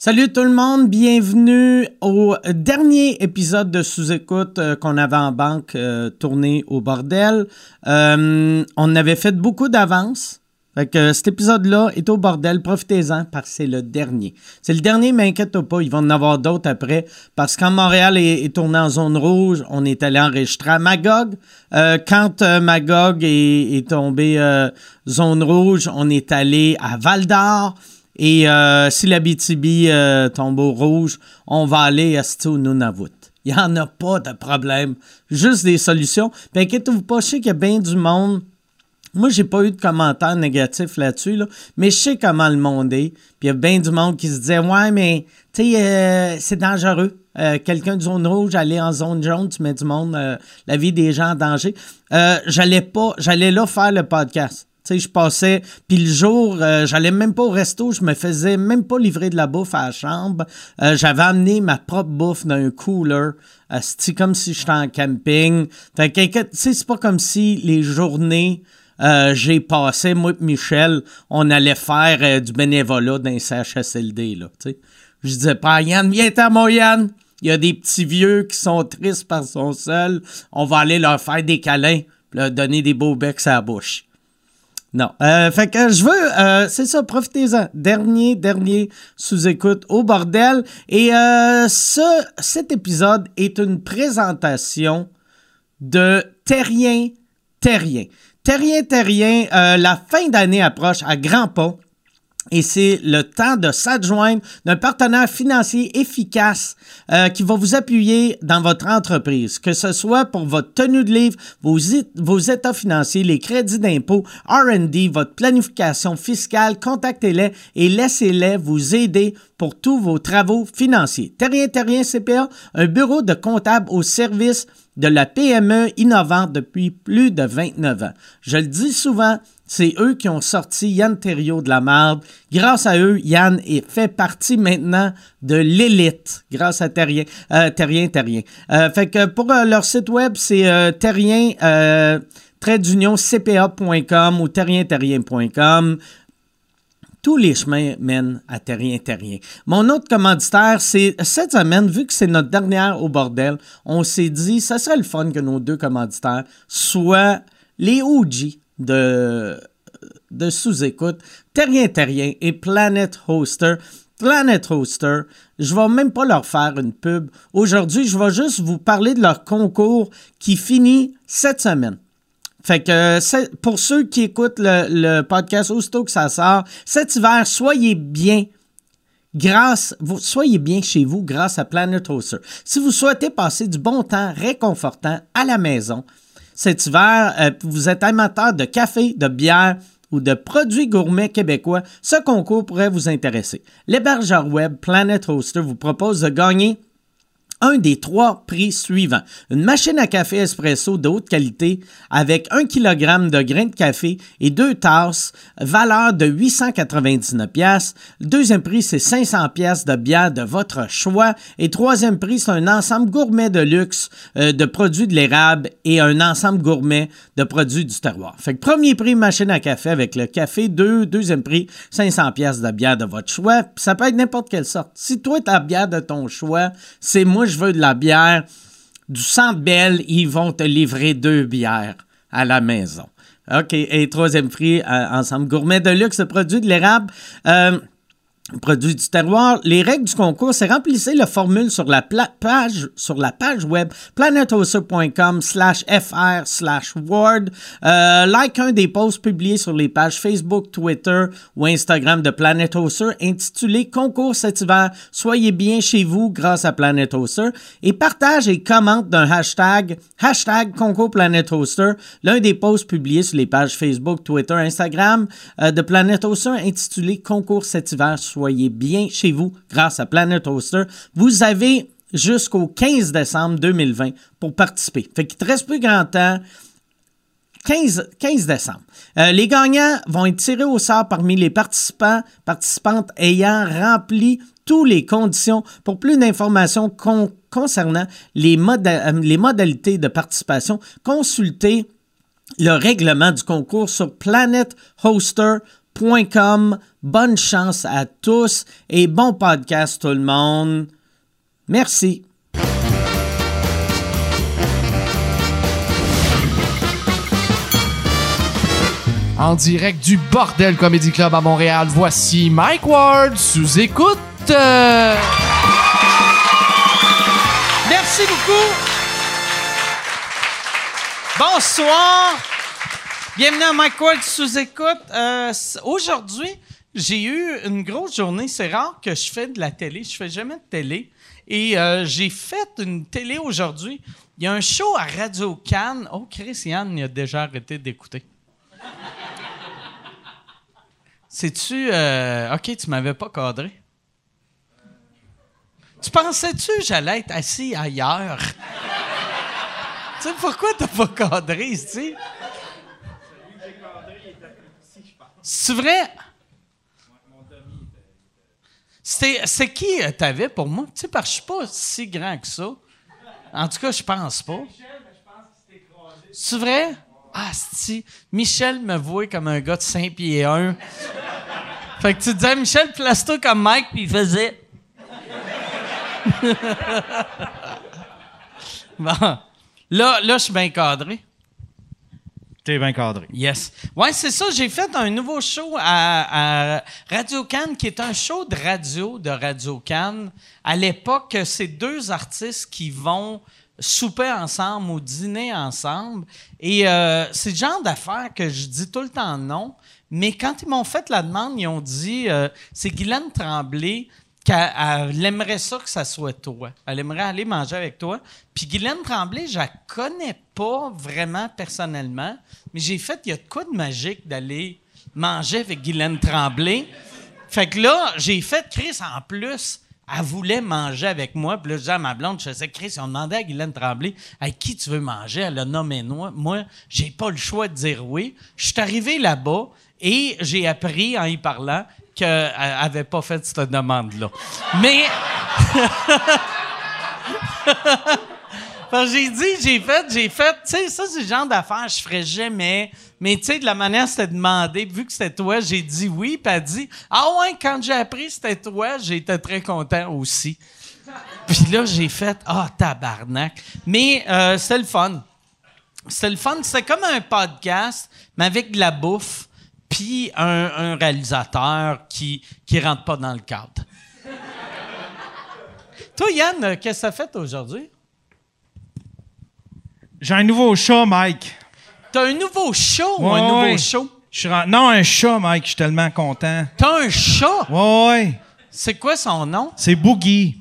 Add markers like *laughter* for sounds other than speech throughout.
Salut tout le monde, bienvenue au dernier épisode de sous-écoute euh, qu'on avait en banque euh, tourné au bordel. Euh, on avait fait beaucoup d'avance. Fait que cet épisode-là est au bordel, profitez-en parce que c'est le dernier. C'est le dernier, mais inquiète pas, il va en avoir d'autres après. Parce que quand Montréal est, tourné en zone rouge, on est allé enregistrer à Magog. quand Magog est, tombé zone rouge, on est allé à Val d'Or. Et euh, si la BTB euh, tombe au rouge, on va aller à au Nunavut. Il n'y en a pas de problème. Juste des solutions. Puis inquiétez-vous pas, je sais qu'il y a bien du monde. Moi, j'ai pas eu de commentaires négatifs là-dessus, mais je sais comment le monde est. Puis il y a bien du monde qui se disait Ouais, mais tu sais, euh, c'est dangereux. Quelqu'un de zone rouge, aller en zone jaune, tu mets du monde, la vie des gens en danger. j'allais pas, j'allais là faire le podcast je passais, puis le jour, euh, j'allais même pas au resto, je me faisais même pas livrer de la bouffe à la chambre. Euh, j'avais amené ma propre bouffe dans un cooler. Euh, c'est comme si j'étais en camping. Fait que, c'est pas comme si les journées j'ai passé, moi et Michel, on allait faire du bénévolat dans un CHSLD, là, Je disais pas, Yann, viens à moi, Yann. Il y a des petits vieux qui sont tristes par son seul. On va aller leur faire des câlins, leur donner des beaux becs à la bouche. Non. Euh, fait que je veux, euh, c'est ça, profitez-en. Dernier, dernier sous-écoute au bordel. Et euh, ce, cet épisode est une présentation de Terrien, Terrien. Terrien, Terrien, la fin d'année approche à grands pas. Et c'est le temps de s'adjoindre d'un partenaire financier efficace euh, qui va vous appuyer dans votre entreprise, que ce soit pour votre tenue de livre, vos, vos états financiers, les crédits d'impôt, RD, votre planification fiscale, contactez-les et laissez-les vous aider pour tous vos travaux financiers. Terrien Terrien CPA, un bureau de comptable au service de la PME innovante depuis plus de 29 ans. Je le dis souvent, c'est eux qui ont sorti Yann Thériault de la merde. Grâce à eux, Yann est fait partie maintenant de l'élite, grâce à Terrien, euh, Terrien, Terrien. Euh, fait que pour euh, leur site web, c'est Terrien, cpa.com ou terrienterrien.com. Tous les chemins mènent à Terrien Terrien. Mon autre commanditaire, c'est cette semaine, vu que c'est notre dernière au bordel, on s'est dit, ça serait le fun que nos deux commanditaires soient les OG de, sous-écoute, Terrien Terrien et Planet Hoster. Planet Hoster, je vais même pas leur faire une pub. Aujourd'hui, je vais juste vous parler de leur concours qui finit cette semaine. Fait que pour ceux qui écoutent le, podcast aussitôt que ça sort, cet hiver, soyez bien grâce, soyez bien chez vous grâce à Planet Hoster. Si vous souhaitez passer du bon temps réconfortant à la maison, cet hiver, euh, vous êtes amateur de café, de bière ou de produits gourmets québécois, ce concours pourrait vous intéresser. L'hébergeur web Planet Hoster vous propose de gagner un des trois prix suivants. Une machine à café espresso de haute qualité avec un kg de grains de café et deux tasses, valeur de 899 pièces. Deuxième prix, c'est 500 pièces de bière de votre choix. Et troisième prix, c'est un ensemble gourmet de luxe euh, de produits de l'érable et un ensemble gourmet de produits du terroir. Fait que premier prix, machine à café avec le café. Deux, deuxième prix, 500 pièces de bière de votre choix. Ça peut être n'importe quelle sorte. Si toi, ta bière de ton choix, c'est moi, je veux de la bière du Centre Belle, ils vont te livrer deux bières à la maison. OK. Et troisième prix, euh, ensemble gourmet de luxe, produit de l'érable. Euh, Produit du terroir. Les règles du concours, c'est remplissez la formule sur la page sur la page web planethoster.com slash fr slash word. Euh, like un des posts publiés sur les pages Facebook, Twitter ou Instagram de Planet Hoster intitulé Concours cet hiver. Soyez bien chez vous grâce à Planet Hoster et partage et commente d'un hashtag hashtag concours Planet Hoster l'un des posts publiés sur les pages Facebook, Twitter, Instagram euh, de Planet Hoster intitulé Concours cet hiver bien chez vous grâce à Planet Hoster. Vous avez jusqu'au 15 décembre 2020 pour participer. Fait qu'il te reste plus grand temps. 15, 15 décembre. Euh, les gagnants vont être tirés au sort parmi les participants, participantes ayant rempli toutes les conditions. Pour plus d'informations concernant les, euh, les modalités de participation, consultez le règlement du concours sur planethoster.com Bonne chance à tous et bon podcast tout le monde. Merci. En direct du Bordel Comedy Club à Montréal, voici Mike Ward sous écoute. Merci beaucoup. Bonsoir. Bienvenue à Mike Ward sous écoute. Euh, Aujourd'hui, j'ai eu une grosse journée. C'est rare que je fais de la télé. Je fais jamais de télé. Et euh, j'ai fait une télé aujourd'hui. Il y a un show à Radio Cannes. Oh, Christiane, il a déjà arrêté d'écouter. C'est-tu. euh, OK, tu m'avais pas cadré. Tu pensais-tu que j'allais être assis ailleurs? tu sais, pourquoi t'as pas cadré ici? C'est vrai? C'est qui euh, t'avais pour moi? Tu sais, parce que je suis pas si grand que ça. En tout cas, je pense pas. C'est vrai? Ah, si. Michel me voit comme un gars de 5 pieds 1. Fait que tu disais, Michel, place-toi comme Mike, puis il faisait. *laughs* bon. Là, là je suis bien cadré. T'es bien cadré. Yes. Ouais, c'est ça. J'ai fait un nouveau show à, Radio Cannes, qui est un show de radio de Radio Cannes. À l'époque, c'est deux artistes qui vont souper ensemble ou dîner ensemble. Et euh, c'est le genre d'affaires que je dis tout le temps non. Mais quand ils m'ont fait la demande, ils ont dit euh, c'est Guylaine Tremblay qu'elle elle aimerait ça que ça soit toi. Elle aimerait aller manger avec toi. Puis Guylaine Tremblay, je la connais pas vraiment personnellement, mais j'ai fait, il y a de quoi de magique d'aller manger avec Guylaine Tremblay. Fait que là, j'ai fait Chris en plus. Elle voulait manger avec moi. Puis là, je disais à ma blonde, je faisais Chris, on demandait à Guylaine Tremblay, avec qui tu veux manger? Elle a nommé moi. Moi, j'ai pas le choix de dire oui. Je suis arrivé là-bas et j'ai appris en y parlant qu'elle avait pas fait cette demande-là. Mais. *laughs* J'ai dit, j'ai fait, j'ai fait, tu sais, ça, c'est le genre d'affaires je ferais jamais. Mais tu sais, de la manière que c'était demandé, vu que c'était toi, j'ai dit oui. Puis elle dit, ah ouais, quand j'ai appris c'était toi, j'étais très content aussi. Puis là, j'ai fait, ah, tabarnak. Mais euh, c'était le fun. C'était le fun. C'était comme un podcast, mais avec de la bouffe, puis un, un réalisateur qui qui rentre pas dans le cadre. Toi, Yann, euh, qu'est-ce que ça fait aujourd'hui? J'ai un nouveau chat, Mike. T'as un nouveau show ou un nouveau ouais. show? Je suis ren- Non, un chat, Mike. Je suis tellement content. T'as un chat? Ouais, ouais. C'est quoi son nom? C'est Boogie.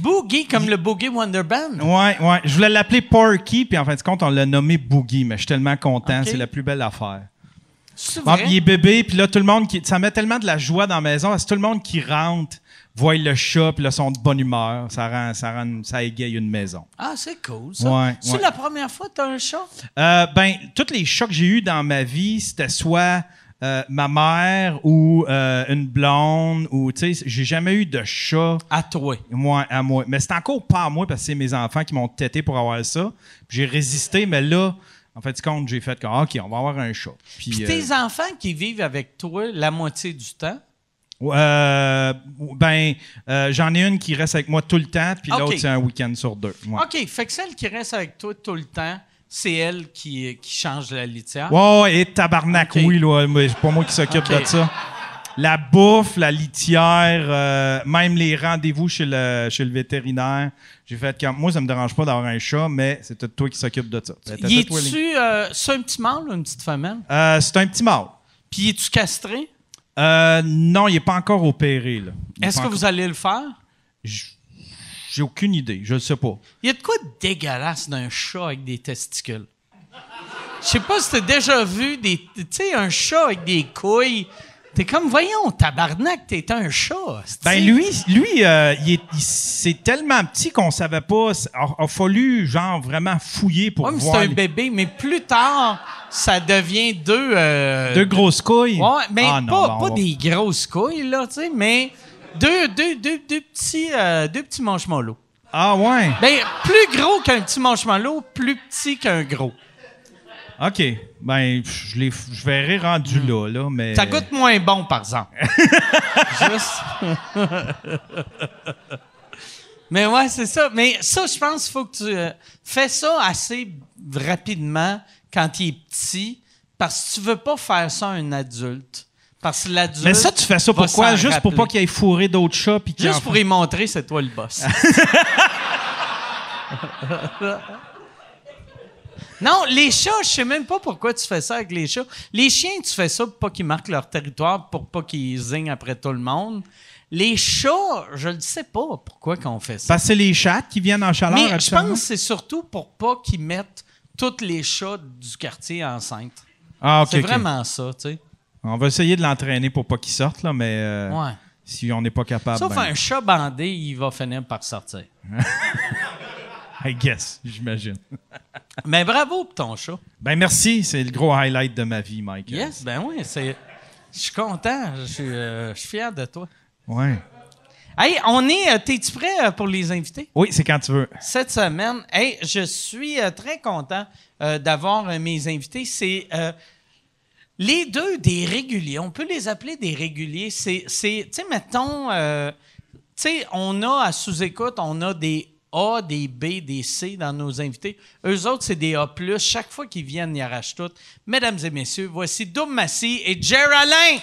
Boogie, comme le Boogie Wonder Band. Ouais, ouais. Je voulais l'appeler Porky, puis en fin de compte, on l'a nommé Boogie, mais je suis tellement content. C'est la plus belle affaire. Bon, il est bébé, puis là, tout le monde qui. Ça met tellement de la joie dans la maison, parce que tout le monde qui rentre voit le chat, puis là, sont de bonne humeur. Ça rend, ça rend, ça égaye une maison. Ah, c'est cool, ça. Ouais, C'est ouais. la première fois que t'as un chat? Euh, ben, tous les chats que j'ai eus dans ma vie, c'était soit euh, ma mère ou euh, une blonde, ou, tu sais, j'ai jamais eu de chat. À toi. Moi, à moi. Mais c'est encore pas à moi parce que c'est mes enfants qui m'ont tété pour avoir ça. J'ai résisté, mais là, en fait, compte, j'ai fait comme, OK, on va avoir un chat. Puis, Puis euh, tes enfants qui vivent avec toi la moitié du temps? euh, ben, euh, j'en ai une qui reste avec moi tout le temps, puis l'autre, c'est un week-end sur deux. Ouais. OK, fait que celle qui reste avec toi tout le temps, c'est elle qui, qui change la litière? Ouais, et tabarnak, oui, là, mais c'est pas moi qui s'occupe de ça. La bouffe, la litière, euh, même les rendez-vous chez le, chez le vétérinaire. J'ai fait comme, moi, ça me dérange pas d'avoir un chat, mais c'est tout toi qui s'occupe de ça. Y es-tu euh, c'est un petit mâle ou une petite femelle? Euh, c'est un petit mâle. Puis es-tu castré? Non, il n'est pas encore opéré. Est-ce que encore- vous allez le faire? J'ai aucune idée, je ne sais pas. Il y a de quoi de dégueulasse d'un chat avec des testicules? Je sais pas si t'as déjà vu des. Tu sais, un chat avec des couilles. T'es comme, voyons, tabarnak, t'es un chat. Ben lui, lui, euh, c'est tellement petit qu'on savait pas. Il a, fallu genre vraiment fouiller pour Ouais, mais c'est voir un les- bébé, mais plus tard, ça devient deux. euh, deux grosses couilles? Ouais, mais Ah non, pas, ben, pas va- des grosses couilles, là, tu sais, mais deux, deux, deux, deux petits, euh, deux petits. Ah ouais. Ben, plus gros qu'un petit marshmallow, plus petit qu'un gros. OK. Ben, je, les, je verrai rendu là, là, mais... Ça goûte moins bon, par exemple. *laughs* Juste. Mais ouais, c'est ça. Mais ça, je pense qu'il faut que tu euh, fais ça assez rapidement quand il est petit, parce que tu veux pas faire ça à un adulte. Parce que l'adulte. Mais ça, tu fais ça pourquoi? Juste pour pas rappeler. qu'il aille fourrer d'autres chats puis en Juste pour y montrer, c'est toi le boss. *laughs* non, les chats, je sais même pas pourquoi tu fais ça avec les chats. Les chiens, tu fais ça pour pas qu'ils marquent leur territoire, pour pas qu'ils zignent après tout le monde. Les chats, je ne sais pas pourquoi qu'on fait ça. Parce que c'est les chats qui viennent en chaleur Mais je pense que c'est surtout pour pas qu'ils mettent tous les chats du quartier enceintes. Ah, c'est vraiment ça, tu sais. On va essayer de l'entraîner pour pas qu'il sorte, là, mais euh, Ouais. si on n'est pas capable, Sauf ben, un chat bandé, il va finir par sortir. *laughs* I guess, j'imagine. Mais *laughs* bravo pour ton chat. Ben merci, c'est le gros highlight de ma vie, Mike. Yes, ben oui, c'est. Je suis content, je suis, euh, fier de toi. Ouais. Hey, on est. euh, T'es-tu prêt euh, pour les invités? Oui, c'est quand tu veux. Cette semaine, hey, je suis très content d'avoir mes invités. C'est les deux des réguliers. On peut les appeler des réguliers. C'est, c'est tu sais, mettons, tu sais, on a à sous-écoute, on a des A, des B, des C dans nos invités. Eux autres, c'est des A+. Chaque fois qu'ils viennent, ils arrachent tout. Mesdames et messieurs, voici Doum Massy et Jer Alain.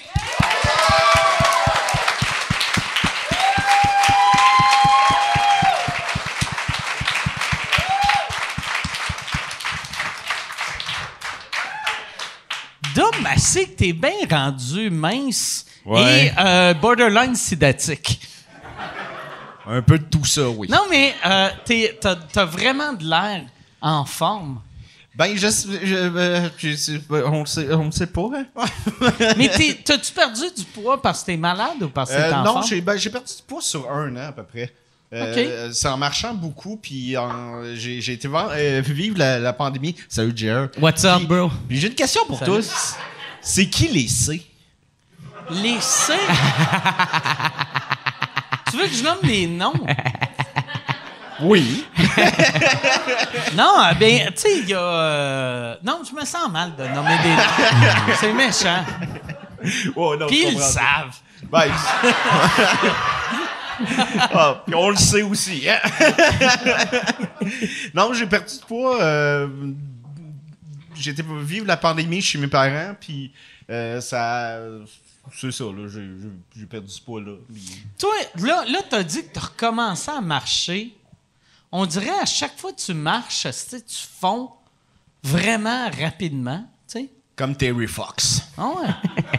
Doum Massy, t'es bien rendu mince Ouais. et euh, borderline sidatique. Un peu de tout ça, oui. Non, mais euh, t'as t'as vraiment de l'air en forme. Ben, je, je, euh, je on le sait, on le sait pas, hein? *laughs* Mais t'as-tu perdu du poids parce que t'es malade ou parce que t'es Euh, en non, j'ai ben, j'ai perdu du poids sur un an à peu près. Euh, C'est en marchant beaucoup, puis j'ai été voir- euh, vivre la, la pandémie. Salut, Jer. What's up, Puis- bro? Puis j'ai une question pour Salut. tous. C'est qui les C? Les C? *laughs* tu veux que je nomme les noms? Oui. Non, euh, ben, tu sais, il y a. euh, Non, je me sens mal de nommer des noms. C'est méchant. Oh, non, Puis ils le savent. Ben, *laughs* ah, puis on le sait aussi. hein? *laughs* non, j'ai perdu de poids. euh, J'étais pour vivre la pandémie chez mes parents, puis euh, ça. C'est ça, là. J'ai perdu du poids, là. Puis- Toi, là, là tu as dit que tu as recommencé à marcher. On dirait à chaque fois que tu marches, tu sais, tu fonds vraiment rapidement. Tu sais? Comme Terry Fox. Ah ouais. *laughs*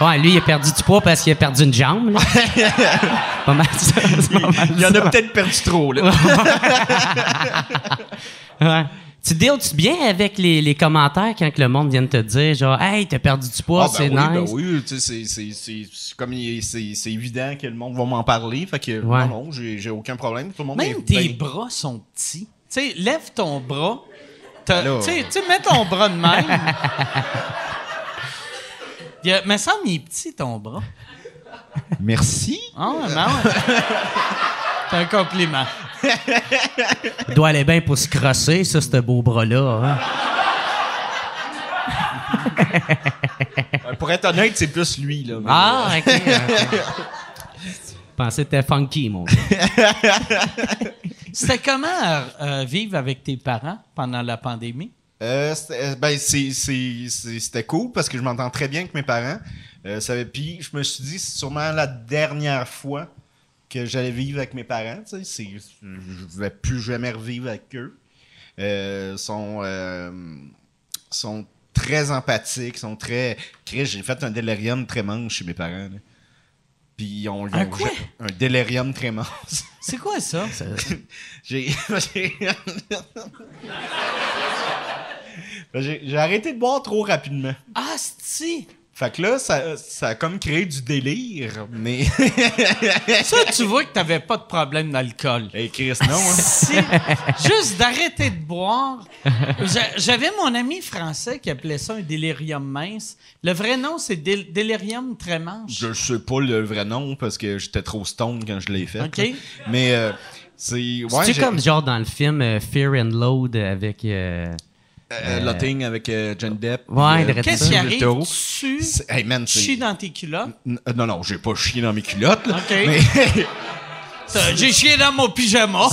Ouais, lui, il a perdu du poids parce qu'il a perdu une jambe. Là. *laughs* pas mal ça. c'est pas mal Il y en a peut-être perdu trop, là. *laughs* Ouais. Tu deals-tu bien avec les, les commentaires quand que le monde vient de te dire, genre, hey, t'as perdu du poids, Ah, ben c'est oui, ben nice. oui, tu sais, c'est- c'est- c'est c'est comme c'est c'est évident que le monde va m'en parler, fait que Ouais. non, non, j'ai j'ai aucun problème. Tout le monde Même est tes bien- bras sont petits. Tu sais, lève ton bras. Alors. Tu sais, mets ton bras de même. Il y a- me semble qu'il est petit, ton bras. Merci. Ah ouais, ben. C'est un compliment. Il doit aller bien pour se crosser, ça, ce beau bras-là. hein. Euh, Pour être honnête, c'est plus lui, là. Ah, OK. Je pensais que t'étais funky, mon gars. C'était comment euh, vivre avec tes parents pendant la pandémie? Euh, c'était- ben, c'était cool parce que je m'entends très bien avec mes parents. Euh, ça Puis je me suis dit, c'est sûrement la dernière fois que j'allais vivre avec mes parents. tu sais, Je ne vais plus jamais revivre avec eux. Euh, sont, euh, sont très empathiques, sont très. Chris, J'ai fait un délirium très manche chez mes parents. là. Puis ils ont, ils Un quoi? un délirium très manche. C'est quoi ça? Ben, *laughs* j'ai j'ai arrêté de boire trop rapidement. Ah, si! Fait que là, ça, ça a comme créé du délire, mais. *laughs* Ça, tu vois que t'avais pas de problème d'alcool. hey Chris, non, hein? *laughs* Si, juste d'arrêter de boire. J'a- J'avais mon ami français qui appelait ça un délirium mince. Le vrai nom, c'est dél- délirium très manche. Je sais pas le vrai nom parce que j'étais trop stone quand je l'ai fait. OK. là. Mais euh, c'est. Ouais, C'est comme genre dans le film euh, Fear and Load avec. euh, Euh, Lotting avec euh, Johnny Depp. Ouais, euh, Qu'est-ce qui arrive? Tu Hey man, chies dans tes culottes? N- euh, Non, non, j'ai pas chié dans mes culottes. Là, OK. Mais J'ai chié dans mon pyjama.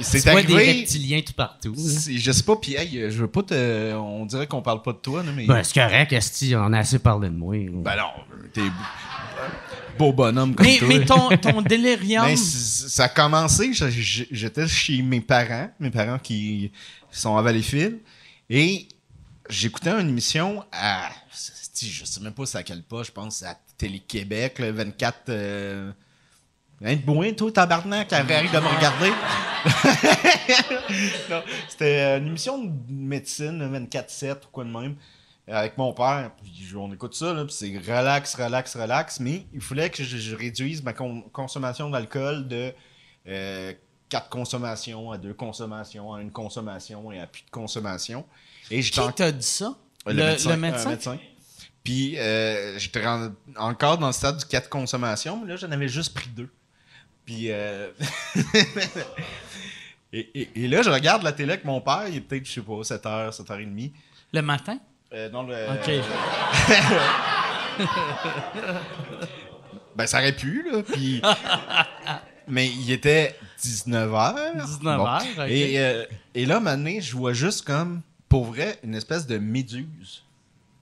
c'est- *laughs* vois des arrivé. reptiliens tout partout. Je sais pas, puis hey, euh, je veux pas te. On dirait qu'on parle pas de toi, là, mais. Ben, c'est correct, Esti, on a assez parlé de moi. Ben non, t'es beau- bonhomme comme Mais, toi. mais ton, ton *laughs* délirium, Ben, ça a commencé, j'étais chez mes parents, mes parents qui sont à Valleyfield, et j'écoutais une émission à, je sais même pas c'est à quel pas, je pense à Télé-Québec, le 24... Euh, Hein, boin, toi, tabarnak, arrive de me regarder. *laughs* C'était euh, une émission de médecine, le 24-7 ou quoi de même, avec mon père. Puis on écoute ça, là, puis c'est relax, relax, relax. Mais il fallait que je, réduise ma con- consommation d'alcool de 4 consommations à 2 consommations à une consommation et à plus de consommation. Et qui t'a dit ça? le, Le, médecin. le médecin? Puis euh, j'étais encore dans le stade du 4 consommations, mais là, j'en avais juste pris deux. Puis. euh, *laughs* et, et- et là, je regarde la télé avec mon père, il est peut-être, je sais pas, 7h, 7h30. Le matin? Euh, non, le. OK. *laughs* Ben, ça aurait pu, là. Puis. mais il était 19h. 19h, ok. Et, euh, et là, maintenant, je vois juste comme, pour vrai, une espèce de méduse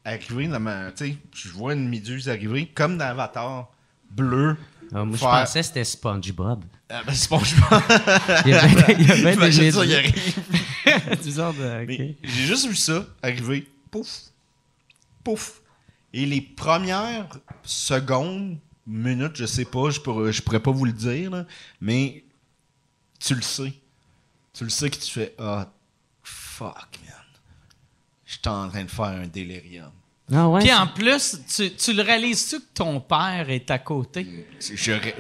arriver dans ma. Tu sais, je vois une méduse arriver, comme dans Avatar, bleu. Ah, moi, je pensais que c'était SpongeBob. Ah, ben, pense. *laughs* Il y avait, il y avait des Imagine ça, il méduses. arrive. Du genre de- ok. Mais j'ai juste vu ça arriver. Pouf. Pouf. Et les premières secondes, minutes, je sais pas, je pourrais, je pourrais pas vous le dire, là, mais tu le sais. Tu le sais que tu fais Ah, fuck, man. Je suis en train de faire un délirium. Ah ouais? Puis en plus, tu, tu le réalises-tu que ton père est à côté? Je,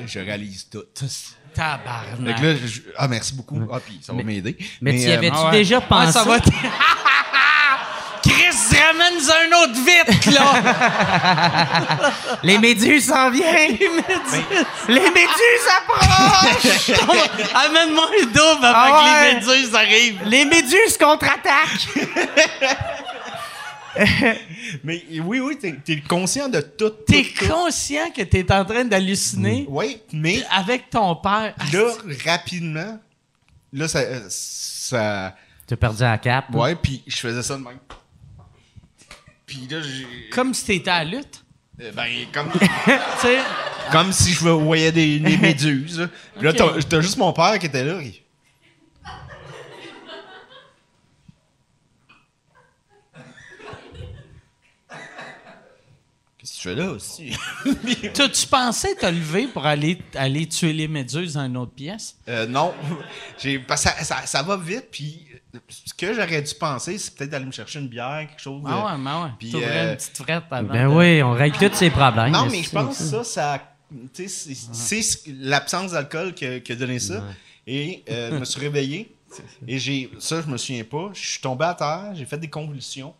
je réalise tout. Fait Tabarnak. que là, je- ah, merci beaucoup. Ah, puis ça va m'aider. Mais tu y euh, avais-tu Ah ouais. déjà pensé? Ouais, ça va *laughs* Chris, ramène un autre vite, là! *laughs* Les méduses s'en viennent! Les méduses approchent! *laughs* Amène-moi un double avant Ah que les méduses arrivent. Les méduses contre-attaquent! *laughs* Mais oui, oui, t'es es conscient de tout. T'es conscient que t'es en train d'halluciner? Oui, mais avec ton père. Là, rapidement, là, ça. euh, ça T'as perdu la cape? ouais, puis je faisais ça de même. Puis là, j'ai. Comme si t'étais à la lutte. euh, Ben, comme, *laughs* comme si je voyais des, des *laughs* méduses. là. Puis là, Ok. t'as t'as juste mon père qui était là. il- Qu'est-ce que tu fais là aussi? *laughs* t'as-tu pensé te lever pour aller, aller tuer les méduses dans une autre pièce? Euh, non. J'ai, parce que ça, ça, ça va vite, puis ce que j'aurais dû penser, c'est peut-être d'aller me chercher une bière, quelque chose. Ah ouais, mais ouais. Puis, euh, une petite frette avant. Ben de- oui, on règle tous ses problèmes. Non, mais je pense que ça, ça. tu sais, C'est ce- l'absence d'alcool qui, a- qui a donné ça. Et euh, je me suis réveillé. *laughs* Et j'ai. Ça, je me souviens pas. Je suis tombé à terre, j'ai fait des convulsions.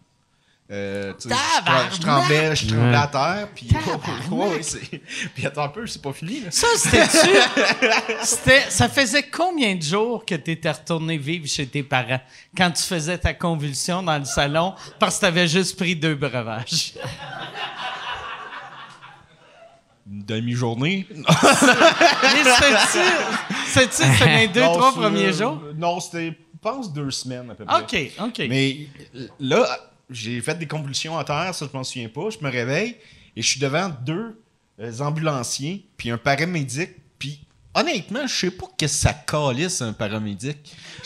Euh, je, je tremblais, je tremblais Ouais. à terre. Puis, *laughs* Ouais, ouais, c'est- puis attends un peu, c'est pas fini. Là. Ça, c'était-tu? *laughs* c'était, ça faisait combien de jours que tu étais retourné vivre chez tes parents quand tu faisais ta convulsion dans le salon parce que tu avais juste pris deux breuvages? Une demi-journée? *laughs* Mais c'était-tu. C'était-tu c'était dans les deux, Non, trois premiers jours? Non, c'était, je pense, deux semaines à peu près. OK, OK. Mais euh, là, j'ai fait des convulsions à terre, ça je m'en souviens pas. Je me réveille et je suis devant deux euh, ambulanciers puis un paramédic. Puis honnêtement, je sais pas que ça calisse un paramédic.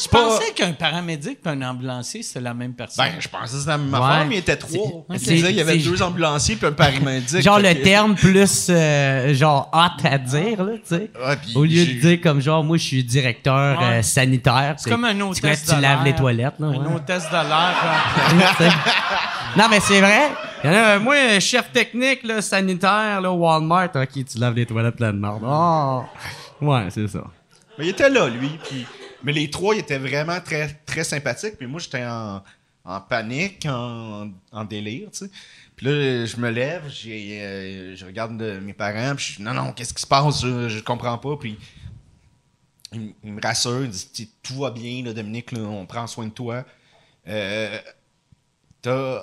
je pensais qu'un paramédic et un ambulancier, c'était la même personne. Ben, je pensais que c'était la même Ouais. affaire, mais il y était trois. Il y avait deux ambulanciers puis un paramédic. Genre le terme plus euh, genre hot à dire, là, tu sais. Au lieu de dire comme genre, moi, je suis directeur Ouais. euh, sanitaire. c'est comme un hôtesse Tu, vois, tu de laves l'air. les toilettes, là. Un ouais. hôtesse de l'air. *laughs* Non, mais c'est vrai. Il y en a, moi, chef technique, là, sanitaire, là, Walmart. OK, tu laves les toilettes de merde. Oh. Ouais, c'est ça. Mais il était là, lui. Puis... Mais les trois, ils étaient vraiment très, très sympathiques. Puis moi, j'étais en, en panique, en, en délire, tu sais. Puis là, je me lève, euh, je regarde de- mes parents, puis je dis, non, non, qu'est-ce qui se passe? Je, je comprends pas. Puis ils, ils me rassurent, ils disent, tout va bien, là, Dominique, là, on prend soin de toi. euh, t'as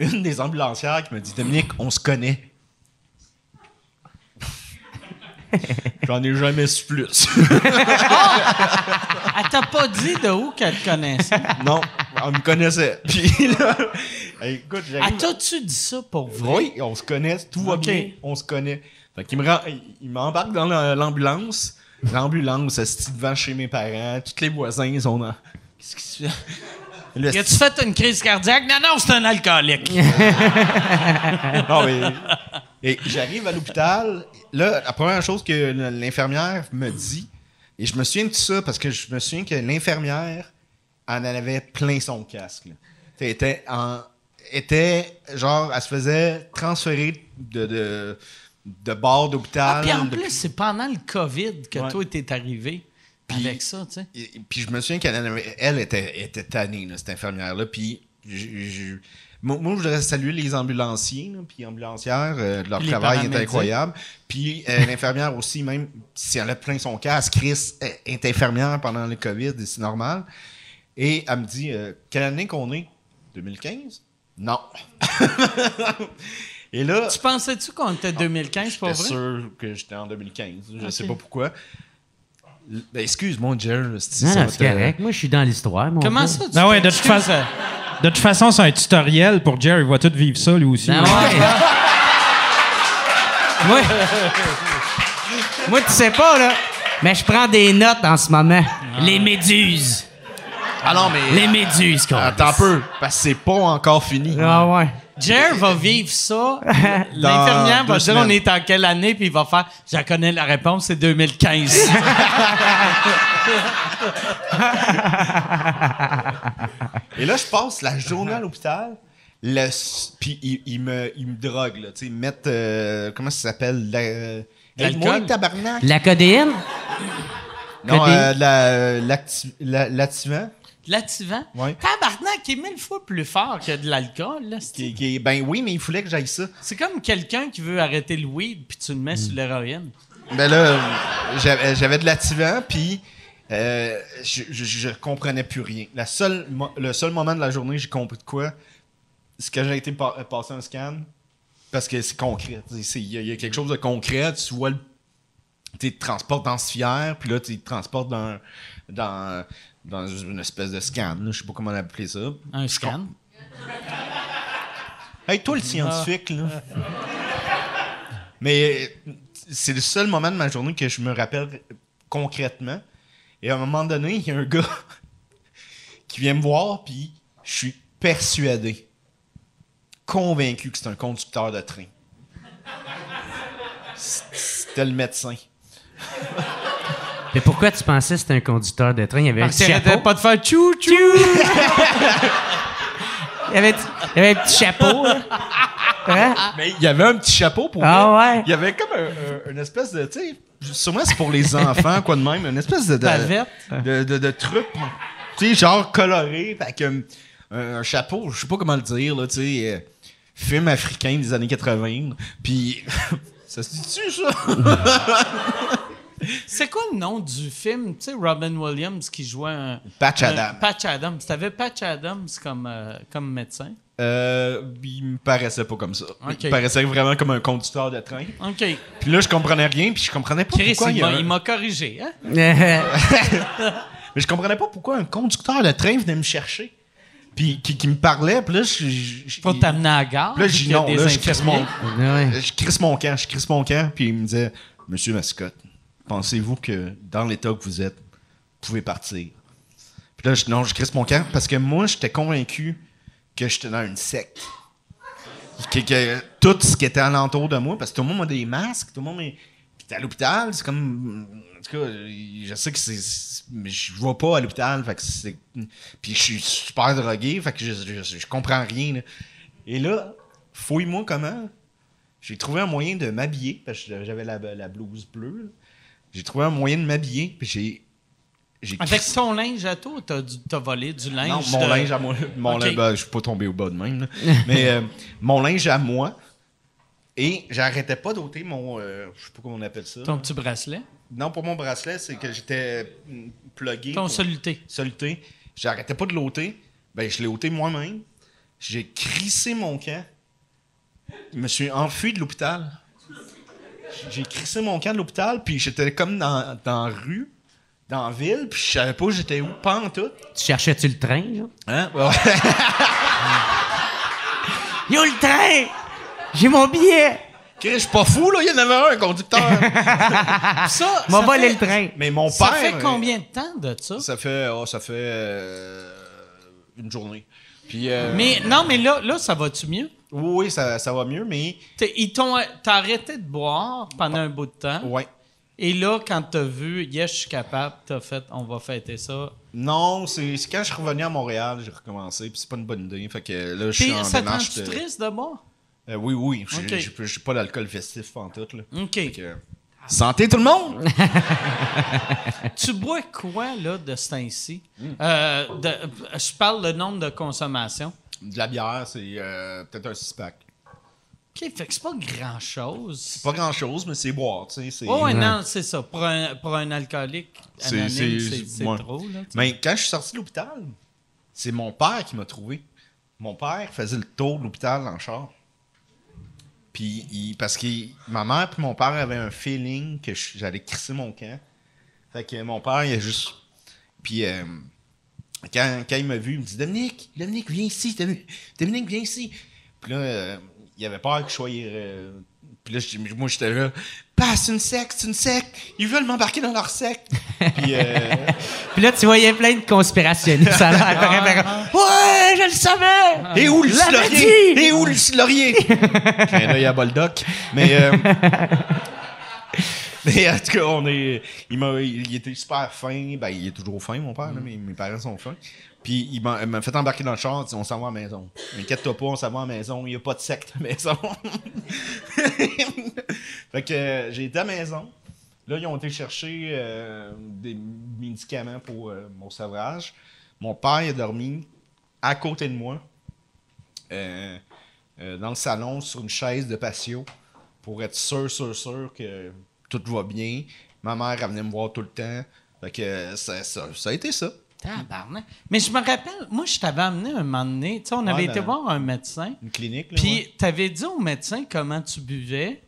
une des ambulancières qui me dit Dominique, on se connaît. *laughs* J'en ai jamais su plus. Elle t'a pas dit de où qu'elle te connaissait? non, on me connaissait. *laughs* Puis là, écoute, Elle j'arrive. t'a-tu dit ça pour vrai? Oui, on se connaît, tout va bien, on se connaît. Fait qu'il me rend, il- m'embarque dans la- l'ambulance. L'ambulance, elle se devant chez mes parents. Tous les voisins, ils sont dans. Qu'est-ce qui se fait? Le As-tu fait une crise cardiaque? Non, non, c'est un alcoolique. *laughs* Non, mais- Et j'arrive à l'hôpital. Là, la première chose que l'infirmière me dit, et je me souviens de ça parce que je me souviens que l'infirmière en avait plein son casque. là. Elle était en. était genre, elle se faisait transférer de, de, de bord Ah, d'hôpital. puis en plus, c'est pendant le COVID que Ouais. toi, t'es arrivé Puis- avec ça, tu sais. Et- et puis je me souviens qu'elle elle était, était tannée, là, cette infirmière-là. Puis je- je- moi, moi, je voudrais saluer les ambulanciers, là, puis ambulancières. euh, leur les travail est incroyable. Puis euh, *laughs* l'infirmière aussi, même si elle a plein son casque, Chris est infirmière pendant le COVID, et c'est normal. Et elle me dit euh, Quelle année qu'on est 2015 Non. *laughs* et là, Tu pensais-tu qu'on était 2015, pour j'étais vrai? sûr que j'étais en 2015. Je Ok. sais pas pourquoi. Ben, excuse-moi, Jer. si Non, ça non, c'est correct. Moi, je suis dans l'histoire. Comment gars. ça? Tu Ah ouais, de toute façon- De toute façon, c'est un tutoriel pour Jerry. Il va tout vivre ça, lui aussi. Ben ouais. *laughs* Moi, moi, tu sais pas, là, mais je prends des notes en ce moment. Les méduses. Ah non, mais. Les méduses, quoi. Attends un peu, parce que c'est pas encore fini. Ah ouais. Jer va vivre ça. *laughs* L'infirmière va dire on est en quelle année, puis il va faire je la connais la réponse, c'est 2015. *laughs* Et là, je passe la journée à l'hôpital. Puis ils il me, il me droguent, là. Tu sais, ils me mettent. euh, comment ça s'appelle? La, euh, L'alcool? Tabarnak. La codéine? Non, euh, la- l'activant. L'activant. Ouais. Tabarnak, qui est mille fois plus fort que de l'alcool. là, Qui, qui- ben oui, mais il fallait que j'aille ça. C'est comme quelqu'un qui veut arrêter le weed, puis tu le mets sur l'héroïne. Ben là, j'avais de l'activant, puis euh, je, je, je comprenais plus rien. La seule, le seul moment de la journée j'ai compris de quoi, c'est que j'ai été pa- euh, passer un scan, parce que c'est concret. Il y, a- il y a quelque chose de concret, tu vois le. Tu te transportes dans ce fier, puis là, tu te transportes dans, dans, dans une espèce de scan. Je sais pas comment appeler ça. Un scan? Hey, toi, le scientifique, là. Mais euh, c'est le seul moment de ma journée que je me rappelle concrètement. Et à un moment donné, il y a un gars *laughs* qui vient me voir, puis je suis persuadé, convaincu que c'est un conducteur de train. C'était le médecin. Mais pourquoi tu pensais que c'était un conducteur de train? Il y avait un Parce petit chapeau. pas de faire tchou tchou. *laughs* Il y avait, il y avait un petit chapeau. Hein? Mais il y avait un petit chapeau pour Ah vrai. ouais? Il y avait comme un- un- une espèce de, tu sais, sûrement c'est pour les enfants, quoi de même, une espèce de, de, Bavette. de, de, de truc, tu sais, genre coloré, avec un, un chapeau, je sais pas comment le dire, là, tu sais, euh, film africain des années 80, puis *laughs* ça se dit-tu, ça? *laughs* C'est quoi le nom du film? Tu sais, Robin Williams qui jouait un. Patch un- Adams. Patch Adams. T'avais Patch Adams comme, euh, comme médecin? Euh, il me paraissait pas comme ça. Il me paraissait vraiment comme un conducteur de train. OK. Puis là, je comprenais rien, puis je comprenais pas Chris, pourquoi il m'a- un- il m'a corrigé. Hein? *laughs* Mais je comprenais pas pourquoi un conducteur de train venait me chercher. Puis qui, qui me parlait, puis là, je. Faut t'amener à la gare. Puis là, y a non, là, je crisse mon. Ouais. *laughs* je crisse mon camp, je crisse mon camp, puis il me disait Monsieur Mascotte, pensez-vous que dans l'état que vous êtes, vous pouvez partir? Puis là, je, non, je crisse mon camp parce que moi, j'étais convaincu que j'étais dans une secte. Que, que tout ce qui était alentour de moi, parce que tout le monde a des masques, tout le monde est. Puis à l'hôpital, c'est comme. En tout cas, je sais que c'est. Mais je vois pas à l'hôpital, fait que c'est. Puis je suis super drogué, fait que je, je, comprends rien. Et là, fouille-moi comment. J'ai trouvé un moyen de m'habiller, parce que j'avais la, la blouse bleue. J'ai trouvé un moyen de m'habiller, puis j'ai. Avec ton linge à toi, t'as, t'as volé du linge. non, mon de- linge à moi. Mon Ok. linge, ben, je suis pas tombé au bas de même. là. Mais euh, *laughs* mon linge à moi. Et j'arrêtais pas d'ôter mon. euh, je sais pas comment on appelle ça. Ton petit bracelet? Non, pour mon bracelet, c'est que j'étais mm, plugué. Ton pour- soluté. soluté. J'arrêtais pas de l'ôter. Ben, je l'ai ôté moi-même. J'ai crissé mon camp. Je me suis enfui de l'hôpital. J'ai crissé mon camp de l'hôpital, puis j'étais comme dans, dans la rue, dans la ville, puis je savais pas où j'étais où, pas en tout. Tu cherchais-tu le train, là? Hein? Ouais. *laughs* Yo, le train! J'ai mon billet! Chris, Je suis pas fou, là, il y en avait un, un conducteur. *laughs* Ça, M'a ça volé fait- le train. Mais mon Ça père. fait euh, combien de temps de ça? Ça fait, oh, ça fait euh, une journée. Puis, euh, Mais non, mais là, là ça va-tu mieux? Oui, oui, ça, ça va mieux, mais T'es- Ils t'ont t'as arrêté de boire pendant un bout de temps. ouais. Et là, quand t'as vu, yes, je suis capable, t'as fait, on va fêter ça. Non, c'est c'est quand je suis revenu à Montréal, j'ai recommencé, puis c'est pas une bonne idée. Fait que là, je suis en ça te démarche rend-tu de... triste de boire? Euh, oui, oui, j'ai Ok. j'ai- j'ai pas d'alcool festif en tout, là. OK. Fait que, Santé tout le monde! *laughs* tu bois quoi, là, de ce temps-ci? Euh, de- je parle le nombre de consommation. De la bière, c'est euh, peut-être un six-pack. OK, fait que c'est pas grand-chose. C'est pas grand-chose, mais c'est boire, tu sais. c'est- Oh, ouais, non, c'est ça. Pour un, pour un alcoolique C'est- anonyme, c'est- c'est c'est ouais. trop, là. tu sais. Mais quand je suis sorti de l'hôpital, c'est mon père qui m'a trouvé. Mon père faisait le tour de l'hôpital en char. Puis, il- parce que ma mère et mon père avaient un feeling que je- j'allais crisser mon camp. Fait que mon père, il a juste. Puis, euh, quand, quand il m'a vu, il me dit Dominique, Dominique, viens ici. Domi- Dominique, viens ici. Puis là, euh, il avait peur que je sois. euh, puis là, moi, j'étais là. C'est une secte, c'est une secte. Ils veulent m'embarquer dans leur secte. puis, euh, *laughs* Puis là, tu voyais plein de conspirationnistes. Ça a pareil. Ouais, je le savais! Et où le laurier? Et où le laurier? *laughs* D'œil à Boldoc. Mais, *laughs* *laughs* mais en tout cas, on est, il, m'a, il était super fin. Ben, il est toujours fin, mon père. là, mais mes parents sont fins. Puis il m'a, il m'a fait embarquer dans le char. Il dit, on s'en va à la maison. Inquiète-toi pas, on s'en va à la maison. Il n'y a pas de secte à la maison. *laughs* fait que euh, j'ai été à la maison. Là, ils ont été chercher euh, des médicaments pour euh, mon sevrage. Mon père il a dormi à côté de moi, euh, dans le salon, sur une chaise de patio, pour être sûr, sûr, sûr que tout va bien. Ma mère, elle venait me voir tout le temps. Fait que ça, ça, ça a été ça. Tabarnak. Mais je me rappelle, moi, je t'avais amené un moment donné. Tu sais, on avait été voir un médecin. Une clinique, là. Puis, ouais. t'avais dit au médecin comment tu buvais.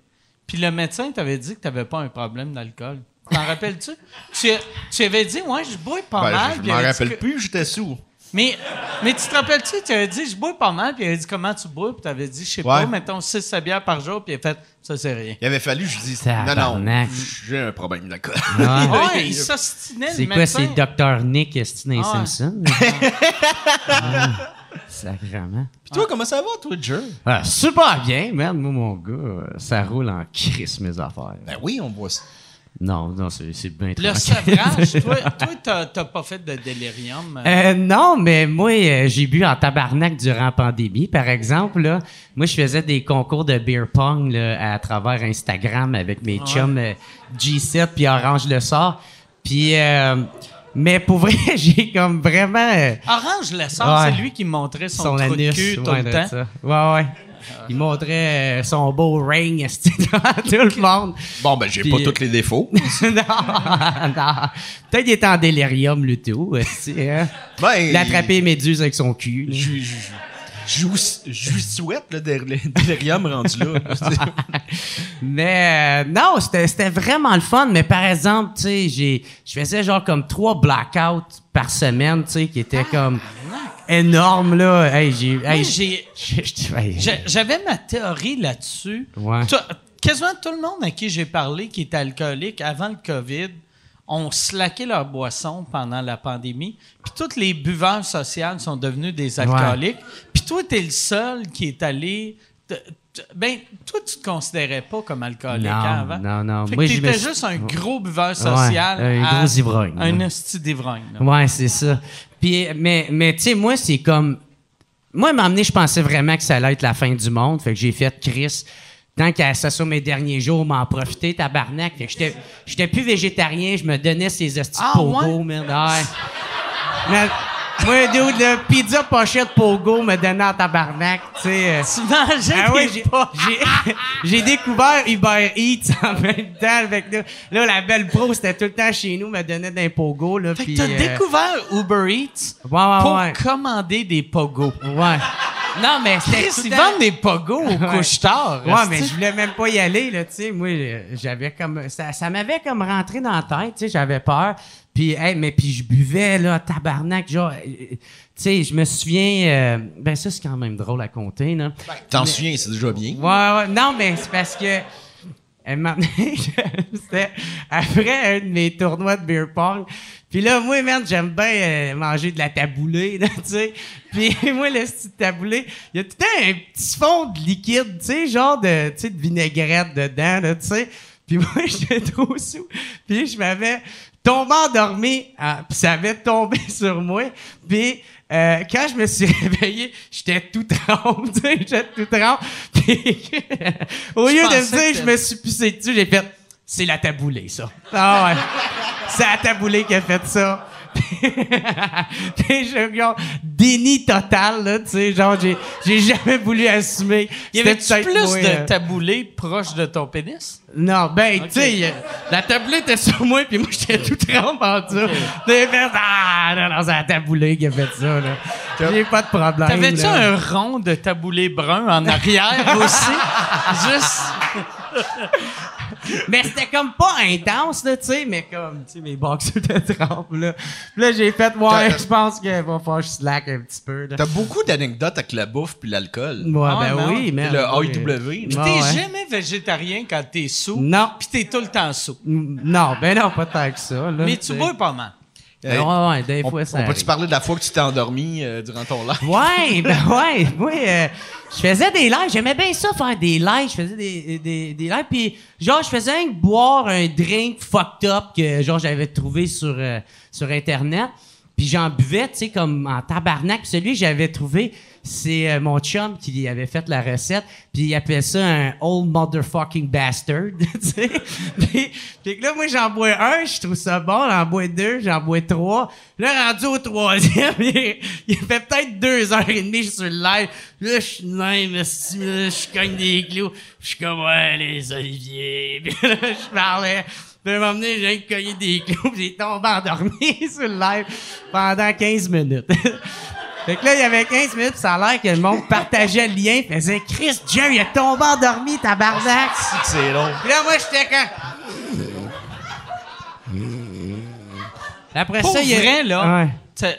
Puis, le médecin t'avait dit que t'avais pas un problème d'alcool. T'en rappelles-tu? Tu, tu avais dit, ouais, je bois pas Ben, mal. je m'en rappelle que- plus, j'étais sourd. Mais, mais tu te rappelles-tu, tu avais dit, je bois pas mal. Puis, il avait dit, comment tu bois? Puis, t'avais dit, je sais pas, Ouais. mettons 6 bières par jour. Puis, il a fait, ça, c'est rien. Il avait fallu, je dis, non, non, Tabarnak. j'ai un problème d'alcool. Ouais. *laughs* Ouais, il s'ostinait, C'est le quoi, médecin. c'est Dr. Nick Ah ouais. Simpson? *laughs* Sacrement. Puis toi, comment ça va, toi, Jer? Ah, super bien, merde, moi, mon gars, euh, ça roule en crise, mes affaires. Ben oui, on voit ça. Non, non, c'est c'est bien Le sevrage, toi, *laughs* toi t'as, t'as pas fait de délirium. euh, Euh, non, mais moi, euh, j'ai bu en tabarnak durant la pandémie. Par exemple, là, moi, je faisais des concours de beer pong là, à travers Instagram avec mes chums euh, G7 puis Orange le sort. Puis, euh, mais pour vrai, *laughs* j'ai comme vraiment Orange le sort, Ouais. c'est lui qui montrait son, son trou de anus. cul tout ouais, le temps. ça. Ouais, ouais. Il montrait euh, son beau ring *laughs* devant tout le monde. Bon, ben, j'ai pas tous les défauts. *laughs* non, non. Peut-être qu'il était en délirium, le tout. hein. Ben, les méduses avec son cul. Je, lui souhaite, là, de délirium rendu là. *laughs* Mais euh, non, c'était c'était vraiment le fun. Mais par exemple, tu sais, j'ai- je faisais genre comme trois blackouts par semaine, tu sais, qui étaient comme énormes, là. Hey, j'ai... Hey, J'avais ma théorie là-dessus. Ouais. Quasiment tout le monde à qui j'ai parlé qui est alcoolique avant le COVID ont slacké leur boisson pendant la pandémie. Puis tous les buveurs sociaux sont devenus des alcooliques. Puis toi, tu es le seul qui est allé. te- te- Ben, toi, tu te considérais pas comme alcoolique Non, hein, avant. non, non. Fait Moi, que je t'étais suis- juste un gros buveur social. un à- gros ivrogne, Un hostie d'ivrogne. Ouais, c'est ça. Puis, mais, mais tu sais, moi, c'est comme. Moi, donné, je pensais vraiment que ça allait être la fin du monde. Fait que j'ai fait Chris. Tant qu'à ça mes derniers jours, m'en profiter, tabarnak. J'étais, j'étais plus végétarien, je me donnais ces estis Ah, pogos, ouais? merde. Ouais. Mais, Moi, dude, le pizza pochette Pogo me donnait en tabarnak, tu sais. euh. Tu mangeais Ah ouais, des j'ai, j'ai, *laughs* j'ai découvert Uber Eats *laughs* en même temps avec là, là, la belle pro, c'était tout le temps chez nous, me donnait d'un pogo, là. Fait que t'as euh, découvert Uber Eats Ouais, pour commander des pogos. Ouais. Non, mais c'était ils vendent des pogos au Ouais. couche-tard. Ouais, mais je voulais même pas y aller, là, tu sais. Moi, j'avais comme. Ça, ça m'avait comme rentré dans la tête, tu sais, j'avais peur. Puis, hey, mais puis je buvais, là, tabarnak, genre. euh, euh, tu sais, je me souviens. euh, ben, ça, c'est quand même drôle à compter, là. T'en souviens, c'est déjà bien. Ouais, ouais. Non, mais c'est parce que. Elle m'a amené, c'était après un de mes tournois de beer pong. Puis là, moi, merde, j'aime bien euh, manger de la taboulée, *laughs* tu sais. Puis *laughs* moi, le style taboulé, il y a tout le temps un petit fond de liquide, tu sais, genre de, tu sais, de vinaigrette dedans, tu sais. Puis *laughs* moi, j'étais trop sous. Puis je m'avais tombé endormi, ah, puis ça avait tombé sur moi. Puis euh, quand je me suis réveillé, j'étais tout trempe, tu sais, j'étais tout. Puis au lieu de me dire, je me suis pissé dessus, j'ai fait, c'est la taboulée, ça. Ah ouais. c'est la taboulée qui a fait ça. *laughs* Puis je genre déni total là, tu sais, genre j'ai j'ai jamais voulu assumer. Y peut-être plus de euh, taboulé proche de ton pénis? non, ben, tu sais, euh, la tablette était sur moi, puis moi, j'étais tout trempe en dessous. J'ai fait, ah, non, non, c'est la taboulée qui a fait ça, là. J'ai pas de problème. T'avais-tu un rond de taboulé brun en arrière aussi? *laughs* Juste. Mais c'était comme pas intense, là, tu sais, mais comme, tu sais, mes boxers étaient trempes, là. Puis là, j'ai fait, ouais, je pense qu'il va falloir que je slack un petit peu, là. T'as beaucoup d'anecdotes avec la bouffe puis l'alcool. Ouais, Ah, ben non. oui, mais. Le AIW. Pis Ouais, t'es ouais. jamais végétarien quand t'es sous. Non. Pis t'es tout le temps sous. Non, ben non, pas tant que ça, là. Mais tu bois pas mal. Ouais, ouais, des On, fois, ça. on peut-tu parler de la fois que tu t'es endormi euh, durant ton live? Ouais, *laughs* ben ouais. Moi, euh, je faisais des lives. J'aimais bien ça, faire des lives. Je faisais des, des, des lives. Puis, genre, je faisais que boire un drink fucked up que, genre, j'avais trouvé sur, euh, sur Internet. Puis j'en buvais, tu sais, comme en tabarnak. Puis celui que j'avais trouvé, c'est euh, mon chum qui avait fait la recette. Puis il appelait ça un old motherfucking bastard, *laughs* tu sais. puis, là, moi, j'en bois un, je trouve ça bon. J'en bois deux, j'en bois trois. Là, rendu au troisième, *laughs* il, fait peut-être deux heures et demie, sur le live. Là, je suis même, je cogne des clous. Je suis comme, ouais, les oliviers. *laughs* Puis là, je parlais. Puis à un moment donné, j'ai cogné des clous, j'ai tombé endormi sur le live pendant 15 minutes. Fait que là, il y avait 15 minutes, ça a l'air que le monde partageait le lien, faisait Chris, Jerry, il est tombé endormi, tabarnak! C'est long. Puis là, moi, j'étais quand. Après Pour ça, il y a. vrai, là, Ouais. euh,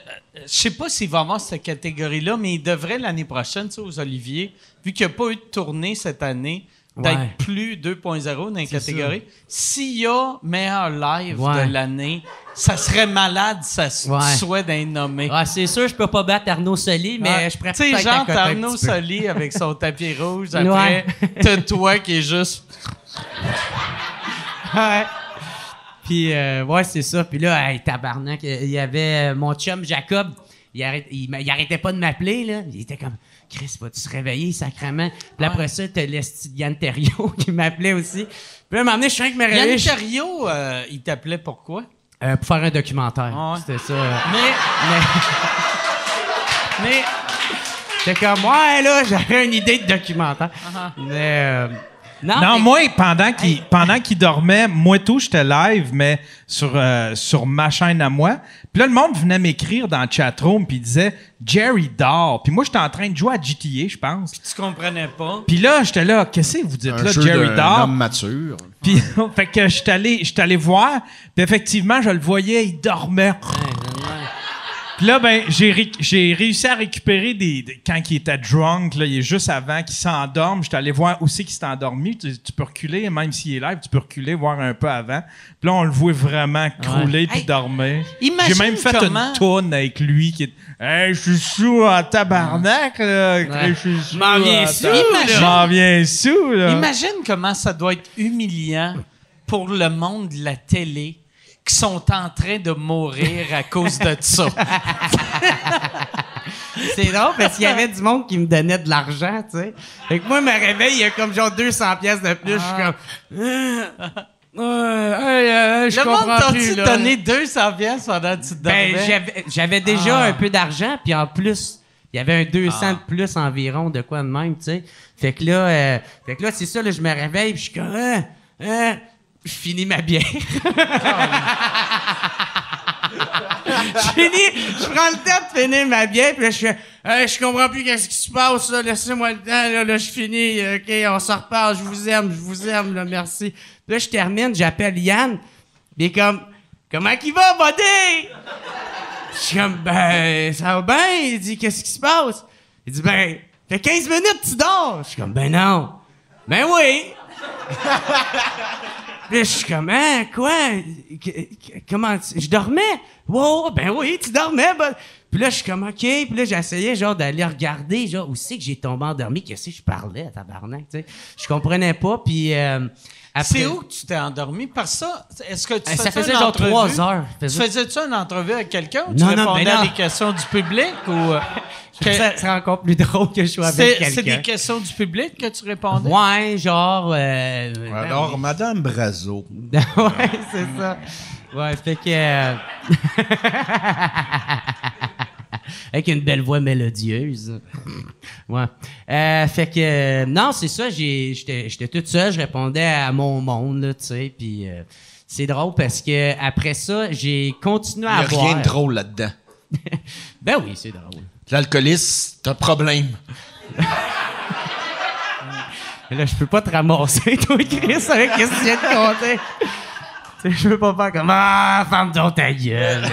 je sais pas s'il va avoir cette catégorie-là, mais il devrait l'année prochaine, tu sais, aux Oliviers, vu qu'il n'y a pas eu de tournée cette année, d'être Ouais. plus 2.0 dans les catégories. S'il y a meilleur live Ouais. de l'année, ça serait malade, ça Ouais. soit d'être nommé. Ah, c'est sûr, je peux pas battre Arnaud Soli, mais Ouais. je préfère Tu sais, genre, Arnaud. Soli avec son tapis *laughs* rouge. Après, t'as toi qui est juste. *laughs* Ouais. Puis, euh, ouais, c'est ça. Puis là, hey, tabarnak, il y avait mon chum Jacob. Il, il arrêtait pas de m'appeler, là. Il était comme, Chris, vas-tu se réveiller, sacrement? Puis après ça, t'as Yann Terriot *laughs* qui m'appelait aussi. Puis là, à un moment donné, je suis que me réveiller. Yann Terriot, euh, il t'appelait pourquoi? Euh, pour faire un documentaire. Ah ouais. C'était ça. euh. Mais, Mais. mais. J'étais comme, ouais, là, j'avais une idée de documentaire. Uh-huh. Mais. Non, Non, mais- moi, pendant qu'il pendant qu'il dormait, moi tout, j'étais live, mais sur, euh, sur ma chaîne à moi. Puis là, le monde venait m'écrire dans le chatroom, puis il disait « Jerry dort ». Puis moi, j'étais en train de jouer à GTA, je pense. tu comprenais pas. Puis là, j'étais là « Qu'est-ce que vous dites Un là, jeu Jerry dort? homme mature. Puis, *laughs* fait que j'étais allé, j'étais allé voir, puis effectivement, je le voyais, il dormait. Puis là, ben, j'ai, ré- j'ai réussi à récupérer des, des- Quand il était drunk, là, il est juste avant qu'il s'endorme. J'étais allé voir aussi qu'il s'était endormi. Tu, tu peux reculer, même s'il est live, tu peux reculer, voir un peu avant. Puis là, on le voit vraiment crouler puis Hey, dormir. imagine J'ai même fait comment- une tourne avec lui qui est. Hey, je suis sous en tabarnak, là. Je suis sous. M'en viens sous, m'en viens sous, là. Imagine comment ça doit être humiliant pour le monde de la télé qui sont en train de mourir à cause de ça. *laughs* C'est drôle parce qu'il y avait du monde qui me donnait de l'argent, tu sais. Fait que moi, je me réveille, il y a comme genre 200 pièces de plus. Je suis comme... Euh, hey, euh, je Le monde comprends t'a plus, dit là. donner 200 pièces pendant que tu te Ben, j'avais, déjà Ah. un peu d'argent, puis en plus, il y avait un 200 de plus environ, de quoi de même, tu sais. Fait que là, euh, fait que là, c'est ça, là, je me réveille, puis je suis comme, hein, hein, finis ma bière. *laughs* je finis, je prends le temps de finir ma bière, puis là, je fais, je comprends plus qu'est-ce qui se passe, laissez-moi le temps, là, là, je finis, ok, on s'en reparle, je vous aime, je vous aime, là, merci. Puis là, je termine, j'appelle Yann, est comme, comment qu'il va, buddy? Je suis comme, ben, ça va bien? Il dit, qu'est-ce qui se passe? Il dit, ben, fait 15 minutes, tu dors. Je suis comme, ben non. Ben oui. Puis je suis comme, hein, quoi? Comment? tu- Je dormais? Wow, ben oui, tu dormais. ben. Puis là, je suis comme, OK. Puis là, j'essayais, genre, d'aller regarder, genre, où c'est que j'ai tombé endormi? Qu'est-ce que je parlais, tabarnak, tu sais? Je comprenais pas, puis... euh, après- C'est où que tu t'es endormi? Que ça, est-ce que tu Eh, ça faisais faisait une genre entrevue? trois heures. Tu Faisait- faisais-tu une entrevue avec quelqu'un ou tu Non, répondais non. à des questions du public ou... euh, *laughs* que- Ça serait encore plus drôle que je sois avec c'est, quelqu'un. c'est des questions du public que tu répondais? Ouais, genre. euh, ben Alors, oui. Madame Brazo. *laughs* ouais, c'est ça. Ouais, fait que. *laughs* *laughs* Avec une belle voix mélodieuse. *laughs* Ouais. Euh, fait que. euh, non, c'est ça, j'étais j'étais toute seule, je répondais à mon monde, tu sais, puis. euh, c'est drôle parce que après ça, j'ai continué Il n'y à a boire. rien de drôle là-dedans. *laughs* Ben oui, c'est drôle. L'alcoolisme, c'est un problème. Mais là, je peux pas te ramasser, toi, Chris, avec qu'est-ce que tu viens de compter. Je peux pas faire comme Ah, ferme donc ta gueule.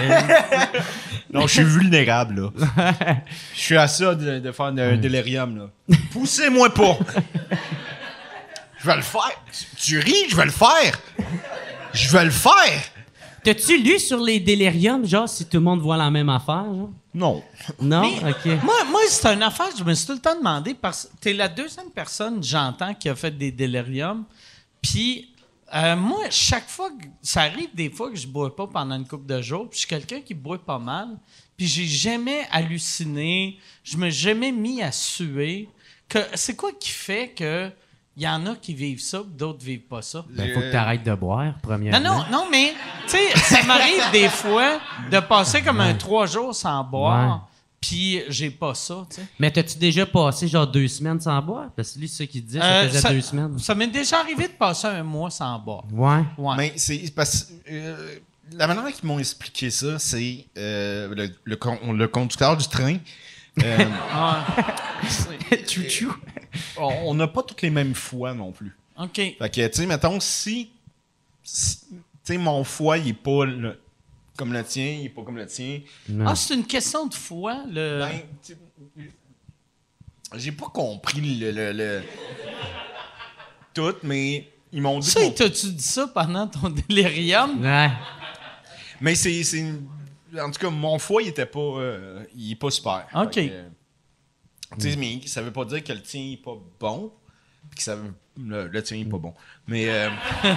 Non, je suis *laughs* vulnérable, là. *laughs* Je suis à ça de, de faire un délirium, là. *laughs* Poussez-moi pas! Je vais le faire. Tu ris, je vais le faire. Je vais le faire. T'as-tu lu sur les déliriums, genre, si tout le monde voit la même affaire, genre? Non. Non? Mais OK. Moi, moi c'est une affaire, je me suis tout le temps demandé, parce que t'es la deuxième personne, j'entends, qui a fait des déliriums. Puis, euh, moi, chaque fois, que, ça arrive des fois que je bois pas pendant une couple de jours, puis je suis quelqu'un qui boit pas mal, puis j'ai jamais halluciné, je me suis jamais mis à suer. Que, c'est quoi qui fait que il y en a qui vivent ça, d'autres vivent pas ça? Ben, faut que t'arrêtes de boire, premièrement. Non, non, non, mais, tu sais, ça m'arrive des fois de passer comme un trois jours sans boire, puis j'ai pas ça, tu sais. Mais t'as-tu déjà passé, genre, deux semaines sans boire? Parce que lui, c'est ce qu'il disait, ça Euh, faisait deux semaines. Ça m'est déjà arrivé de passer un mois sans boire. Ouais. Ouais. Mais c'est parce que euh, la manière qu'ils m'ont expliqué ça, c'est euh, le, le, con- le conducteur du train. euh, *laughs* *laughs* Chouchou. on on n'a pas toutes les mêmes foies non plus. OK. Fait que, tu sais, mettons, si. si- tu sais, mon foie, il est pas le- comme le tien, il est pas comme le tien. Ah, c'est une question de foi, le... Ben, tu- j'ai pas compris le, le- le- tout, mais ils m'ont dit. Ça, que mon- t'as-tu dit ça pendant ton *laughs* délirium? Ouais. Mais c'est. une- En tout cas, mon foie, il était pas. euh, il est pas super. OK. Que, euh, tu sais, mais ça veut pas dire que le tien est pas bon. Puis que ça veut- le, le tien est pas bon. Mais. euh, *laughs*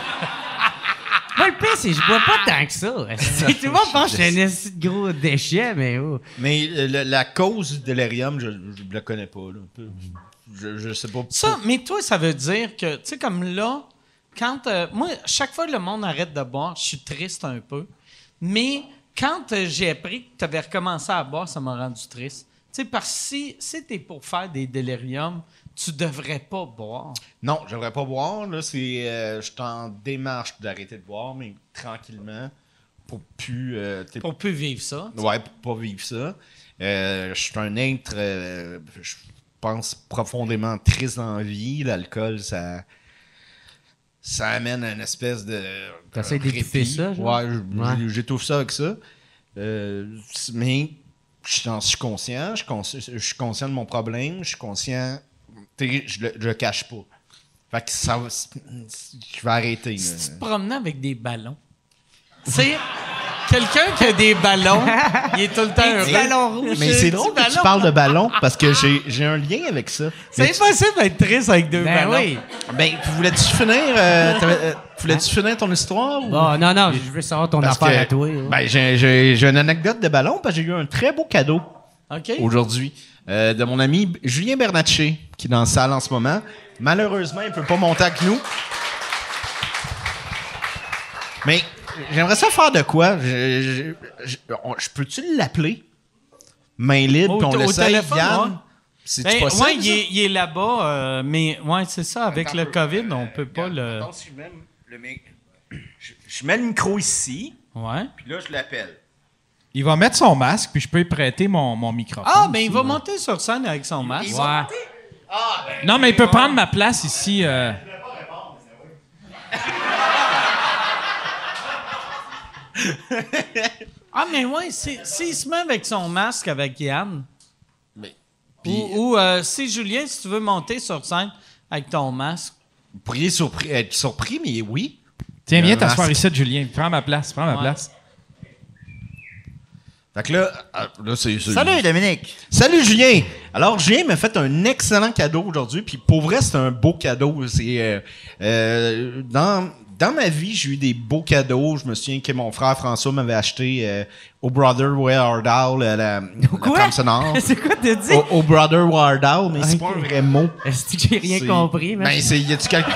Moi, le pire, c'est que je bois pas tant que ça. *laughs* Tout le monde pense que je suis un de gros déchet, mais oh. mais euh, le- la cause du délirium, je, je la connais pas. Là. Je, je sais pas. Ça, mais toi, ça veut dire que, tu sais, comme là, quand. euh, moi, chaque fois que le monde arrête de boire, je suis triste un peu. Mais quand euh, j'ai appris que tu avais recommencé à boire, ça m'a rendu triste. Tu sais, parce que si, es pour faire des déliriums, tu devrais pas boire. Non, j'aimerais pas boire. Là, c'est, euh, je suis en démarche d'arrêter de boire, mais tranquillement, pour plus. euh, t'sais, Pour plus vivre ça. Ouais, pour pas vivre ça. Euh, je suis un être, euh, je pense, profondément triste la vie. L'alcool, ça. Ça amène à une espèce de. T'essaies de d'étouffer ça, genre? Ouais, je- Ouais. j'étouffe ça avec ça. Euh, mais je suis conscient. Je je suis conscient de mon problème. Je suis conscient. Je le, je le cache pas. Fait que ça va- Je vais arrêter. Si là. tu te promenais avec des ballons, tu sais, quelqu'un qui a des ballons, il est tout le temps heureux. Mais c'est drôle que tu parles de ballon parce que j'ai j'ai un lien avec ça. C'est tu- impossible d'être triste avec deux Ben ballons. oui. Ben, voulais-tu finir, euh, t'avais- euh, voulais-tu finir ton histoire? Ou... Bon, non, non, je veux savoir ton Parce affaire que- à toi. hein. Ben, j'ai- j'ai j'ai une anecdote de ballon parce que j'ai eu un très beau cadeau OK. aujourd'hui euh, de mon ami Julien Bernatchez qui est dans la salle en ce moment. Malheureusement, il peut pas monter avec nous. Mais j'aimerais ça faire de quoi? Je, je- je- on- je peux-tu l'appeler? Main libre, puis on l'essaye, Yann? ouais. C'est Ben, possible, ouais, il est, il est là-bas, euh, mais ouais, c'est ça. Avec le COVID, on peut pas le. Attends, si je mets le mic- je, je mets le micro ici, Ouais. puis là, je l'appelle. Il va mettre son masque, puis je peux lui prêter mon, mon microphone. Ah, ben il va là. monter sur scène avec son masque. Ouais. Non, mais il peut prendre ma place ici. euh. Ah, mais ouais, c'est- s'il se met avec son masque avec Yann, Mais, ou, ou, euh, si Julien, si tu veux monter sur scène avec ton masque, vous pourriez surpris- être surpris, mais oui. Tiens, viens t'asseoir ici, Julien. Prends ma place, prends ma Ouais. place. Fait que là, ah, là c'est... c'est- Salut, Dominique. Salut Julien! Alors Julien m'a fait un excellent cadeau aujourd'hui, puis pour vrai c'est un beau cadeau. C'est euh, euh, dans dans ma vie j'ai eu des beaux cadeaux. Je me souviens que mon frère François m'avait acheté euh, au Brother Wardall la, la, la Quoi? trame sonore. C'est quoi t'as dit? Au, au Brother Wardall, mais c'est Ok. pas un vrai mot. Est-ce que j'ai rien C'est- compris, man? Ben c'est y a-tu quelque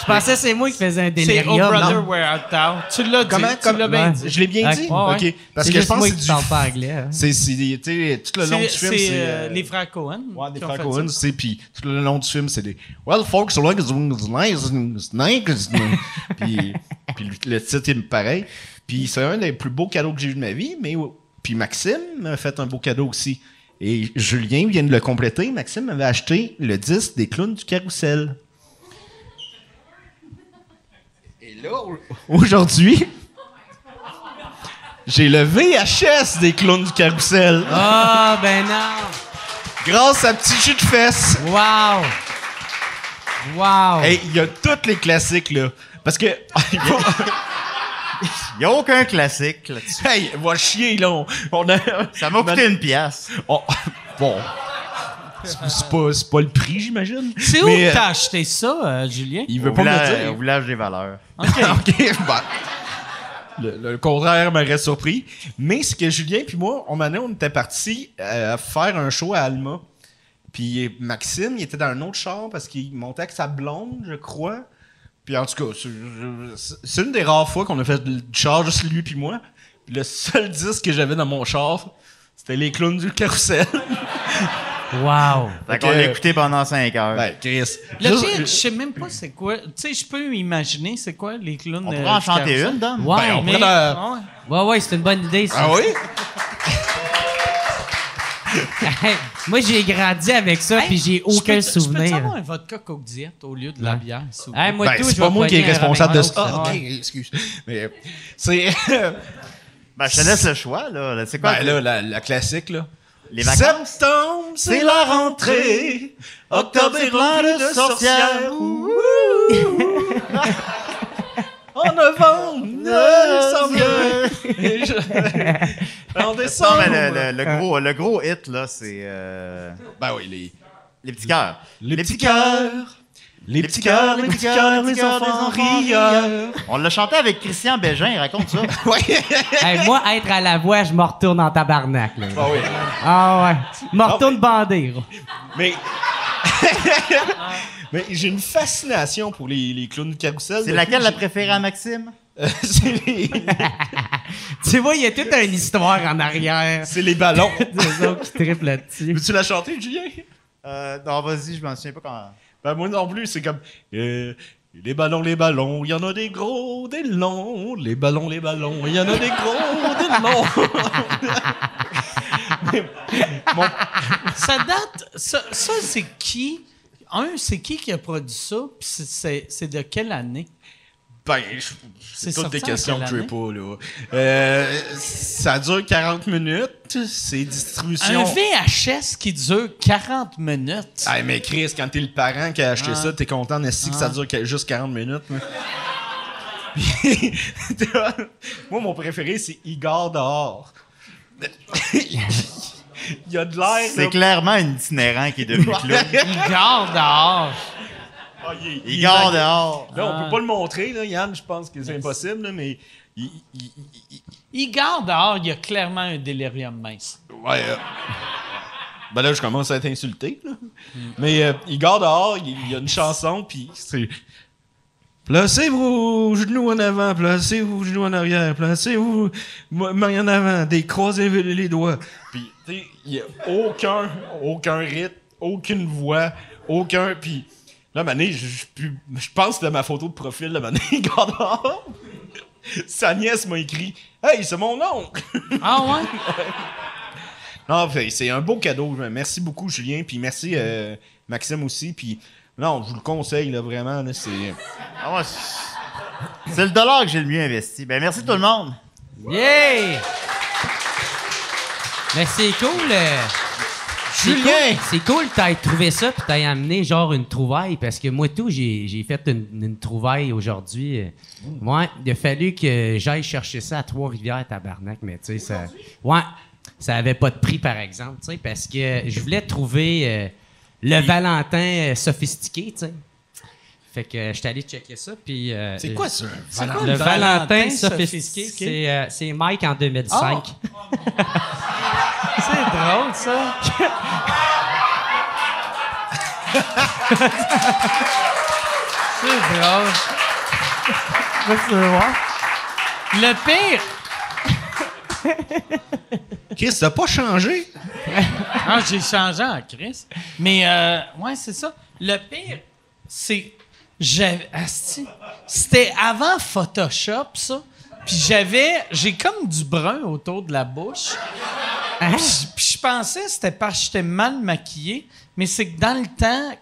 Je pensais que c'est moi qui faisais un c'est délirium. Oh Brother non? Where Art Thou. Tu l'as dit. Comment tu comme l'as bien Ouais. dit. Je l'ai bien dit. Ouais, ouais. OK, parce C'est que je pense moi que qui c'est du parle pas anglais. hein. c'est c'est tu sais tout le long du C'est film c'est, c'est euh, euh, les frères Cohen. Ouais, ont frères Cohen, c'est puis tout le long du film, c'est des Well, folks, like it's nice, it's nice, puis puis le, le titre est pareil. Puis c'est un des plus beaux cadeaux que j'ai eu de ma vie, mais puis Maxime m'a fait un beau cadeau aussi. Et Julien vient de le compléter. Maxime m'avait acheté le disque des clowns du carrousel. Et là, au- aujourd'hui, j'ai le VHS des clowns du carrousel. Ah, ben non! Grâce à Petit Jus de fesses. Wow! Wow! Hey, il y a tous les classiques, là. Parce que. *laughs* il n'y a aucun classique là-dessus. hey, va chier, là. On, on a. Ça m'a coûté une pièce. on- bon. C'est pas, c'est pas le prix, j'imagine. C'est où que euh, t'as acheté ça, euh, Julien? Il veut Au pas me le au dire. village des valeurs. OK, *laughs* bah. Le, le contraire m'aurait surpris. Mais c'est que Julien puis moi, on m'en on était partis euh, faire un show à Alma. Puis Maxime, il était dans un autre char parce qu'il montait avec sa blonde, je crois. Puis en tout cas, c'est- une des rares fois qu'on a fait du char juste lui puis moi. Puis le seul disque que j'avais dans mon char, c'était les clowns du carrousel. *laughs* Wow! Fait qu'on l'a écouté pendant 5 heures. ben, Chris. Le pire, je sais même pas c'est quoi. Tu sais, je peux imaginer c'est quoi les clowns. on euh, pourrait en chanter une, Dom? Ouais, Ben, on Mais, pourrait ouais, ouais, c'est une bonne idée, ça. Ah oui? *laughs* Hey, Moi, j'ai grandi avec ça, puis j'ai peux- aucun Je peux souvenir. avoir un vodka coke diète au lieu de la bière, s'il vous Hey, plaît? moi, Ben, tout, c'est je pas moi qui est responsable de ça. Ah, ok, excuse. Mais c'est. *laughs* Ben, je te laisse le choix, là. C'est quoi? Ben là, la, la classique, là. Les vacances? Septembre, c'est la rentrée. Octobre est rempli de sorcières. *laughs* En novembre, *laughs* décembre. *laughs* En Non, décembre. mais le, le- le gros, le gros hit, là, c'est euh, Ben oui, les, les petits cœurs. les, petits cœurs. Les petits cœurs, les petits cœurs, les enfants rieurs. On l'a chanté avec Christian Bégin, raconte ça. *laughs* Ouais. Hey, moi, être à la voix, je me retourne en tabarnak. Là. Ah oui. Ah ouais. Je me retourne bandé. Mais. *laughs* Mais j'ai une fascination pour les, les clowns de carrousel. C'est laquelle que la préférée à Maxime? Euh, *laughs* c'est les, *laughs* Tu vois, il y a toute une histoire en arrière. c'est les ballons. Des autres qui triplent là-dessus. Veux-tu la chanter, Julien? Euh, non, vas-y, je m'en souviens pas quand. Ben, moi non plus, c'est comme. euh, les ballons, les ballons, il y en a des gros, des longs. Les ballons, les ballons, il y en a des gros, des longs. Ça date. Ça, ça, c'est qui? Un, c'est qui qui a produit ça? Puis c'est- c'est c'est de quelle année? Ben, je- C'est c'est toutes des en questions que quelle je pas, là. Euh, ça dure 40 minutes. C'est distribution. Un VHS qui dure 40 minutes. Ah, mais Chris, quand t'es le parent qui a acheté Ah. ça, t'es content d'essayer que ça dure que- juste 40 minutes. *laughs* Puis, *laughs* Moi, mon préféré, c'est Igor dehors. *laughs* Il y a de l'air. C'est clairement un itinérant qui est devenu clown. Il garde dehors. Ah, il, Il garde dehors. Là, on Ah. peut pas le montrer, là, Yann. Je pense que c'est impossible, là, mais. il- il- il- il- Il garde dehors, il y a clairement un délirium mince. Ouais. euh, Ben là, je commence à être insulté. là. Mais euh, Igor dehors, il il y a une chanson, puis c'est. Placez vos genoux en avant, placez vos genoux en arrière, placez vos mains en avant, décroisez les doigts. Puis, il y a aucun, aucun rythme, aucune voix, aucun. Puis, là, mané, je, pense de ma photo de profil, de mané, *laughs* dehors. Sa nièce m'a écrit Hey, c'est mon oncle! Ah *laughs* ouais? Non, fait, c'est un beau cadeau. Merci beaucoup, Julien. Puis merci, euh, Maxime aussi. Puis non, je vous le conseille, là, vraiment. Là, c'est... Ah, c'est le dollar que j'ai le mieux investi. Ben, merci tout le monde. Yeah! Mais c'est cool. euh, c'est Julien! cool- C'est cool que t'aies trouvé ça puis t'aies amené genre une trouvaille parce que moi tout, j'ai j'ai fait une, une trouvaille aujourd'hui. euh. Ouais, il a fallu que j'aille chercher ça à Trois-Rivières, tabarnak, mais tu sais, ça. Ouais, ça avait pas de prix par exemple, tu sais, parce que je voulais trouver euh, le Valentin euh, sophistiqué, tu sais. Fait que euh, j'étais allé checker ça puis. euh, C'est quoi ça? Quoi le Valentin, Valentin sophistiqué, sophistiqué? c'est euh, c'est Mike en 2005. C'est drôle, ça. C'est drôle. Le pire, Chris, t'as pas changé? Ah, j'ai changé en Chris. Mais, euh, ouais, c'est ça. Le pire, c'est. J'avais- C'était avant Photoshop, ça. Puis j'avais. J'ai comme du brun autour de la bouche. Puis puis je pensais que c'était parce que j'étais mal maquillé. Mais c'est que dans le temps,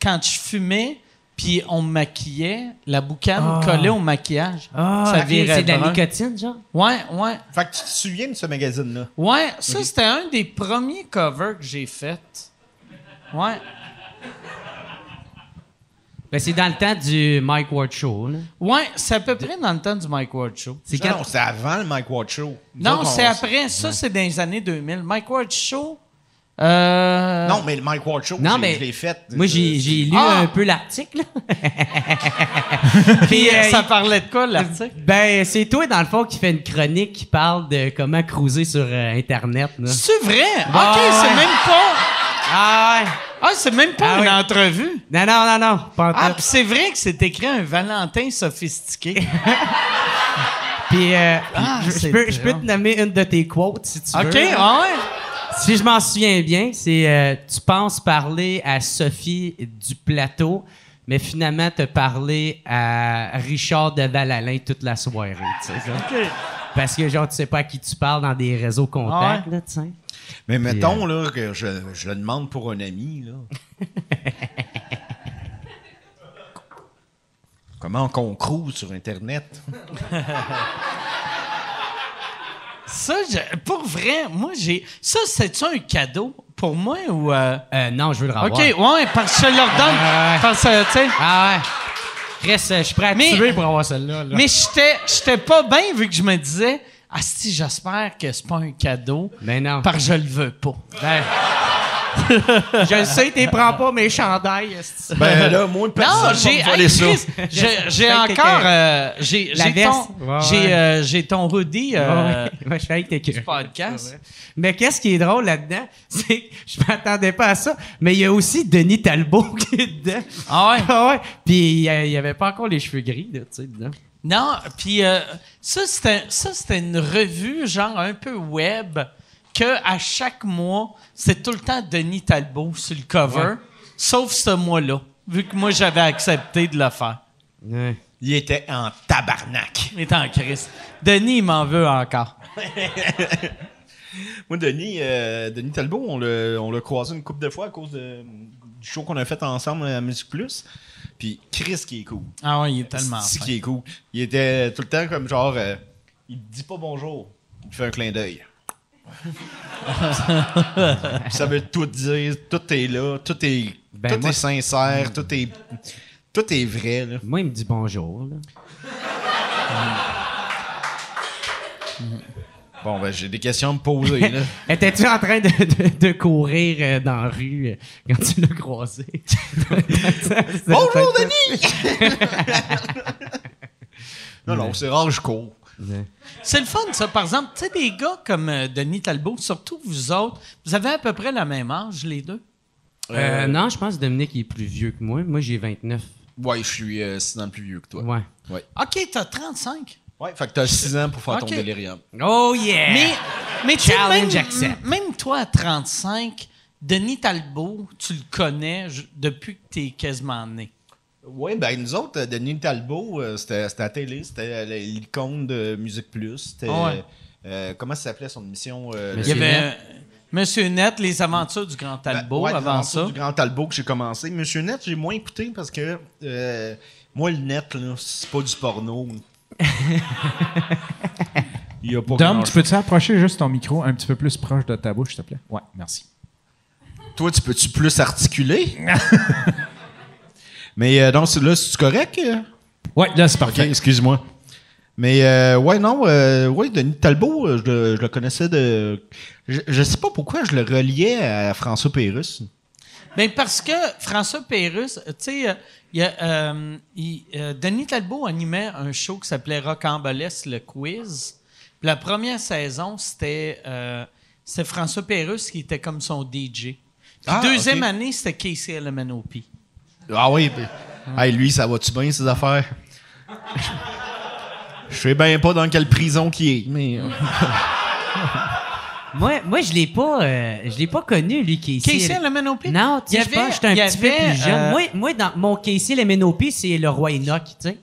quand je fumais, puis on me maquillait, la boucane Ah. collait au maquillage. Ah, ça ok, virait c'est de la nicotine, genre? Ouais, ouais. Fait que tu te souviens de ce magazine-là? Ouais, ça, c'était un des premiers covers que j'ai fait. Ouais. Ben, c'est dans le temps du Mike Ward Show, là. Ouais, c'est à peu près dans le temps du Mike Ward Show. C'est Non, quand... non, c'était avant le Mike Ward Show. Nous Non, c'est après. Ça, c'est dans les années 2000. Mike Ward Show. Euh... Non, mais le Mike Ward Show, Non, mais je l'ai fait. Moi, j'ai, j'ai lu Ah! un peu l'article. *laughs* Puis, euh, ça il- parlait de quoi, l'article? Ben, c'est toi, dans le fond, qui fait une chronique qui parle de comment cruiser sur euh, Internet, là. C'est vrai? Ah, OK, c'est même pas... Ah ouais! Ah, c'est même pas Ah, une oui. entrevue. Non, non, non, non, pas Ah, puis c'est vrai que c'est écrit un Valentin sophistiqué. *laughs* Puis, euh, Ah, je, peux, je peux drôle. te nommer une de tes quotes, si tu veux. OK, ah ouais? Si je m'en souviens bien, c'est euh, tu penses parler à Sophie du plateau, mais finalement te parler à Richard de Valalin toute la soirée. tu sais, ça. Parce que genre tu sais pas à qui tu parles dans des réseaux contacts, Ah là, tu sais. Mais mettons là, que je, je le demande pour un ami. Là. *laughs* Comment qu'on cruise sur Internet? Ça, je- pour vrai, moi, j'ai... Ça, c'est-tu un cadeau pour moi ou... euh, Euh, non, je veux le revoir. OK, ouais, parce que je leur donne. Ouais. Parce que, tu sais. Ah ouais. Reste, je suis prêt à Mais- tuer pour avoir celle-là. là. Mais j'étais, j'étais pas bien vu que je me disais, ah si, j'espère que c'est pas un cadeau, Mais non. parce que je le veux pas. Ben, *laughs* je le sais, t'es prends pas mes chandails. esti. Ben là, moi, personne Non, va j'ai, me voler ça. J'ai, *laughs* encore, euh, j'ai, La j'ai veste. ton, Ouais, j'ai, ouais. euh, j'ai ton hoodie euh, Ouais, ouais, je suis avec tes du podcast. Mais qu'est-ce qui est drôle là-dedans, *laughs* c'est que je m'attendais pas à ça, mais il y a aussi Denis Talbot qui est dedans. Ah ouais? Ah ouais. Puis il y avait pas encore les cheveux gris, tu sais, dedans. Non, puis euh, ça, c'était, une revue, genre un peu web, que à chaque mois, c'est tout le temps Denis Talbot sur le cover, sauf ce mois-là, vu que moi, j'avais accepté de le faire. Ouais. Il était en tabarnak. Il est en crise. Denis, il m'en veut encore. *laughs* Moi, Denis, euh, Denis Talbot, on l'a, on l'a croisé une couple de fois à cause de- du show qu'on a fait ensemble à Musique Plus. Puis Chris qui est cool. Ah ouais, il est tellement fin. qui est cool. Il était tout le temps comme genre, euh, il te dit pas bonjour, il fait un clin d'œil. *laughs* ça veut tout dire, tout est là, tout est, Ben, tout moi- est sincère, tout est, tout est vrai. Là. Moi, il me dit bonjour. Là. Bon, ben j'ai des questions à me poser. là. *laughs* Étais-tu en train de, de- de courir euh, dans la rue euh, quand tu l'as croisé? *laughs* Bonjour Denis! *laughs* non, non, c'est rare, je cours. C'est le fun, ça. Par exemple, tu sais, des gars comme euh, Denis Talbot, surtout vous autres, vous avez à peu près le même âge, les deux? Euh, non, je pense que Dominique est plus vieux que moi. Moi, j'ai 29. Ouais, je suis euh, 6 ans plus vieux que toi. Ouais. OK, t'as 35. Ouais, fait que t'as 6 ans pour faire ton délirium. Oh yeah! Mais, mais tu sais, Challenge même, accept. même toi, à 35, Denis Talbot, tu le connais depuis que t'es quasiment né. Ouais, ben nous autres, euh, Denis Talbot, euh, c'était à la télé, c'était euh, l'icône de Musique Plus. C'était. Ah ouais. euh, comment ça s'appelait son émission euh, Il y Monsieur avait Net. Monsieur Net, Les Aventures du Grand Talbot Ben, ouais, avant ça. du Grand Talbot que j'ai commencé. Monsieur Net, j'ai moins écouté parce que euh, moi, le net, c'est pas du porno. Il y a pas Dom, tu peux-tu approcher juste ton micro un petit peu plus proche de ta bouche, s'il te plaît? Ouais, merci. Toi, tu peux-tu plus articuler? Mais euh, non, c'est- là, c'est correct? euh? Ouais, là, c'est Ok, parfait. excuse-moi. Mais euh, ouais, non, euh, ouais, Denis Talbot, euh, je, le- je le connaissais de. Je, je sais pas pourquoi je le reliais à François Pérusse. Ben parce que François Pérusse, tu sais, euh, il y a, euh, il- euh, Denis Talbot animait un show qui s'appelait Rocambolesque, le quiz. Puis la première saison, c'était euh, François Pérusse qui était comme son DJ. Puis Ah, deuxième année, c'était Casey LMNOP. Ah oui, ben, hey, lui, ça va-tu bien, ces affaires? *laughs* Je sais bien pas dans quelle prison qu'il est, mais. *laughs* Moi, moi je l'ai pas, euh, je l'ai pas connu, lui, Casey. Casey LMNOP? Non, tu Il y sais, je pense j'étais un petit peu plus jeune. euh, Moi, moi, dans mon Casey, le c'est le roi Enoch, tu sais.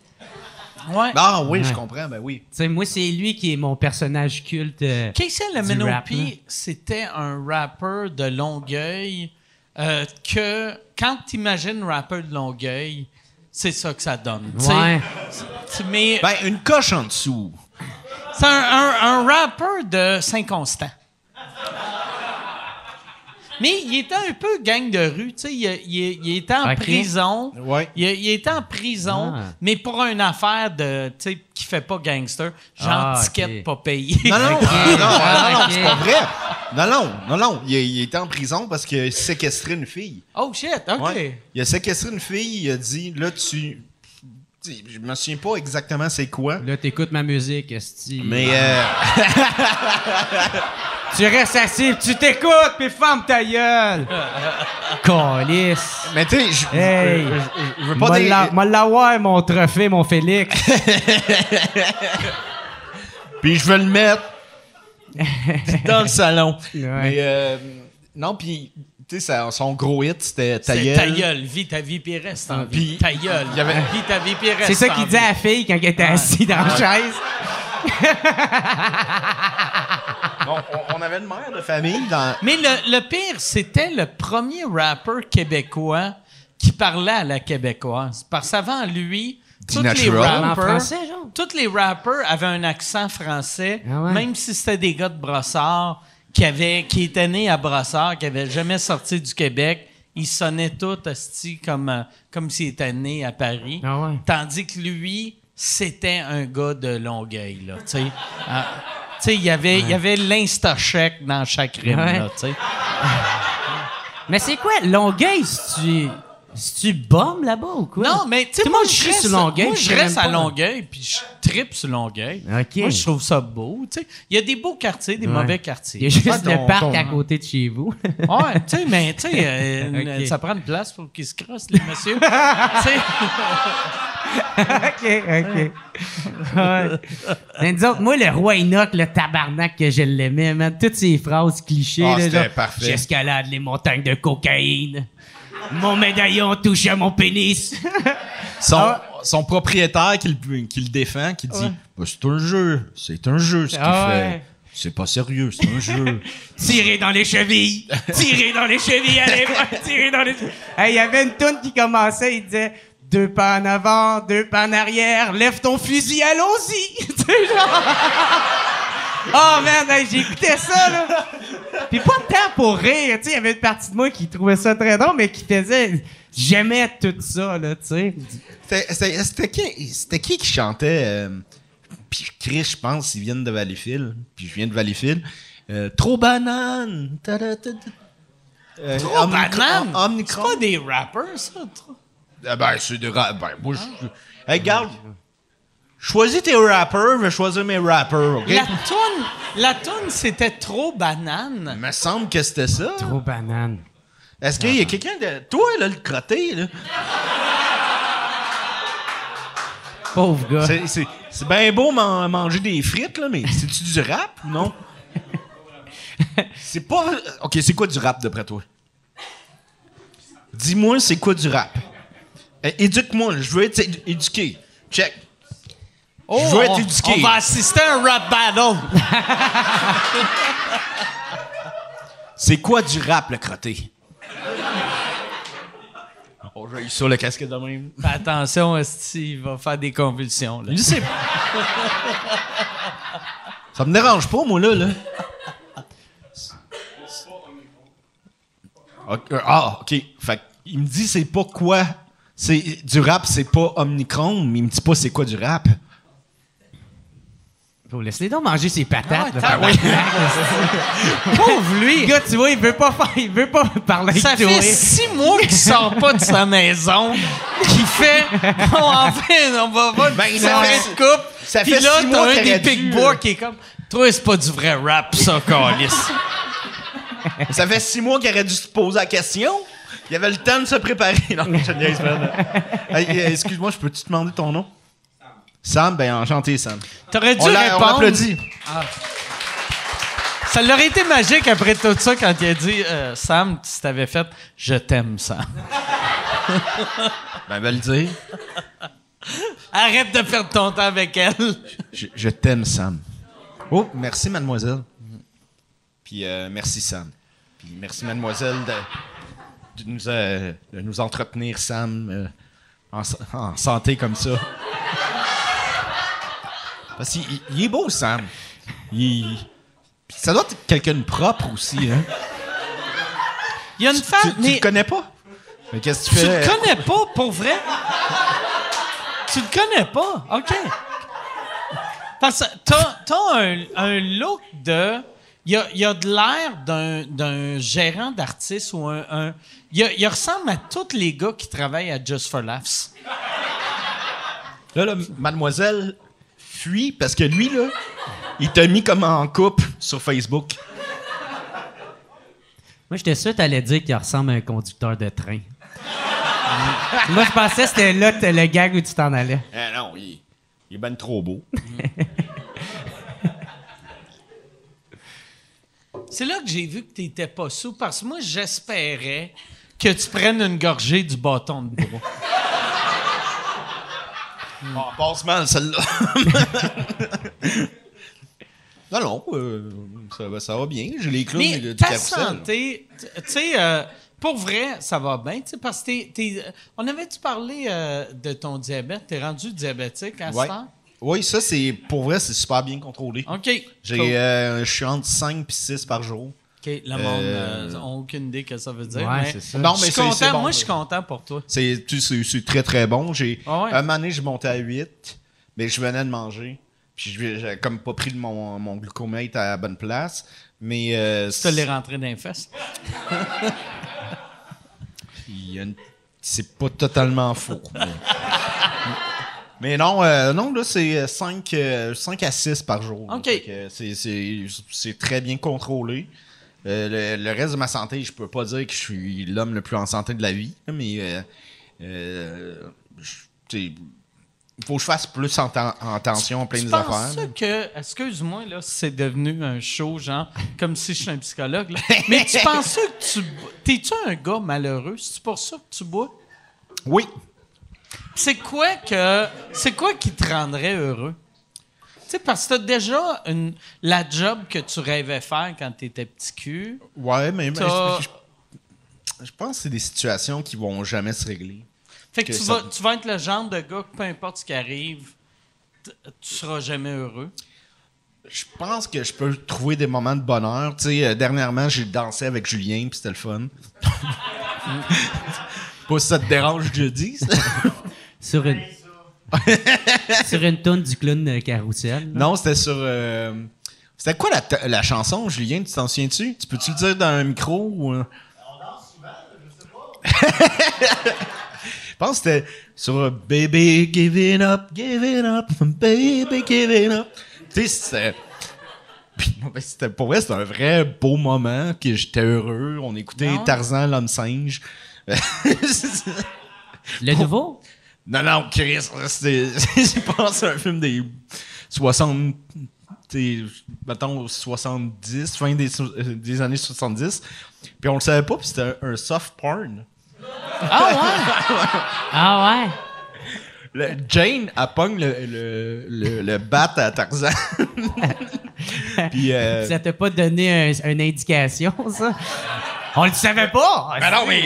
Ouais. Ah oui, je comprends, ben oui. Tu sais, moi, c'est lui qui est mon personnage culte. euh, Casey là. c'était un rappeur de Longueuil euh, que, quand tu imagines rappeur de Longueuil, c'est ça que ça donne. Ouais. Tu- Mais Ben, une coche en dessous. c'est un, un, un rappeur de Saint-Constant. Mais il était un peu gang de rue, tu sais. Il, il- il était en prison. Ouais. Il, il était en prison, Ah. mais pour une affaire de, tu sais, qui fait pas gangster, genre Ah, ticket pas payé. *laughs* Non, non, non, non, non, c'est pas vrai. Non, non, non, non. Il, il était en prison parce qu'il a séquestré une fille. Oh shit, OK. Ouais. Il a séquestré une fille, il a dit, là, tu. tu- Je me souviens pas exactement c'est quoi. Là, t'écoutes ma musique, esti. Mais euh, *laughs* *laughs* Tu restes assis, tu t'écoutes, puis ferme ta gueule. *laughs* Calice. mais tu sais, je Hey. je- veux pas M'a dire- la- m'a l'avoir, mon trophée, mon Félix. *laughs* Puis je vais le mettre *laughs* dans le salon. Ouais. Mais euh, non, puis tu sais, son gros hit c'était ta C'est gueule. ta gueule, vis ta vie puis reste en vie. Puis, Ta gueule, il y avait- vis ta vie puis reste C'est ça qu'il disait à la fille quand elle était assise dans la chaise. Bon, on, on avait une mère de famille dans. Mais le, le pire, c'était le premier rappeur québécois qui parlait à la québécoise. Parce qu'avant lui, tous les rappers, français, genre? tous les rappers avaient un accent français, Ah ouais? même si c'était des gars de Brossard qui avaient, qui étaient nés à Brossard, qui avaient jamais sorti du Québec. Ils sonnaient tous comme euh, comme s'ils étaient nés à Paris. Ah ouais? Tandis que lui, c'était un gars de Longueuil, là, tu sais. Il y avait, il y avait l'insta-chèque dans chaque rime, Ouais. là, tu sais. *laughs* Mais c'est quoi, Longueuil, si tu. Si tu bombes là-bas ou quoi? Non, mais tu sais, moi, je reste, sur Longueuil, moi, je reste à. Longueuil, puis je tripe sur Longueuil. Moi, je trouve ça beau, tu sais. Il y a des beaux quartiers, des Ouais. mauvais Il y a quartiers. juste Ah, ton- le parc ton- à côté de chez vous. Ouais, tu sais, mais tu sais, *laughs* euh, ça prend une place pour qu'ils se crossent, les messieurs. *laughs* Tu sais, OK, OK. Ouais. Mais nous autres, moi, le roi Enoch, le tabarnak que je l'aimais, man, toutes ces phrases clichés. Ah, là, c'était genre, parfait. J'escalade les montagnes de cocaïne. Mon médaillon touche à mon pénis. Son, Ah. son propriétaire qui le, qui le défend, qui dit Bah, C'est un jeu, c'est un jeu ce qu'il Ah fait. ouais. C'est pas sérieux, c'est un jeu. *laughs* Tirer dans les chevilles. Tirer dans les chevilles, allez, *laughs* tirer dans les chevilles. Hey, Il y avait une toune qui commençait, il disait deux pas en avant, deux pas en arrière, lève ton fusil, allons-y. *laughs* Tu sais, genre. Oh man, hey, j'écoutais ça, là. Puis pas de temps pour rire, tu sais, il y avait une partie de moi qui trouvait ça très drôle, mais qui faisait. J'aimais tout ça, là, tu sais. C'était- qui, c'était qui qui chantait euh, Puis Chris, je pense, ils viennent de Valleyfield. Puis je viens de Valleyfield. Euh, trop banane. Ta-da-ta-ta. Euh, Trop Omnicron- banane? C'est pas des rappers, ça. trop. Ah ben, c'est de rap. Ben, moi, je. Hey, regarde. Choisis tes rappers, je vais choisir mes rappers, OK? La toune, la toune, c'était trop banane. Il me semble que c'était ça. Trop banane. Est-ce qu'il y a quelqu'un de. Toi, là, le crotté, là? Pauvre gars. C'est- C'est c'est bien beau man- manger des frites, là, mais c'est-tu du rap ou non? C'est pas. Ok, c'est quoi du rap d'après toi? Dis-moi, c'est quoi du rap? Eh, Éduque-moi, je veux être édu- éduqué. Check. je veux être Oh, on, éduqué. on va assister à un rap battle. *laughs* C'est quoi du rap, le crotté? Oh, j'ai eu ça, le casquette de même. Fais attention, il va faire des convulsions. là. Je sais. Ça me dérange pas, moi, là. là. Ah, OK. Fait il me dit c'est pas quoi. C'est du rap, c'est pas Omnicron, mais il me dit pas c'est quoi du rap. Faut laisser donc manger ses patates. Ah. *laughs* Pauvre lui! Le gars, tu vois, il veut pas faire, il veut pas parler Ça toi. fait six mois qu'il sort pas de sa maison, qu'il fait *laughs* bon, enfin, on va voir Ben, ça fait- de coupe. ça Puis fait là, six t'as mois un qu'il des qui est comme Toi, c'est pas du vrai rap, ça, calice. Ça fait six mois qu'il aurait dû se poser la question. Il avait le temps de se préparer. Non, je niaise, man. *laughs* Hey, euh, Excuse-moi, je peux-tu te demander ton nom? Sam, ben enchanté, Sam. T'aurais dû On l'a- on répondre. l'applaudit. Ça l'aurait été magique après tout ça quand il a dit euh, Sam, tu t'avais fait Je t'aime, Sam. *laughs* Ben, va le dire. Arrête de perdre ton temps avec elle. Je, je t'aime, Sam. Oh, merci, mademoiselle. Puis euh, merci, Sam. Puis merci, mademoiselle, de, de nous, euh, de nous entretenir, Sam, euh, en, sa- en santé comme ça. Parce qu'il il- il est beau, Sam. Il, ça doit être quelqu'un de propre aussi, hein? Il y a une Tu, femme, tu mais le connais pas? Mais qu'est-ce que tu tu fais? le connais pas, pour vrai? tu le connais pas? OK. Parce que t'as, t'as un, un look de... Il y a, il y a de l'air d'un, d'un gérant d'artiste ou un... un- il, a- il ressemble à tous les gars qui travaillent à Just for Laughs. Là, là, mademoiselle fuit parce que lui, là, il t'a mis comme en couple sur Facebook. Moi, j'étais sûr que t'allais dire qu'il ressemble à un conducteur de train. *laughs* Moi, je pensais que c'était là le gag où tu t'en allais. Ah non, il, il est ben trop beau. *laughs* C'est là que j'ai vu que tu n'étais pas sous, parce que moi, j'espérais que tu prennes une gorgée du bâton de bois. Oh, *laughs* passe mal, celle-là. *laughs* non, non, euh, ça, va, ça va bien. J'ai les clowns Mais du ta santé, tu sais, euh, pour vrai, ça va bien, parce que t'es- t'es- on avait-tu parlé euh, de ton diabète? T'es rendu diabétique à Ouais. ce temps? Oui, ça, c'est pour vrai, c'est super bien contrôlé. OK. J'ai, Cool. euh, je suis entre 5 et 6 par jour. OK, le monde euh, n'a aucune idée que ça veut dire. Ouais, mais c'est ça. Non, je mais suis c'est- content. c'est bon, moi, je suis content pour toi. C'est, tu sais, c'est, c'est très, très bon. J'ai, Ah ouais? Un moment donné, je montais à 8, mais je venais de manger. Puis je- j'ai comme pas pris mon, mon glucomètre à la bonne place. Mais. euh, Tu te l'es rentré dans les fesses? *laughs* Il y a une- C'est pas totalement faux. mais... *laughs* Mais non, euh, non, là, c'est 5, à 6 par jour. OK. C'est- C'est c'est très bien contrôlé. Euh, le, le reste de ma santé, je peux pas dire que je suis l'homme le plus en santé de la vie, mais euh, euh, il faut que je fasse plus en, en tension, plein Tu des affaires. ça que, excuse-moi, là, c'est devenu un show, genre, *laughs* comme si je suis un psychologue, là. mais tu penses que tu. T'es-tu un gars malheureux? C'est pour ça que tu bois? Oui. C'est quoi que. C'est quoi qui te rendrait heureux? Tu sais, parce que t'as déjà une, la job que tu rêvais faire quand t'étais petit cul. Ouais, mais, je, je pense que c'est des situations qui vont jamais se régler. Fait que, Que tu, ça- vas, tu vas être le genre de gars que peu importe ce qui arrive, tu seras jamais heureux. Je pense que je peux trouver des moments de bonheur. Tu sais, euh, dernièrement, j'ai dansé avec Julien, puis c'était le fun. *laughs* Pas si ça te dérange que je dis. *laughs* Sur une. *laughs* sur une tourne du clown de Carousel. là. non, c'était sur. euh, C'était quoi la, la chanson, Julien? Tu t'en souviens-tu? Tu peux-tu le dire dans un micro? Ou... euh? *laughs* Je pense que c'était sur euh, Baby Giving Up, Giving Up, Baby Giving Up. Tu sais, c'était. *laughs* C'était pour vrai, c'était un vrai beau moment, que j'étais heureux. On écoutait? Tarzan, l'homme singe. Le nouveau? Non, non, Chris. *laughs* Je pense à un film des 60. t'sais, Mettons 70, fin des, euh, des années 70. Puis on le savait pas, puis c'était un, un soft porn. Ah ouais? *laughs* Le- Jane, elle pogne le, le, le, le bat à Tarzan. *laughs* puis. Euh, Ça t'a pas donné un- une indication, ça? On le savait pas! ben non, mais.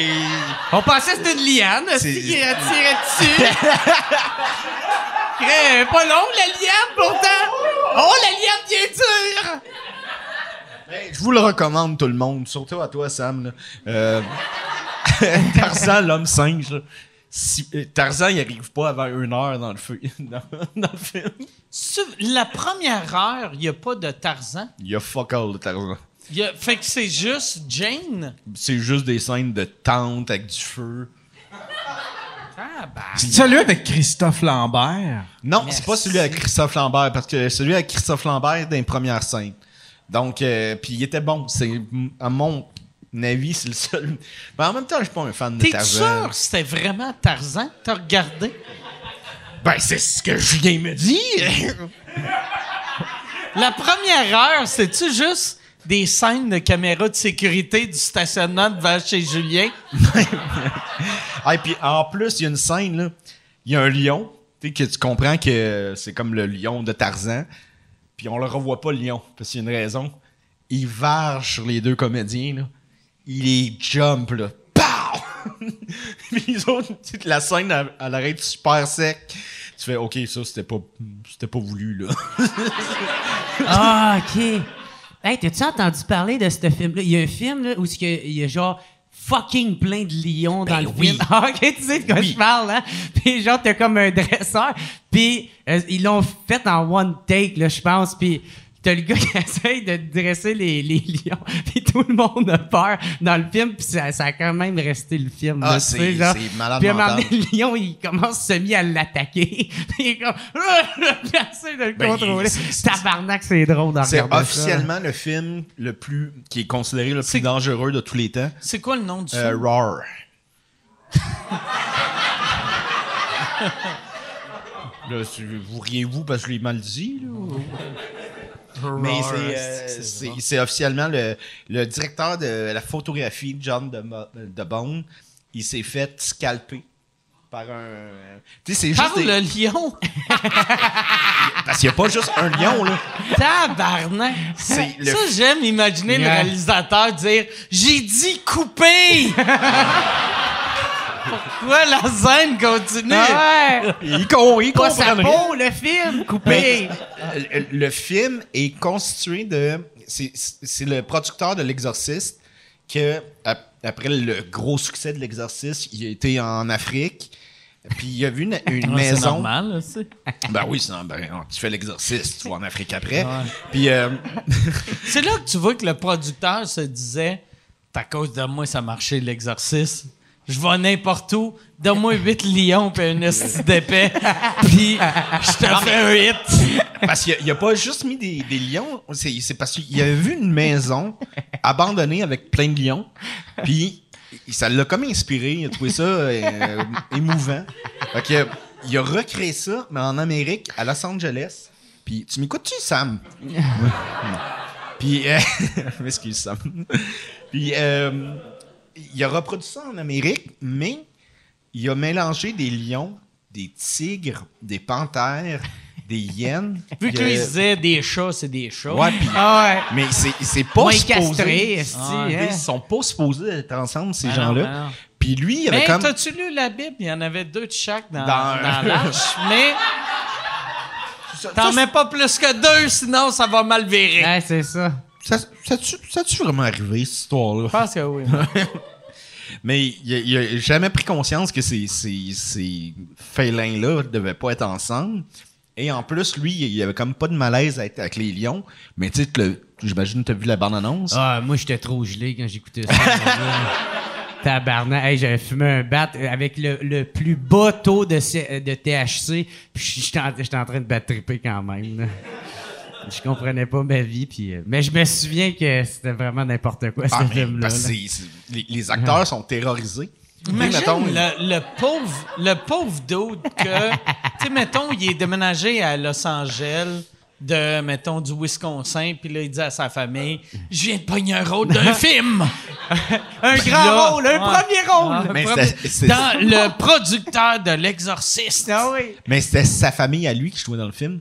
On pensait que c'était une liane, C'est- qui tirait dessus? Pas long, la liane, pourtant! Oh, la liane bien dure! Ben, Je vous le recommande, tout le monde, surtout à toi, Sam. là. Euh, *laughs* Tarzan, l'homme singe. là. Si- euh, Tarzan, il arrive pas avant une heure dans le, feu, *laughs* dans, dans le film. Sur la première heure, il n'y a pas de Tarzan? Il y a fuck all de Tarzan. Il y a- fait que c'est juste Jane? C'est juste des scènes de tente avec du feu. Ah, bah. C'est celui avec Christophe Lambert? Non, c'est pas celui avec Christophe Lambert, parce que celui avec Christophe Lambert dans les premières scènes. Donc, euh, puis il était bon. C'est, à mon avis, c'est le seul. Mais en même temps, je suis pas un fan de T'es Tarzan. sûr que c'était vraiment Tarzan? T'as regardé? Ben, c'est ce que Julien me dit. *laughs* La première heure, c'est-tu juste des scènes de caméra de sécurité du stationnement devant chez Julien? *laughs* Ah, et puis en plus, il y a une scène, là. Il y a un lion. Tu sais, que tu comprends que c'est comme le lion de Tarzan. Puis on le revoit pas, le lion, parce qu'il y a une raison. Il varge sur les deux comédiens, là. Il les jump, là. Pow! *laughs* Puis les autres, la scène, elle, elle arrête super sec. Tu fais, OK, ça, c'était pas, c'était pas voulu, là. Ah, OK. Hey, t'as-tu entendu parler de ce film-là? Il y a un film là, où il y a- genre fucking plein de lions dans Ben le oui. film. *laughs* Ah, OK, tu sais de quoi Oui. je parle, hein? Puis genre, t'as comme un dresseur. Puis euh, ils l'ont fait en one take, là, je pense. Puis t'as le gars *laughs* qui essaye de dresser les, les lions. *laughs* Puis tout le monde a peur dans le film. Puis ça, ça a quand même resté le film. Ah, c'est- Puis à un moment mental. donné, le lion, il commence semi à l'attaquer. Puis *laughs* il est comme... Il essaie de le Ben, contrôler. c'est- c'est- Tabarnak, c'est drôle d'en C'est regarder ça. officiellement le film le plus, qui est considéré le C'est- plus dangereux de tous les temps. C'est quoi le nom du Euh, film? Roar. Là, vous riez-vous parce que je l'ai mal dit, là? Mais c'est, euh, c'est, c'est officiellement le, le directeur de la photographie, John de, de Bone. Il s'est fait scalper par un. Tu sais, c'est juste. Par des- le lion! *laughs* Parce qu'il n'y a pas juste un lion, là. Tabarnak! C'est le- Ça, j'aime imaginer le réalisateur dire « J'ai dit couper! » *laughs* Pourquoi la scène continue? Ah ouais! Il, con, il Pas peau, le film, coupé! le, le film est constitué de. C'est le producteur de L'Exorciste que, ap- après le gros succès de L'Exorciste, il a été en Afrique. Puis il a vu une, une *laughs* C'est maison. normal, là, c'est. Ben oui, c'est ben, tu fais l'exorciste, tu vas en Afrique après. Puis euh, C'est là que tu vois que le producteur se disait « À cause de moi, ça marchait l'exercice. Je vais n'importe où, donne-moi huit lions puis un esti d'épais, *laughs* puis je te fais un hit. » parce qu'il a, a pas juste mis des, des lions, c'est parce qu'il avait vu une maison abandonnée avec plein de lions. Puis ça l'a comme inspiré, il a trouvé ça euh, émouvant. Fait que, il a recréé ça, mais en Amérique, à Los Angeles. Puis tu m'écoutes-tu, Sam? Oui. *laughs* Puis, euh, *laughs* je m'excuse, Sam. Puis, euh, il a reproduit ça en Amérique, mais il a mélangé des lions, des tigres, des panthères, *laughs* des hyènes. Vu que lui, il disait des chats, c'est des chats. Ouais, puis- Ah ouais! mais c'est, c'est pas Moins supposé. castré, Ah, hein? Ils sont pas supposés être ensemble, ces Ah gens-là. non. Puis lui, il avait Mais comme. t'as-tu lu la Bible? Il y en avait deux de chaque dans, Dans- dans l'arche, *laughs* mais t'en ça, mets pas plus que deux, sinon ça va mal virer. Ouais, c'est ça. Ça, ça, tu- ça a-tu vraiment arrivé, cette histoire-là? Je pense que oui. *laughs* Mais il a, il a jamais pris conscience que ces, ces, ces félins-là devaient pas être ensemble. Et en plus, lui, il avait comme pas de malaise à être avec les lions. Mais tu sais, le- j'imagine que tu as vu la bande-annonce? Ah, moi, j'étais trop gelé quand j'écoutais ça. *laughs* Tabarnak. Hey, j'avais fumé un bat avec le, le plus bas taux de, de THC. Puis j'étais en, j'étais en train de battre triper quand même. Je comprenais pas ma vie. Puis, euh, mais je me souviens que c'était vraiment n'importe quoi, ce Ah, film-là. les, les acteurs sont terrorisés. Imagine mettons, le, le pauvre, le pauvre dude que, tu sais, mettons, il est déménagé à Los Angeles de, mettons, du Wisconsin, puis là, il dit à sa famille, je viens de pogner un rôle d'un *laughs* film. Un grand là- rôle, un premier rôle. Mais premier- c'est- dans le producteur de L'Exorciste. Ah oui. Mais c'était sa famille à lui qui jouait dans le film.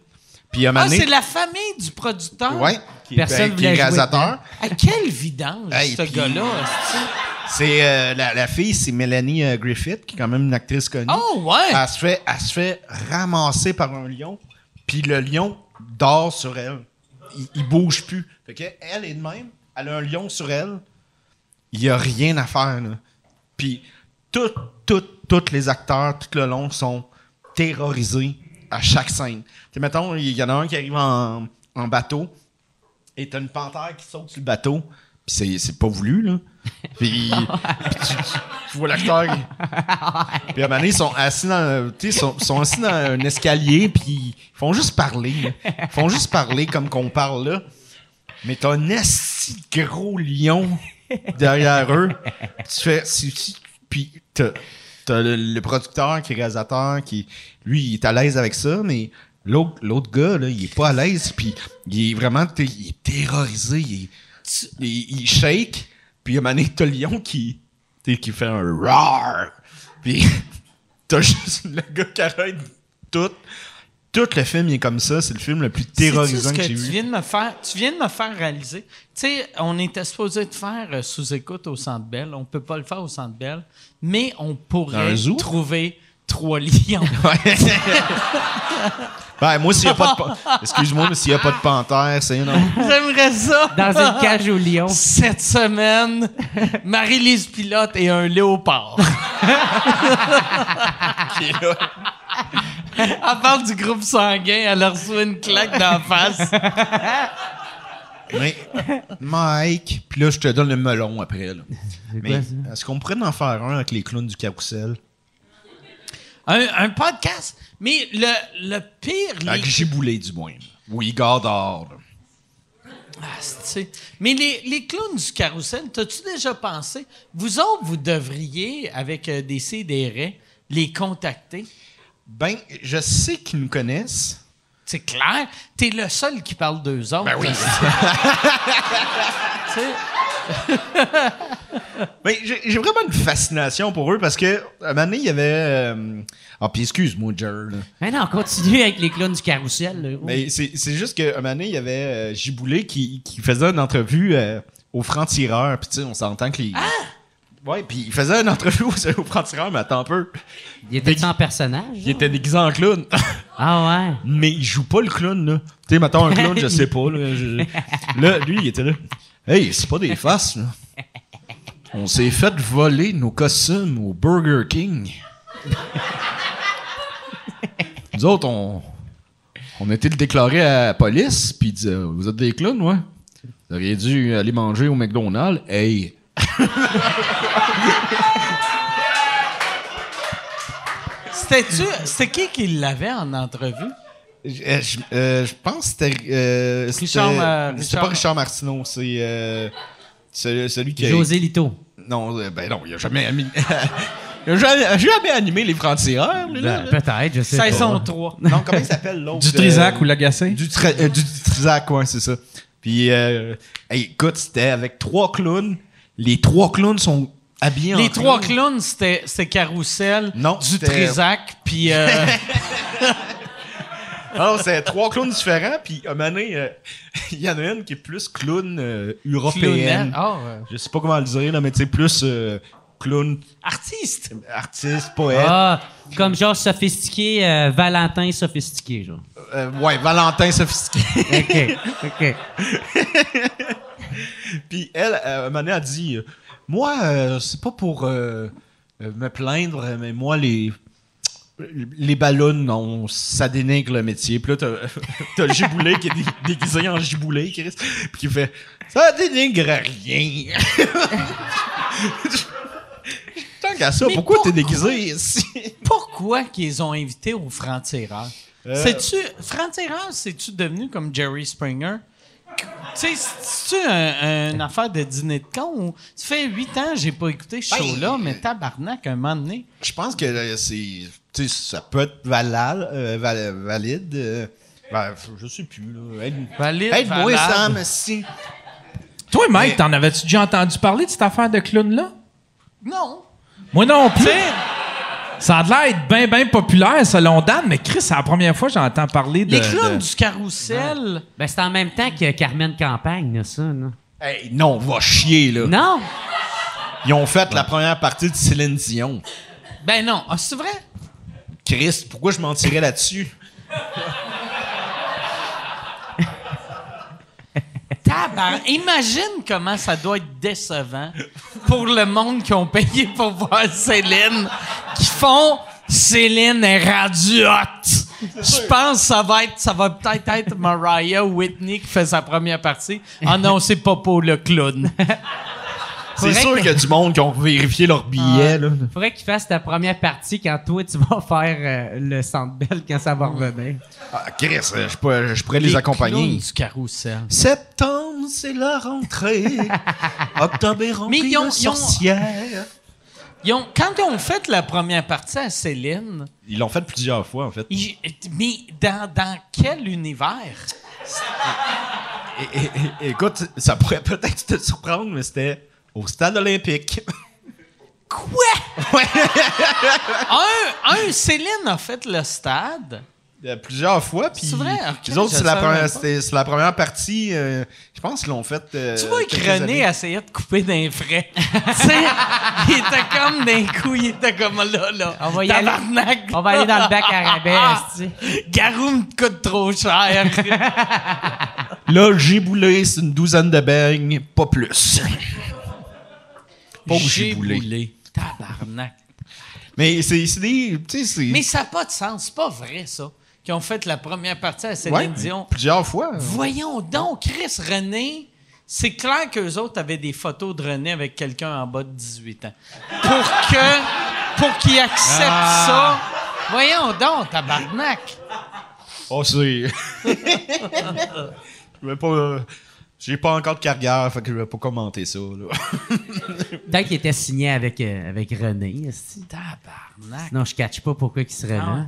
Puis Ah, c'est la famille du producteur? Ouais. Qui, Personne ben, qui est réalisateur. À quel vidange, Hey, ce gars-là? C'est euh, la, la fille, c'est Mélanie euh, Griffith, qui est quand même une actrice connue. Oh, ouais! Elle se fait, elle se fait ramasser par un lion, puis le lion dort sur elle. Il, il bouge plus. Fait que elle est de même, elle a un lion sur elle. Il y a rien à faire là. Puis tout, tout, tous les acteurs tout le long sont terrorisés à chaque scène. Sais, mettons, il y en a un qui arrive en, en bateau et t'as une panthère qui saute sur le bateau. Puis c'est, c'est pas voulu, là. *laughs* Puis, tu, vois l'acteur. *laughs* Puis à un moment donné, ils sont assis dans, sont, sont assis dans un escalier, puis ils font juste parler. là. Ils font juste parler comme qu'on parle là. Mais t'as un de gros lion derrière eux. Tu fais. Puis t'as, t'as le, le producteur qui est réalisateur, qui lui, il est à l'aise avec ça, mais l'autre, l'autre gars, là, il est pas à l'aise, puis il est vraiment il est terrorisé. Il, est- il, il shake, puis à un moment donné, t'as le lion qui, qui fait un roar. Puis *laughs* t'as juste le gars qui arrête tout. Tout le film il est comme ça. C'est le film le plus Sais-tu terrorisant ce que, j'ai tu vu. viens de me faire tu viens de me faire réaliser? Tu sais on était supposé de faire euh, sous-écoute au Centre Bell on peut pas le faire au Centre Bell mais on Dans pourrait zoo? trouver trois lions *laughs* Ouais. Ben, moi, s'il n'y a pas de. Excuse-moi, mais s'il n'y a pas de panthère, c'est non. j'aimerais ça Dans une cage au lion. cette semaine Marie-Lise Pilote et un léopard *laughs* Elle parle du groupe sanguin, elle a reçu une claque d'en face. Mais, Mike, puis là, je te donne le melon après. Là. Mais est-ce qu'on pourrait en faire un avec les clowns du carrousel? Un, un podcast, mais le, le pire... les- Avec Giboulé, du moins. Oui, Godard. là. Ah, Mais les, les clowns du carrousel, t'as-tu déjà pensé? Vous autres, vous devriez, avec euh, des CDR, les contacter. Ben, je sais qu'ils nous connaissent. C'est clair. T'es le seul qui parle d'eux autres. Ben oui. *laughs* Mais j'ai vraiment une fascination pour eux parce que, à un moment donné, il y avait. euh, Ah, puis excuse-moi, Jer. là. Mais non, continue avec les clowns du carrousel. là. Mais c'est c'est juste qu'à un moment donné, il y avait euh, qui, qui faisait une entrevue euh, au franc-tireur. Puis tu sais, on s'entend que les. Ah! Ouais, puis il faisait une entrevue au, au franc-tireur, mais attends un peu. Il était en personnage? Il était déguisé en clown. *laughs* Ah ouais. mais il joue pas le clown, là. Tu sais, mettons un clown, je *laughs* sais pas, là. je- Là, lui, il était là. Hey, c'est pas des *laughs* faces, là. On s'est fait voler nos costumes au Burger King. *laughs* Nous autres, on, on a été le déclarer à la police, puis il disait Vous êtes des clowns, ouais? Vous auriez dû aller manger au McDonald's. Hey *laughs* C'était-tu. C'était qui qui l'avait en entrevue? Je, euh, je- euh, je pense que c'était. euh, Richard, euh, Richard- pas Richard Martineau, c'est. euh, celui, celui qui a. José Lito. Non, euh, ben non, il a jamais animé. *laughs* il a jamais, jamais animé les francs-tireurs. Ben, Peut-être, je sais pas. Saison 3. Non, comment il s'appelle l'autre Du Trisac ou l'agacé? Du, euh, du Trisac, ouais, c'est ça. Puis, euh, hey, écoute, c'était avec trois clowns. Les trois clowns sont habillés en Les trois clown. clowns, c'était Carousel, Non, du Trisac, puis. *laughs* Alors, c'est trois clowns différents. Puis, à un moment donné, euh, *laughs* il y en a une qui est plus clown euh, européenne. Ouais. Je sais pas comment le dire, là, mais tu sais, plus euh, clown, Artiste. artiste, poète. Ah, comme genre sophistiqué, euh, Valentin sophistiqué, genre. Ouais, Valentin sophistiqué. *laughs* OK, OK. *laughs* Puis elle, à un moment donné, elle dit Moi, c'est pas pour me plaindre, mais moi, les. Les ballons, non, ça dénigre le métier. Puis là, t'as, *laughs* giboulet qui est dé- déguisé en giboulet, Chris, puis qui fait Ça dénigre rien. *laughs* Tant qu'à ça, Mais pourquoi t'es déguisé ici? *laughs* Pourquoi qu'ils ont invité au franc-tireur? Euh. C'est-tu. Franc-tireur, c'est-tu devenu comme Jerry Springer? Tu sais, c'est-tu un- une affaire de dîner de con ou? Ça fait huit ans que j'ai pas écouté ce Ben, show-là, mais tabarnak, un moment donné. Je pense que euh, c'est. Tu sais, ça peut être valal- euh, val- valide. euh, ben, je sais plus, là. Aide- Valide, Aide-moi, valable. Sam, si. Toi, Mike, t'en avais-tu déjà entendu parler de cette affaire de clown-là? Non. Moi non plus. Ça a l'air d'être bien, bien populaire selon Dan, mais Chris, c'est la première fois que j'entends parler de. Les clowns de- du carrousel. Ben, c'est en même temps que Carmen Campagne, là, ça. là. Hey, non, va chier, là. Non! Ils ont fait la première partie de Céline Dion. Ben non. Ah, c'est vrai? Chris, pourquoi je mentirais là-dessus? Tabar... Imagine comment ça doit être décevant pour le monde qui ont payé pour voir Céline, qui font Céline est rendue hot. Je pense que ça va être, ça va peut-être être Mariah Whitney qui fait sa première partie. Ah non, c'est Popo le clown. C'est sûr qu'il y a du monde qui ont vérifié leur billet, là. Faudrait qu'il fasse ta première partie quand toi, tu vas faire euh, le centre belle quand ça va revenir. Ah, Chris, euh, je pourrais, je pourrais les, accompagner. clowns du carrousel. Septembre, c'est la rentrée. *laughs* Octobre est rempli Mais ils ont- de sorcières. Ils ont- quand ils ont fait la première partie à Céline, Ils l'ont fait plusieurs fois, en fait. ils- mais dans, dans quel univers? Écoute, ça pourrait peut-être te surprendre, mais c'était au stade olympique. Quoi? un, un, Céline a fait le stade. Euh, plusieurs fois, puis C'est vrai? Les autres, c'est la, première- pas. c'était- c'est la première partie. euh, je pense qu'ils l'ont fait. euh, tu vois que René essayait de couper d'un frais. *laughs* tu sais, il était comme d'un coup, il était comme là, là. On va y aller. On va aller dans le bac à rabais, esti. Garou me coûte trop cher. *laughs* Là, j'ai boulé, c'est une douzaine de beignes, pas plus. *laughs* Pas J'ai giboulé. boulé. Tabarnak. Mais c'est des. Mais ça n'a pas de sens. C'est pas vrai, ça. Qui ont fait la première partie à Céline Ouais, Dion. plusieurs fois. Voyons donc, Chris René. C'est clair qu'eux autres avaient des photos de René avec quelqu'un en bas de 18 ans. Pour que. Pour qu'il accepte ça. Voyons donc, tabarnak. Oh, c'est. *laughs* je vais pas. J'ai pas encore de carrière, fait que je vais pas commenter ça. *laughs* Peut-être qu'il était signé avec, euh, avec René. Tabarnak. Non, je catch pas pourquoi il serait Ah là.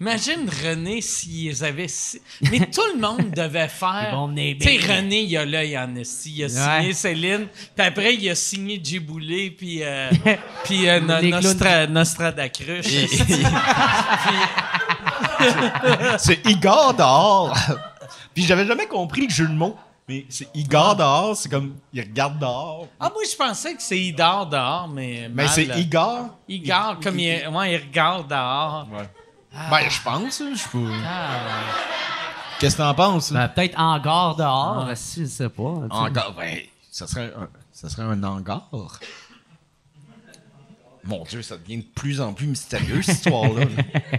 Imagine René s'ils avaient. si- Mais tout le monde devait faire. Venir Tu sais, bien. René, il a l'œil en esti. Il a Ouais. signé Céline. Puis après, il a signé Djiboulé. Puis, euh, *laughs* puis euh, no- Les clowns Nostra, Nostradacruche. *laughs* c'est Igor dehors. Puis j'avais jamais compris le jeu de mots. Mais c'est Igor dehors, c'est comme. Il regarde dehors. ah, moi, je pensais que c'est Idor dehors, mais. Mais c'est Igor? Igor, comme il, ouais, il regarde dehors. Ouais. Ben, je pense, hein, je pas. Ah, Qu'est-ce que t'en penses? Ben, peut-être hangar dehors, esti, je sais pas. Hangar, ouais. Ça serait un, ça serait un hangar. Mon Dieu, ça devient de plus en plus mystérieux, cette histoire-là. là. *laughs*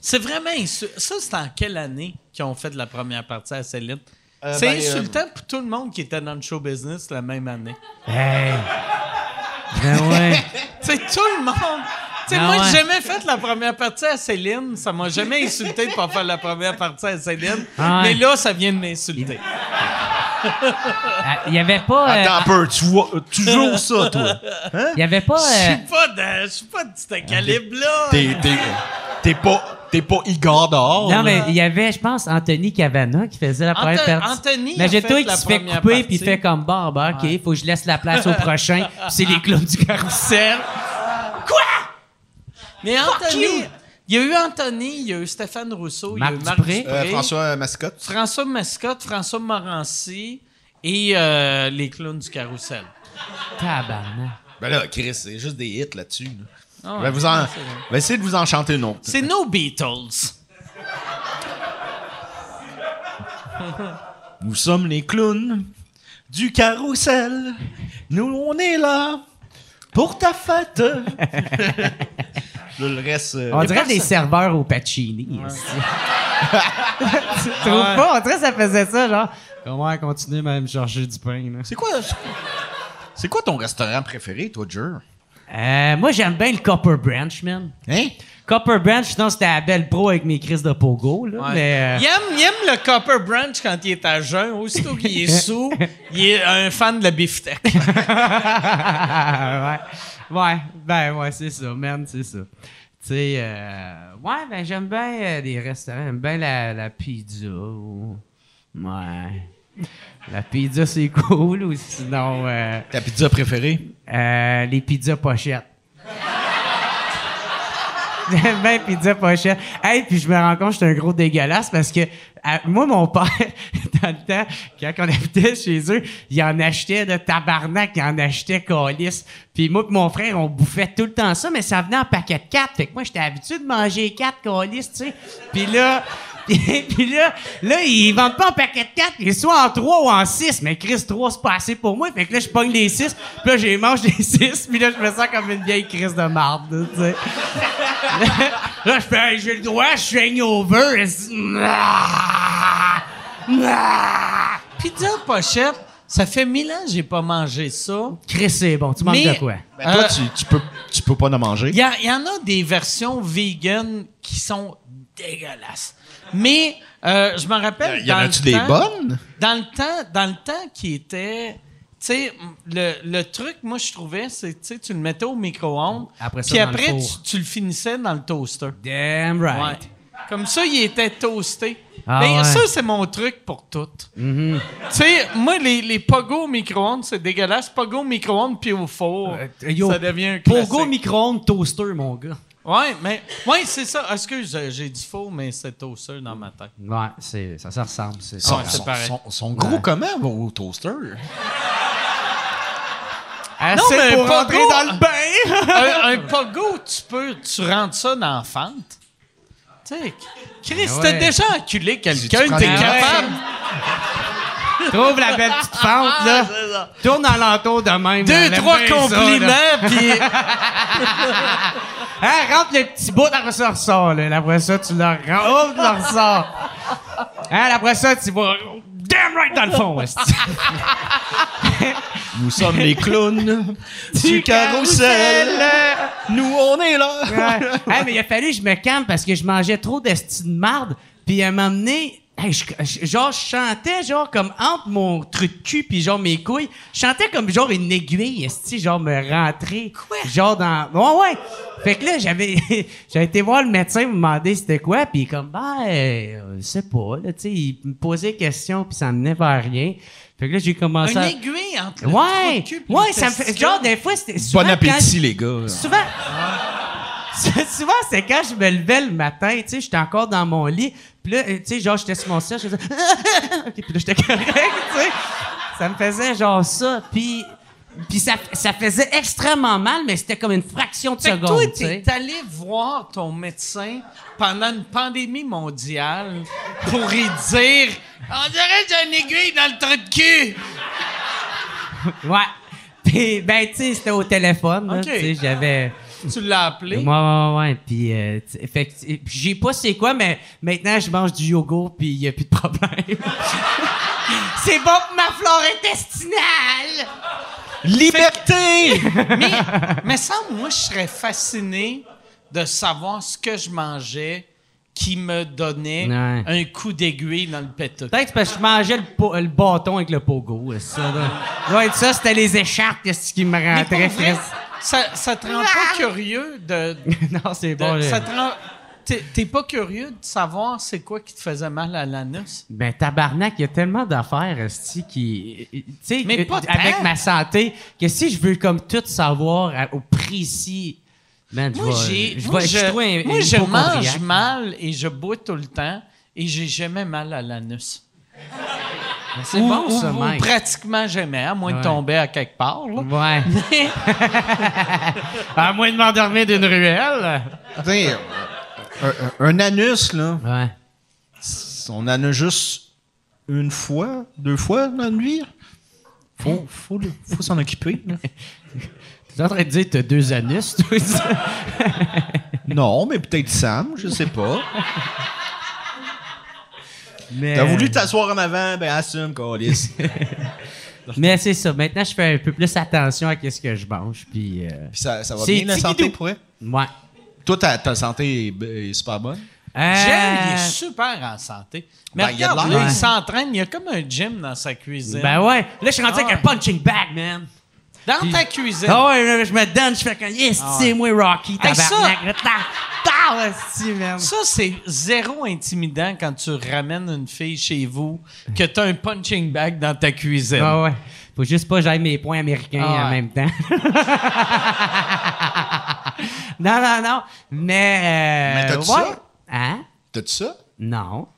C'est vraiment insu- Ça, c'est en quelle année qu'ils ont fait la première partie à Céline? Euh, c'est ben, insultant pour tout le monde qui était dans le show business la même année. Hey! *laughs* Ben ouais. C'est tout le monde. Tu sais, Ah moi, ouais. j'ai jamais fait la première partie à Céline. Ça m'a jamais insulté de pas faire la première partie à Céline. Ah ouais. Mais là, ça vient de m'insulter. Ah, Il y avait pas. euh, Attends un peu, tu vois euh, toujours ça, toi. Il y avait pas. Je euh, suis pas de, je suis pas de ce calibre-là. T'es, t'es, t'es pas, t'es pas Igor dehors. Non, là. mais il y avait, je pense, Anthony Cavana qui faisait la première Anto- partie. Anthony fait qu'il la se fait couper puis il fait comme bon, bah, OK, faut que je laisse la place au prochain. C'est les *laughs* clowns du carrousel. Mais Anthony, il y a eu Anthony, il y a eu Stéphane Rousseau, Marc il y a eu Marc Dupré. Dupré, Euh, François Mascotte. François Mascotte, François Morancy et euh, les clowns du carrousel. Tabarnak. Ben là, Chris, c'est juste des hits là-dessus. là. Ah ouais, vais vous en, c'est vrai. je vais essayer de vous en chanter une autre. C'est nos Beatles. Nous sommes les clowns du carrousel. Nous, on est là pour ta fête. *laughs* Je le reste. euh, On dirait des serveurs au Pacini. esti. *laughs* tu trouves pas? On dirait que ça faisait ça, genre. Comment continuer même chercher du pain, là? C'est quoi, c'est quoi ton restaurant préféré, toi, Jer? Euh, moi, j'aime bien le Copper Branch, man. Hein? Copper Branch, sinon c'était la belle pro avec mes crises de pogo, là. Ouais. Mais, euh, Il, aime, il aime le Copper Branch quand il est à jeun. Aussitôt qu'il est *laughs* sous, il est un fan de la beefsteak. *laughs* ouais. Ouais, ben ouais, c'est ça, man, c'est ça. Tu sais, euh, ouais, ben j'aime bien euh, les restaurants, j'aime bien la, la pizza. ou- Ouais. La pizza, c'est cool, ou sinon, euh, Ta pizza préférée? euh, les pizzas pochettes. J'aime bien pizza pochette. Hey, puis je me rends compte que j'étais un gros dégueulasse parce que à- moi, mon père, *laughs* dans le temps, quand on habitait chez eux, il en achetait de tabarnak, il en achetait calice. Puis moi et mon frère, on bouffait tout le temps ça, mais ça venait en paquet de quatre. Fait que moi, j'étais habitué de manger quatre calices, tu sais. Puis là... *laughs* Puis là, là, ils vendent pas en paquet de 4, ils sont en 3 ou en 6. Mais Chris, 3, c'est pas assez pour moi. Fait que là, je pogne les 6. Puis là, j'ai mange les 6. Puis là, je me sens comme une vieille crise de marde, tu sais. *laughs* là, je fais, Hey, j'ai le droit, je suis *laughs* hangover. Pizza pochette, ça fait mille ans que j'ai pas mangé ça. Chris, c'est bon. Tu manges Mais- de quoi? Ben, toi, Euh, tu, tu peux, tu peux pas en manger. Il y, y en a des versions vegan qui sont dégueulasses. Mais euh, je me rappelle. Y en dans a-tu le des temps- bonnes? Dans le temps, dans le temps qui était. Tu sais, le, le truc, moi, je trouvais, c'est, tu sais, tu le mettais au micro-ondes. Après ça, Puis le après, tu, tu le finissais dans le toaster. Damn Ouais. right. Comme ça, il était toasté. Ah Ben, ouais. Ça, c'est mon truc pour tout. Tu sais, moi, les, les pogo au micro-ondes, c'est dégueulasse. Pogo au micro-ondes puis au four, Euh, yo, ça devient un classique. Pogo micro-ondes toaster, mon gars. Ouais, mais ouais, c'est ça. Excuse, euh, j'ai dit faux, mais c'est toaster dans ma tête. Ouais, c'est, ça, ça ressemble. C'est, Ouais, pareil. sont gros comment vos toasters? Assez Non, mais pour Pogo- rentrer dans le bain! *laughs* un, un pogo, tu peux, tu rentres ça dans la fente. Tu sais, Chris, Ah t'as déjà enculé quelqu'un, t'es capable. Trouve la belle petite fente, là. *laughs* Tourne alentour de même. Deux, là. trois ça, compliments, *laughs* puis Hein, rentre le petit bout, après ça, ressort, là. Après ça, tu le rentres, oh, tu le ressors. Hein, après ça, tu vas damn right dans le fond. Nous sommes les clowns *laughs* du carrousel. Nous, on est là. Ouais. Hey, mais il a fallu que je me calme parce que je mangeais trop d'esti de marde. Puis à un moment donné, hey, je- je- genre, je chantais genre comme entre mon truc de cul puis genre mes couilles. Je chantais comme genre une aiguille, esti, genre me rentrer. Quoi? Genre dans... Ouais, ouais. Fait que là, j'avais *laughs* j'avais été voir le médecin me demander c'était quoi. Puis comme, ben, euh, je sais pas. Là, tu sais, il me posait des questions puis ça menait vers rien. Fait que là, j'ai commencé une à... aiguille entre le trou Ouais, de cul puis ouais, le ça me fait... Genre, des fois, c'était... souvent, Bon quand- appétit, les gars. Souvent. *laughs* Souvent, c'est quand je me levais le matin, tu sais, j'étais encore dans mon lit, puis là, tu sais, genre, j'étais sur mon siège, je faisais. *laughs* OK, puis là, j'étais correct, tu sais. Ça me faisait genre ça, puis. Puis ça, ça faisait extrêmement mal, mais c'était comme une fraction de Fait seconde, toi, t'es allé voir ton médecin pendant une pandémie mondiale pour lui dire On dirait que j'ai une aiguille dans le trou de cul. Ouais. Puis, ben, tu sais, c'était au téléphone, là, OK. tu sais, j'avais... Tu l'as appelé? Ouais, ouais, ouais. Puis, euh, fait j'ai pas c'est quoi, mais maintenant, je mange du yogourt, puis il y a plus de problème. *laughs* c'est bon pour ma flore intestinale! Liberté! *laughs* mais, *laughs* mais ça, moi, je serais fasciné de savoir ce que je mangeais qui me donnait Ouais. un coup d'aiguille dans le péteux. Peut-être parce que je mangeais le, bâton avec le pogo. Ça, là. Ouais, ça, c'était les écharpes qui me rentraient frais. Ça, ça te rend pas curieux de... *laughs* non, c'est bon. ça te rend... T'es, pas curieux de savoir c'est quoi qui te faisait mal à l'anus? Ben, tabarnak, il y a tellement d'affaires, esti, qui. Tu sais, Mais pas euh, avec tant. ma santé, que si je veux comme tout savoir à- au précis. Je Moi, j'ai, je moi, je, moi, mange mal et je bois tout le temps et j'ai jamais mal à l'anus. C'est ou, bon, ça, ou Mike. pratiquement jamais, à moins Ouais. de tomber à quelque part. là. Ouais. Mais- *laughs* à moins de m'endormir d'une ruelle. T'sais, un, un- un anus, là, Ouais. on en a juste une fois, deux fois dans une vie. Faut, faut, s'en occuper. là. *laughs* T'es en train de dire que t'as deux anus, toi? ça? Non, mais peut-être Sam, je sais pas. *laughs* Mais- T'as voulu t'asseoir en avant, ben assume, Calis. *laughs* Mais c'est ça. Maintenant, je fais un peu plus attention à ce que je mange. Puis, euh, Puis ça, ça va C'est bien la santé pour elle? ouais. Toi, ta, ta santé est, est super bonne? Euh, il est super en santé. Mais Ben, regarde, là, Ouais. il s'entraîne. Il y a comme un gym dans sa cuisine. Ben ouais. Là, je suis rendu Ah avec un punching bag, man. Dans ta cuisine. Ah ouais, là, je me donne, je fais comme, yes, Ah c'est moi, Rocky, Hey, ça- tabarnak. Man. Ça, c'est zéro intimidant quand tu ramènes une fille chez vous que tu as un punching bag dans ta cuisine. Ah ouais. Faut juste pas que j'aille mes points américains Ah ouais. en même temps. *laughs* non, non, non. Mais. Euh, Mais t'as-tu ouais. ça? Hein? T'as-tu ça? Non.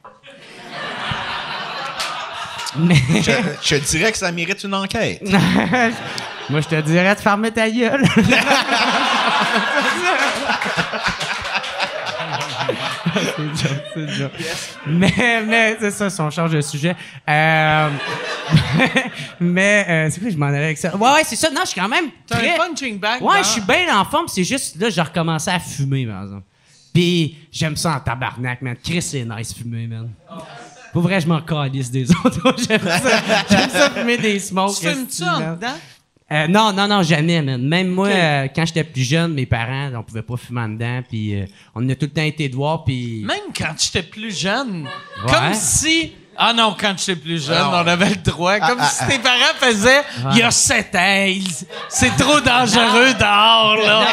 Mais. Je, je te dirais que ça mérite une enquête. *laughs* Moi, je te dirais de fermer ta gueule. *laughs* c'est une joke. Mais, mais c'est ça, si on change de sujet. Euh, *laughs* mais, euh, c'est quoi, je m'en allais avec ça? Ouais, ouais, c'est ça. Non, je suis quand même. T'as très- un punching bag Ouais, je suis bien en forme. C'est juste, là, j'ai recommencé à fumer, par exemple. Puis, j'aime ça en tabarnak, man. Chris, c'est nice fumer, man. Pour vrai, je m'en calisse des *laughs* autres. j'aime ça. J'aime ça fumer des smokes. Tu fumes-tu en dedans? Euh, non, non, non, jamais, man. Même moi, euh, quand j'étais plus jeune, mes parents, on pouvait pas fumer en dedans. Puis, euh, on a tout le temps été dehors. Puis, Même quand j'étais plus jeune. Ouais. Comme si. Ah non, quand j'étais plus jeune, Ah, on avait le droit. Comme ah, si tes parents faisaient il y a sept ans, il- c'est trop dangereux dehors, là.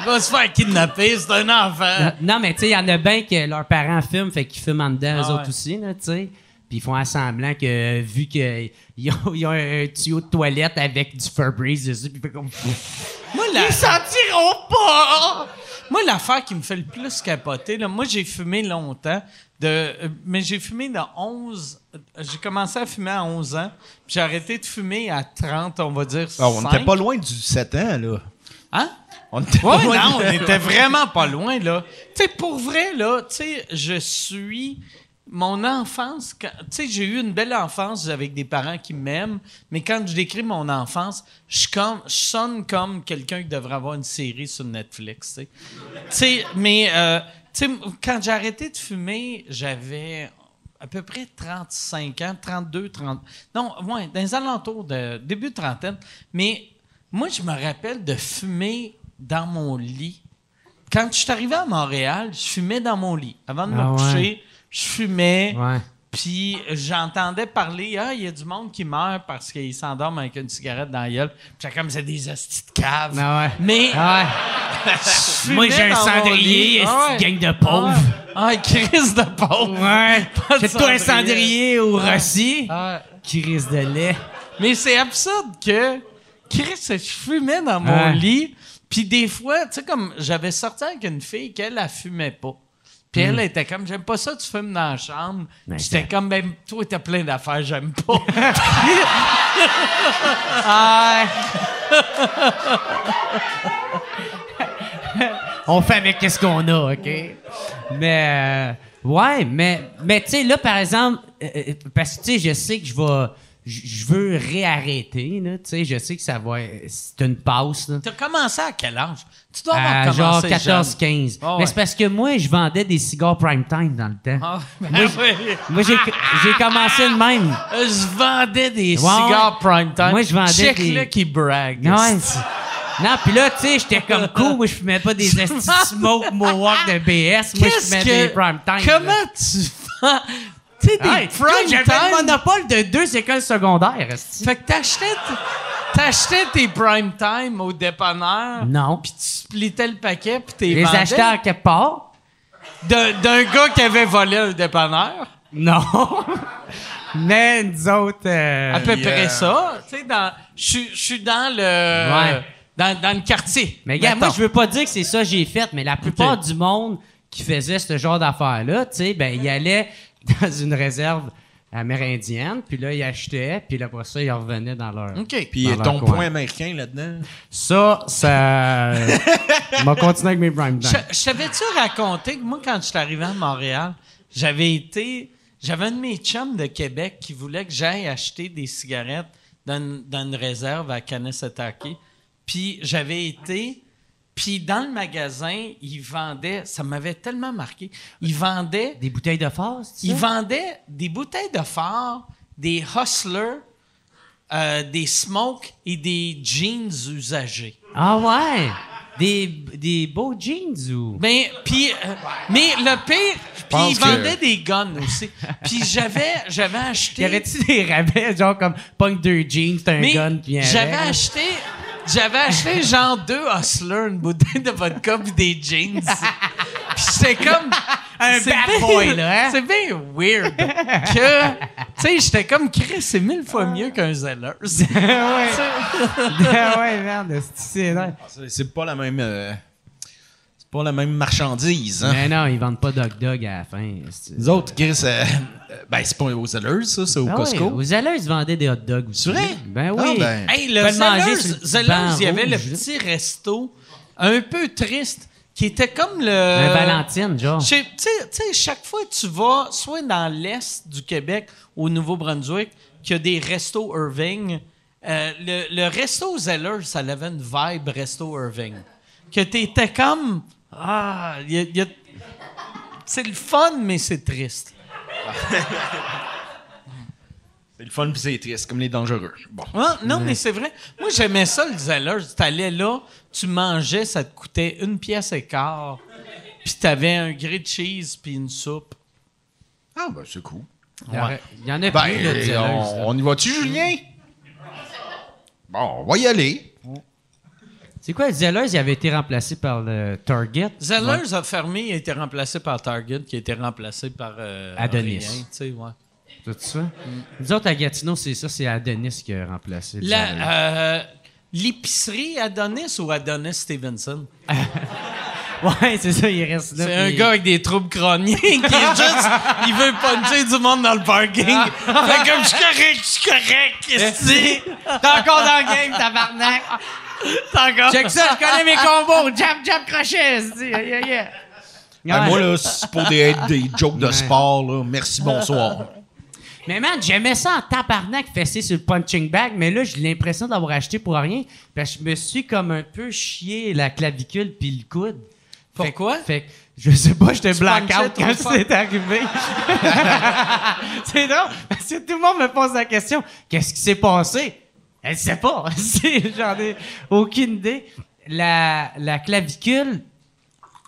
Il va se faire kidnapper, c'est un enfant. Non, mais tu sais, il y en a bien que leurs parents fument, fait qu'ils fument en dedans, eux Ah autres ouais. aussi, là, tu sais. Puis ils font un semblant que, vu qu'ils ont, ils ont un tuyau de toilette avec du Febreze dessus, puis comme. Moi, la... Ils sentiront pas! Moi, l'affaire qui me fait le plus capoter, là, moi, j'ai fumé longtemps, de, euh, mais j'ai fumé de 11... euh, J'ai commencé à fumer à 11 ans, puis j'ai arrêté de fumer à 30, on va dire, Ah, on n'était pas loin du 7 ans, là. Hein? On était pas Ouais, loin non, on était vraiment pas loin, là. Tu sais, pour vrai, là, tu sais, je suis... Mon enfance, tu sais, j'ai eu une belle enfance avec des parents qui m'aiment, mais quand je décris mon enfance, je, suis comme, je sonne comme quelqu'un qui devrait avoir une série sur Netflix, tu sais. Tu sais, mais, euh, tu sais, quand j'ai arrêté de fumer, j'avais à peu près 35 ans, 32, 30... Non, ouais, dans les alentours de début de trentaine. Mais moi, je me rappelle de fumer dans mon lit. Quand je suis arrivé à Montréal, je fumais dans mon lit. Avant de Ah me ouais. Je fumais. Ouais. Puis j'entendais parler, ah, il y a du monde qui meurt parce qu'il s'endorme avec une cigarette dans la gueule. Puis comme, c'est des hosties de cave. Ah ouais. Mais Ah ouais. *laughs* Moi, j'ai un cendrier, Ah gang de pauvres. Ah, ouais, crise de pauvre. Ouais. *laughs* Pas de C'est toi un cendrier. au Rossi? Ah. risque de lait. Mais c'est absurde que Chris, je fumais dans mon lit. Puis des fois, tu sais, comme j'avais sorti avec une fille qu'elle, elle fumait pas. Puis elle était comme, j'aime pas ça, tu fumes dans la chambre. Ben, J'étais comme, ben, toi, t'as plein d'affaires, j'aime pas. *laughs* Ah. On fait avec qu'est-ce qu'on a, OK? Mais, euh, ouais, mais, mais tu sais, là, par exemple, euh, euh, parce que, tu sais, je sais que je vais, je veux réarrêter, là, tu sais, je sais que ça va, c'est une passe, là. T'as commencé à quel âge? Tu dois avoir À genre commencé jeune. 14-15. Ah ouais. Mais c'est parce que moi, je vendais des cigares prime time dans le temps. Ah, *laughs* ben Moi, oui. Moi, j'ai commencé de même. Je vendais des Ouais, cigares prime time. Moi, je vendais Check-le des- qui brague. Ouais, non, puis là, tu sais, j'étais comme cool. Moi, je fumais pas des *laughs* smoke Mohawk de BS. Moi, je fumais que... des prime time. Comment là. tu *laughs* vends... Tu sais, des Hey, prime J'avais le monopole de deux écoles secondaires, esti. Fait que t'achetais, t- t'achetais tes prime time au dépanneur. Non. Puis tu splittais le paquet puis t'es Je les vendais achetais en quelque part. d'un, d'un gars qui avait volé un dépanneur. Non. *laughs* Mais nous autres. euh, À peu près ça. Tu sais, dans, je suis- je suis dans le, Ouais. dans, dans le quartier. Mais gars, moi, mettons. je veux pas dire que c'est ça que j'ai fait, mais la plupart du monde qui faisait ce genre d'affaires-là, tu sais, ben, il allait *laughs* dans une réserve amérindienne, puis là, il achetait, puis là, après ça, il revenait dans leur... OK. Puis ton coin. point américain là-dedans? Ça, ça... *laughs* m'a continué avec mes prime time. Je, je t'avais-tu raconté que moi, quand je suis arrivé à Montréal, j'avais été. J'avais un de mes chums de Québec qui voulait que j'aille acheter des cigarettes dans une, dans une réserve à Kanesatake. Puis j'avais été. Puis dans le magasin, ils vendaient. Ça m'avait tellement marqué. Ils vendaient. Des bouteilles de force, tu Ils vendaient des bouteilles de phare, des hustlers, euh, des smokes et des jeans usagés. Ah ouais! Des, des beaux jeans ou? Ben, puis, euh, mais le pire, puis ils que- vendaient des guns aussi. Puis j'avais, j'avais Y acheté. avait-tu des rabais, genre comme punk deux jeans, t'as un Mais gun, puis un j'avais acheté, j'avais acheté genre deux hustlers, une bouteille de vodka puis des jeans. *laughs* Puis j'étais comme Un c'est bad bien- boy, là, hein? C'est bien weird que, tu sais, j'étais comme Chris, c'est mille fois mieux qu'un Zeller. *laughs* ouais. *laughs* ah ouais, merde, c'est vrai. C'est- C'est pas la même. euh, pas la même marchandise, hein. Mais non, ils vendent pas d'hot dog à la fin. Les autres, Chris, euh, euh, ben, c'est pas aux Zellers, ça, c'est au Ah Costco. ouais, aux Zellers, ils vendaient des hot dogs aussi. C'est vrai? Ben Ah, oui. ben. Hey, le Zellers, il y avait le petit resto un peu triste qui était comme le. Un Valentine, genre. Tu sais, chaque fois que tu vas, soit dans l'est du Québec, au Nouveau-Brunswick, qu'il y a des restos Irving, euh, le, le resto Zeller, ça avait une vibe resto Irving. Que t'étais comme. Ah, il y a- y a- c'est le fun, mais c'est triste. *laughs* C'est le fun pis c'est triste, comme les dangereux. Bon. Ah, non, mais c'est vrai. Moi, j'aimais ça, le Zeller. Tu allais là, tu mangeais, ça te coûtait une pièce et quart. Puis t'avais un grilled cheese puis une soupe. Ah, ben, c'est cool. Il y en a- il y en a Ben, plus, Zellers, on, on y va-tu, Julien? Bon, on va y aller. C'est quoi, le Zellers, il avait été remplacé par le Target? Zellers a fermé, il a été remplacé par Target, qui a été remplacé par euh, Adonis. rien, ouais. Tout ça? Nous autres, à Gatineau, c'est ça, c'est Adonis qui a remplacé euh, L'épicerie Adonis ou Adonis Stevenson? *laughs* Ouais, c'est ça, il reste là. C'est un puis- gars avec des troubles crâniens qui est juste, il veut puncher du monde dans le parking. Fait comme, je suis correct, je suis correct, qu'est-ce que c'est? T'es encore dans le game, tabarnak! T'es encore... Check ça, je connais mes combos! Jab, jab, crochet! c'est-tu, Yeah, yeah, yeah. Ah, Ouais. moi, là, c'est pour des, être des jokes de sport, là. Merci, bonsoir. Mais man, j'aimais ça en tabarnak fesser sur le punching bag, mais là, j'ai l'impression d'avoir acheté pour rien. Parce que je me suis comme un peu chié la clavicule puis le coude. Fait Pourquoi? Fait que, je sais pas, j'étais blackout quand c'est arrivé. *laughs* c'est drôle, parce que tout le monde me pose la question, qu'est-ce qui s'est passé? Elle sait pas. *laughs* J'en ai aucune idée. La, la clavicule,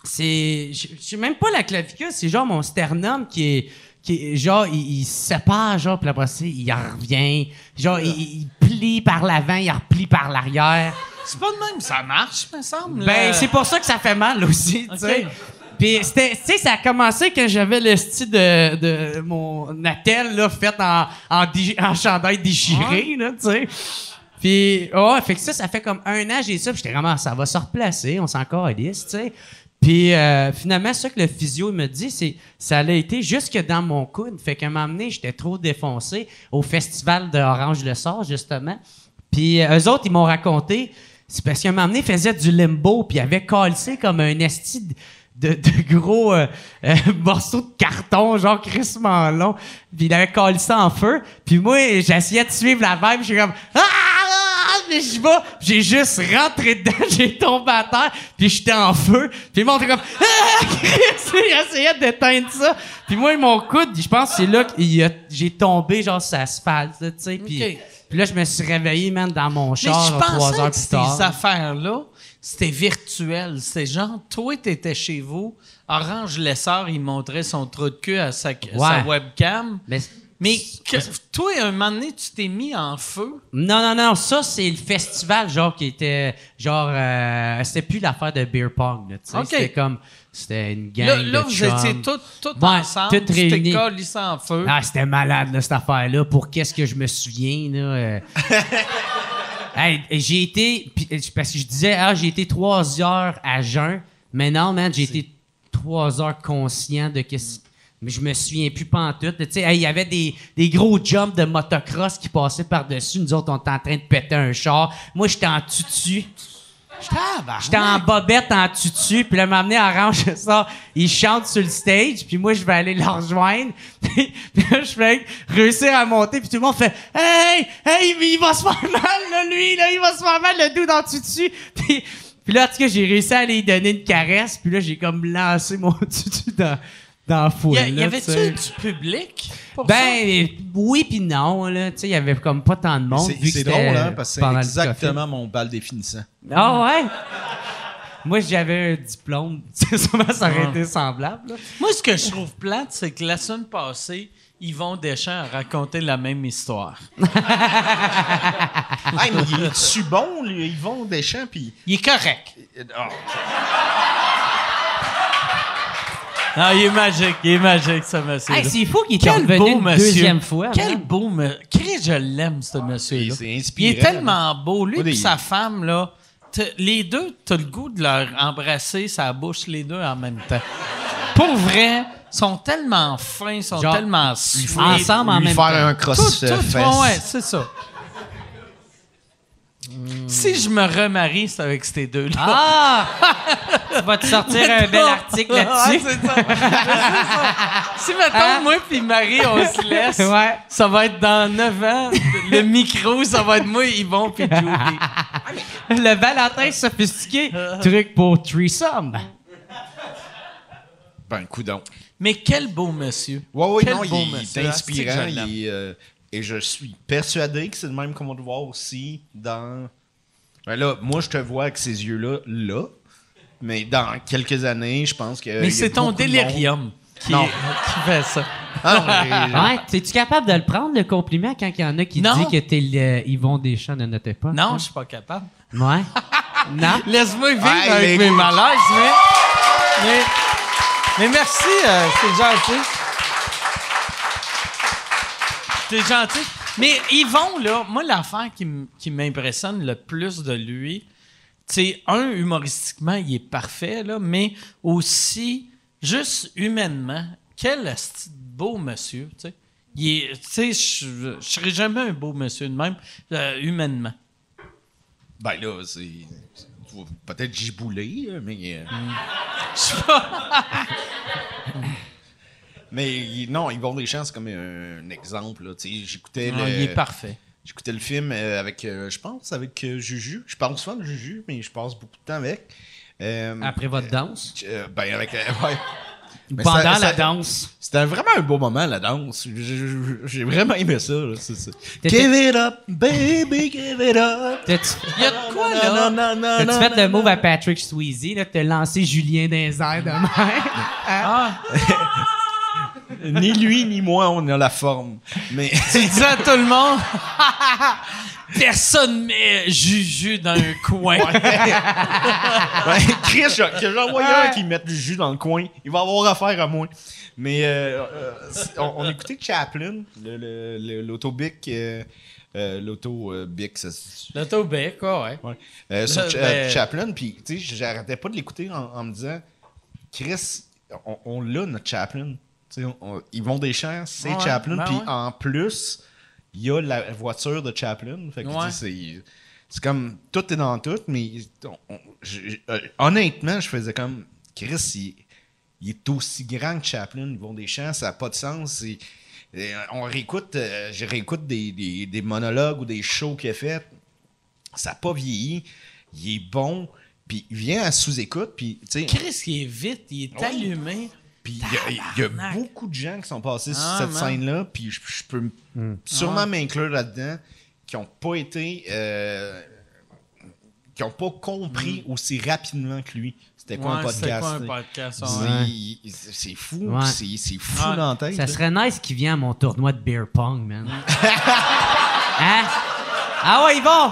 c'est. Je sais même pas la clavicule, c'est genre mon sternum qui est. Qui est genre, il, il se sépare, genre, puis après il en revient. Genre, il, il plie par l'avant, il replie par l'arrière. C'est pas de même, ça marche, me semble. Ben, là. c'est pour ça que ça fait mal aussi, tu sais. Puis, c'était- tu sais, ça a commencé quand j'avais le style de, de mon attel, là, fait en, en, en chandail déchiré, là, tu sais. Puis, ouais, fait que ça, ça fait comme un an, j'ai ça, puis j'étais vraiment, ça va se replacer, on s'en calisse, tu sais. Puis, euh, finalement, ce que le physio me dit, c'est ça a été jusque dans mon coude. Fait qu'à un moment donné, j'étais trop défoncé au festival de Orange le Sort, justement. Puis, euh, eux autres, ils m'ont raconté, c'est parce qu'à un moment donné, ils faisaient du limbo, puis ils avaient calcé comme un esti de, de gros euh, euh, *laughs* morceaux de carton, genre crissement long. Puis il avait collé ça en feu. Puis moi, j'essayais de suivre la vibe. J'ai comme... Ah! Mais je vais, j'ai juste rentré dedans, *laughs* j'ai tombé à terre, puis j'étais en feu. Puis ils m'ont comme ah! J'essayais d'éteindre ça. Puis moi, mon coude, je pense que c'est là que il j'ai tombé genre sur l'asphalte, là, tu sais. Puis, Ok. Puis là, je me suis réveillé, man, dans mon char trois pensais heures que plus ces tard. affaires-là, c'était virtuel. C'était genre, toi, t'étais chez vous, Orange Lessard, il montrait son trou de queue à sa, sa webcam. Mais Mais que- toi, un moment donné, tu t'es mis en feu. Non, non, non, ça, c'est le festival, genre, qui était. Genre, euh, c'était plus l'affaire de beer pong, tu sais. C'était comme. C'était une gang. Là, de là vous chums. étiez tous Ouais, ensemble. toutes réunis. en feu. Ah, c'était malade, là, cette affaire-là. Pour qu'est-ce que je me souviens, là. euh. *laughs* Hey, j'ai été. euh, Parce que je disais, ah, j'ai été trois heures à jeun. Mais non, man, j'ai été trois heures conscient de qu'est-ce. Mais je me souviens plus pantoute. Tu sais, hey, il y avait des, des gros jumps de motocross qui passaient par-dessus. Nous autres, on était en train de péter un char. Moi, j'étais en tutu. J'étais en bobette en tutu, puis là, m'a amené à Orange ça. Il chante sur le stage, puis moi, je vais aller le rejoindre. *laughs* puis là, je fais réussir à monter, puis tout le monde fait Hey, hey, il va se faire mal, là, lui, là, il va se faire mal, le dos dans tutu. Puis là, en tout cas, j'ai réussi à aller lui donner une caresse, puis là, j'ai comme lancé mon *laughs* tutu dans, dans la foule. Y, avait-tu du public? pour ça? Ben, oui puis non, là. Tu sais, il y avait comme pas tant de monde. C'est drôle, hein, parce que c'est exactement mon bal définissant. Ah ouais? Moi, j'avais un diplôme. *laughs* Sûrement, ça aurait Ah. été semblable, là. Moi, ce que je trouve plate, c'est que la semaine passée, Yvon Deschamps a raconté la même histoire. *laughs* Hey, mais il est-tu bon, lui, Yvon Deschamps, puis... Il est correct. Ah, Non, il est magique, il est magique, ce monsieur. Hey, c'est fou qu'il Quel beau une monsieur. deuxième fois. Quel beau monsieur. Chris, je l'aime, ce monsieur-là. C'est Il est tellement beau. Lui et sa femme, là, t'as- les deux, t'as le goût de leur embrasser sa bouche, les deux en même temps. Pour vrai, sont tellement fins, sont Genre, tellement sweet. Ensemble en Lui même faire temps. un Tout, cross-fest. tout, ouais, c'est ça. Si je me remarie, c'est avec ces deux-là. Ah! tu vas te *laughs* sortir un bel article là-dessus. Ouais, c'est ça. *laughs* Si, mettons, Hein? moi puis Marie, on se laisse, Ouais. ça va être dans 9 ans. Le micro, ça va être moi, Yvon puis Julie. Le Valentin sophistiqué. Truc pour threesome. Ben, coudon. Mais quel beau monsieur. Ouais, ouais, Quel non, beau il, il monsieur. est Ah, que inspirant. il est, euh, et je suis persuadé que c'est le même qu'on va le voir aussi dans. Ben là, moi, je te vois avec ces yeux-là, là. Mais dans quelques années, je pense que. Mais c'est ton délirium qui, Non. *laughs* qui fait ça. Ah, non, *laughs* Ouais, es-tu capable de le prendre, le compliment, quand il y en a qui Non. disent que t'es le Yvon Deschamps ne notait pas? Non, je suis pas capable. Ouais. *laughs* non? Laisse-moi vivre Ouais, avec mais- mes malaises, mais. Mais, mais merci, euh, c'est gentil. C'est gentil. Mais Yvon, là, moi, l'affaire qui, m'impressionne le plus de lui, c'est un, humoristiquement, il est parfait, là, mais aussi, juste humainement, quel beau monsieur, tu sais. Je je serais jamais un beau monsieur de même, euh, humainement. Ben là, c'est. Peut-être giboulé, mais. euh, *laughs* mais non, Yvon Deschamps, c'est comme un, exemple. J'écoutais Ah, le. il est parfait. J'écoutais le film euh, avec, euh, je pense, avec euh, Juju. Je parle souvent de Juju, mais je passe beaucoup de temps avec. Euh, Après votre danse? ben, avec. ouais. *laughs* Mais Pendant ça- la ça- danse. C'était vraiment un beau moment, la danse. J'ai- vraiment aimé ça. là, Give it up, baby, give it up. Il y a de quoi, là? Non, non, non, t'as-tu fait le move à Patrick là, t'as lancé Julien airs de même? *laughs* Ah, *laughs* Ni lui, ni moi, on a la forme. Mais *laughs* tu à tout le monde, *laughs* personne met Juju dans un coin. Ouais, Chris, que j'en un qui mette du jus dans le coin. Il va avoir affaire à moi. Mais euh, euh, on, on écoutait Chaplin, le- le- le- l'auto-bic. euh, L'auto-bic, ça quoi, ouais. Sur ben- Chaplin, puis tu sais, j'arrêtais pas de l'écouter en, en me disant, Chris, on, on l'a notre Chaplin. On- ils vont des champs, c'est Ouais, Chaplin, ben puis ouais. en plus, il y a la voiture de Chaplin. Fait que, tu sais, Ouais. c'est, c'est comme tout est dans tout, mais on- on- j'ai- euh, honnêtement, je faisais comme Chris, il, il est aussi grand que Chaplin, ils vont des champs, ça n'a pas de sens. euh, on réécoute, euh, je réécoute des, des- des monologues ou des shows qu'il a fait ça n'a pas vieilli, il est bon, puis il vient à sous-écoute, puis Chris, il est vite, il est Ouais. allumé. Puis il y a- il y, a Tabarnak. beaucoup de gens qui sont passés sur Ah, cette scène-là, puis je, je peux m- sûrement m'inclure là-dedans, qui n'ont pas été, euh, qui n'ont pas compris aussi rapidement que lui. C'était quoi un Ouais, podcast? quoi un tu sais? podcast? C'est- ouais. il- C'est fou, Ouais. c'est fou Ouais. dans la tête. Ça là. serait nice qu'il vienne à mon tournoi de beer pong, man. *laughs* hein? Ah ouais, Yvon!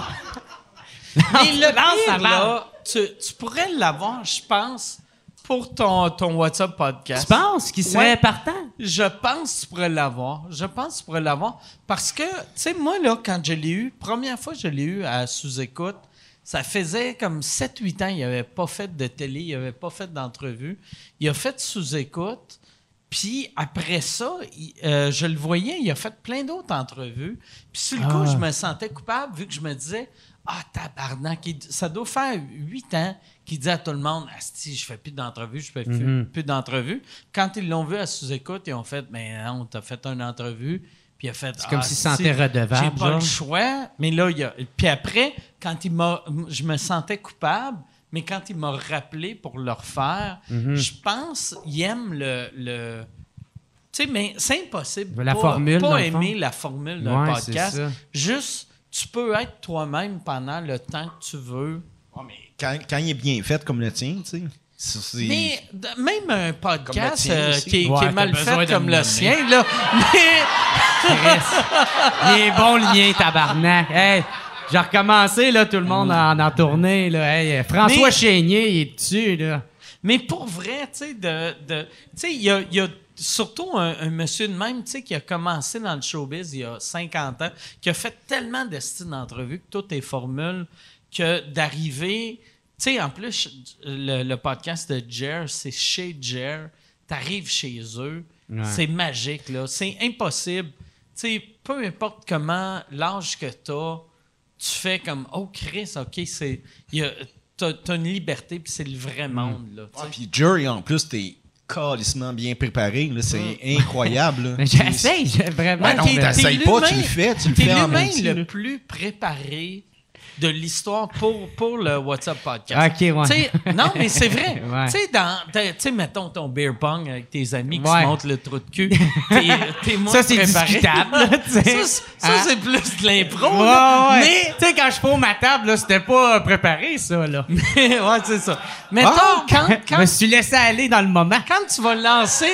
Mais le pire, là, tu pourrais l'avoir, je pense, pour ton, ton WhatsApp podcast. Tu penses qu'il serait Ouais. partant? Je pense que tu pourrais l'avoir. Je pense que tu pourrais l'avoir. Parce que, tu sais, moi, là, quand je l'ai eu, première fois que je l'ai eu à sous-écoute, ça faisait comme 7-8 ans, il n'avait pas fait de télé, il n'avait pas fait d'entrevue. Il a fait sous-écoute. Puis après ça, il- euh, je le voyais, il a fait plein d'autres entrevues. Puis sur le coup, Ah. je me sentais coupable vu que je me disais Ah, tabarnak, ça doit faire huit ans qu'il dit à tout le monde Asti, je fais plus d'entrevues, je fais plus, Mhm. plus d'entrevues. Quand ils l'ont vu à sous-écoute, ils ont fait Mais non, t'as fait une entrevue. Puis il a fait C'est comme Ah, s'il se si, sentait redevable, J'ai pas genre. le choix. Mais là, il y a. Puis après, quand il m'a. Je me sentais coupable. mais quand il m'a rappelé pour le refaire, Mhm. je pense qu'il aime le. le tu sais, mais c'est impossible. La pas- formule, Pas aimer fond. la formule d'un Ouais, podcast. ça. Juste, tu peux être toi-même pendant le temps que tu veux. Quand, quand il est bien fait comme le tien, tu sais. Mais même un podcast tien euh, qui, est- Ouais, qui est t'as mal fait de comme me le sien, là. Mais. Il est bon, le lien, tabarnak. Hey, j'ai recommencé, là, tout le monde en, en tournée, là. Hey, François Mais- Chénier, il est dessus, là. Mais pour vrai, tu sais, de, de, tu sais, il y a, il y a surtout un, un monsieur de même, tu sais, qui a commencé dans le showbiz il y a 50 ans, qui a fait tellement d'estime d'entrevues, que toutes est formules, que d'arriver, tu sais, en plus, le, le podcast de Jer, c'est chez Jer, t'arrives chez eux, Ouais. c'est magique, là, c'est impossible. Tu sais, peu importe comment, l'âge que t'as, tu fais comme, oh Chris, ok, c'est, il y a- t'as, t'as une liberté, puis c'est le vrai monde, là. Ah, puis Jerry, en plus, t'es calissement bien préparé. là, C'est *laughs* incroyable. là. Mais j'essaye, j'ai vraiment. Ben non, T'es- t'essayes t'es pas, tu le fais, tu le fais en l'humain le plus préparé de l'histoire pour, pour le WhatsApp podcast. Ok, ouais. Non, mais c'est vrai. *laughs* Ouais. Tu sais, dans- t'as- tu sais, mettons ton beer pong avec tes amis qui Ouais. se montrent le trou de cul. *laughs* T'es, t'es moins Ça, c'est discutable, là. Ça, Hein? c'est plus de l'impro. Ouais, là. ouais. Mais, tu sais, quand je pose ma table, là, c'était pas préparé, ça, là. *laughs* ouais, c'est ça. Mettons, Ah! quand, Je quand, me suis laissé aller dans le moment. quand tu vas lancer...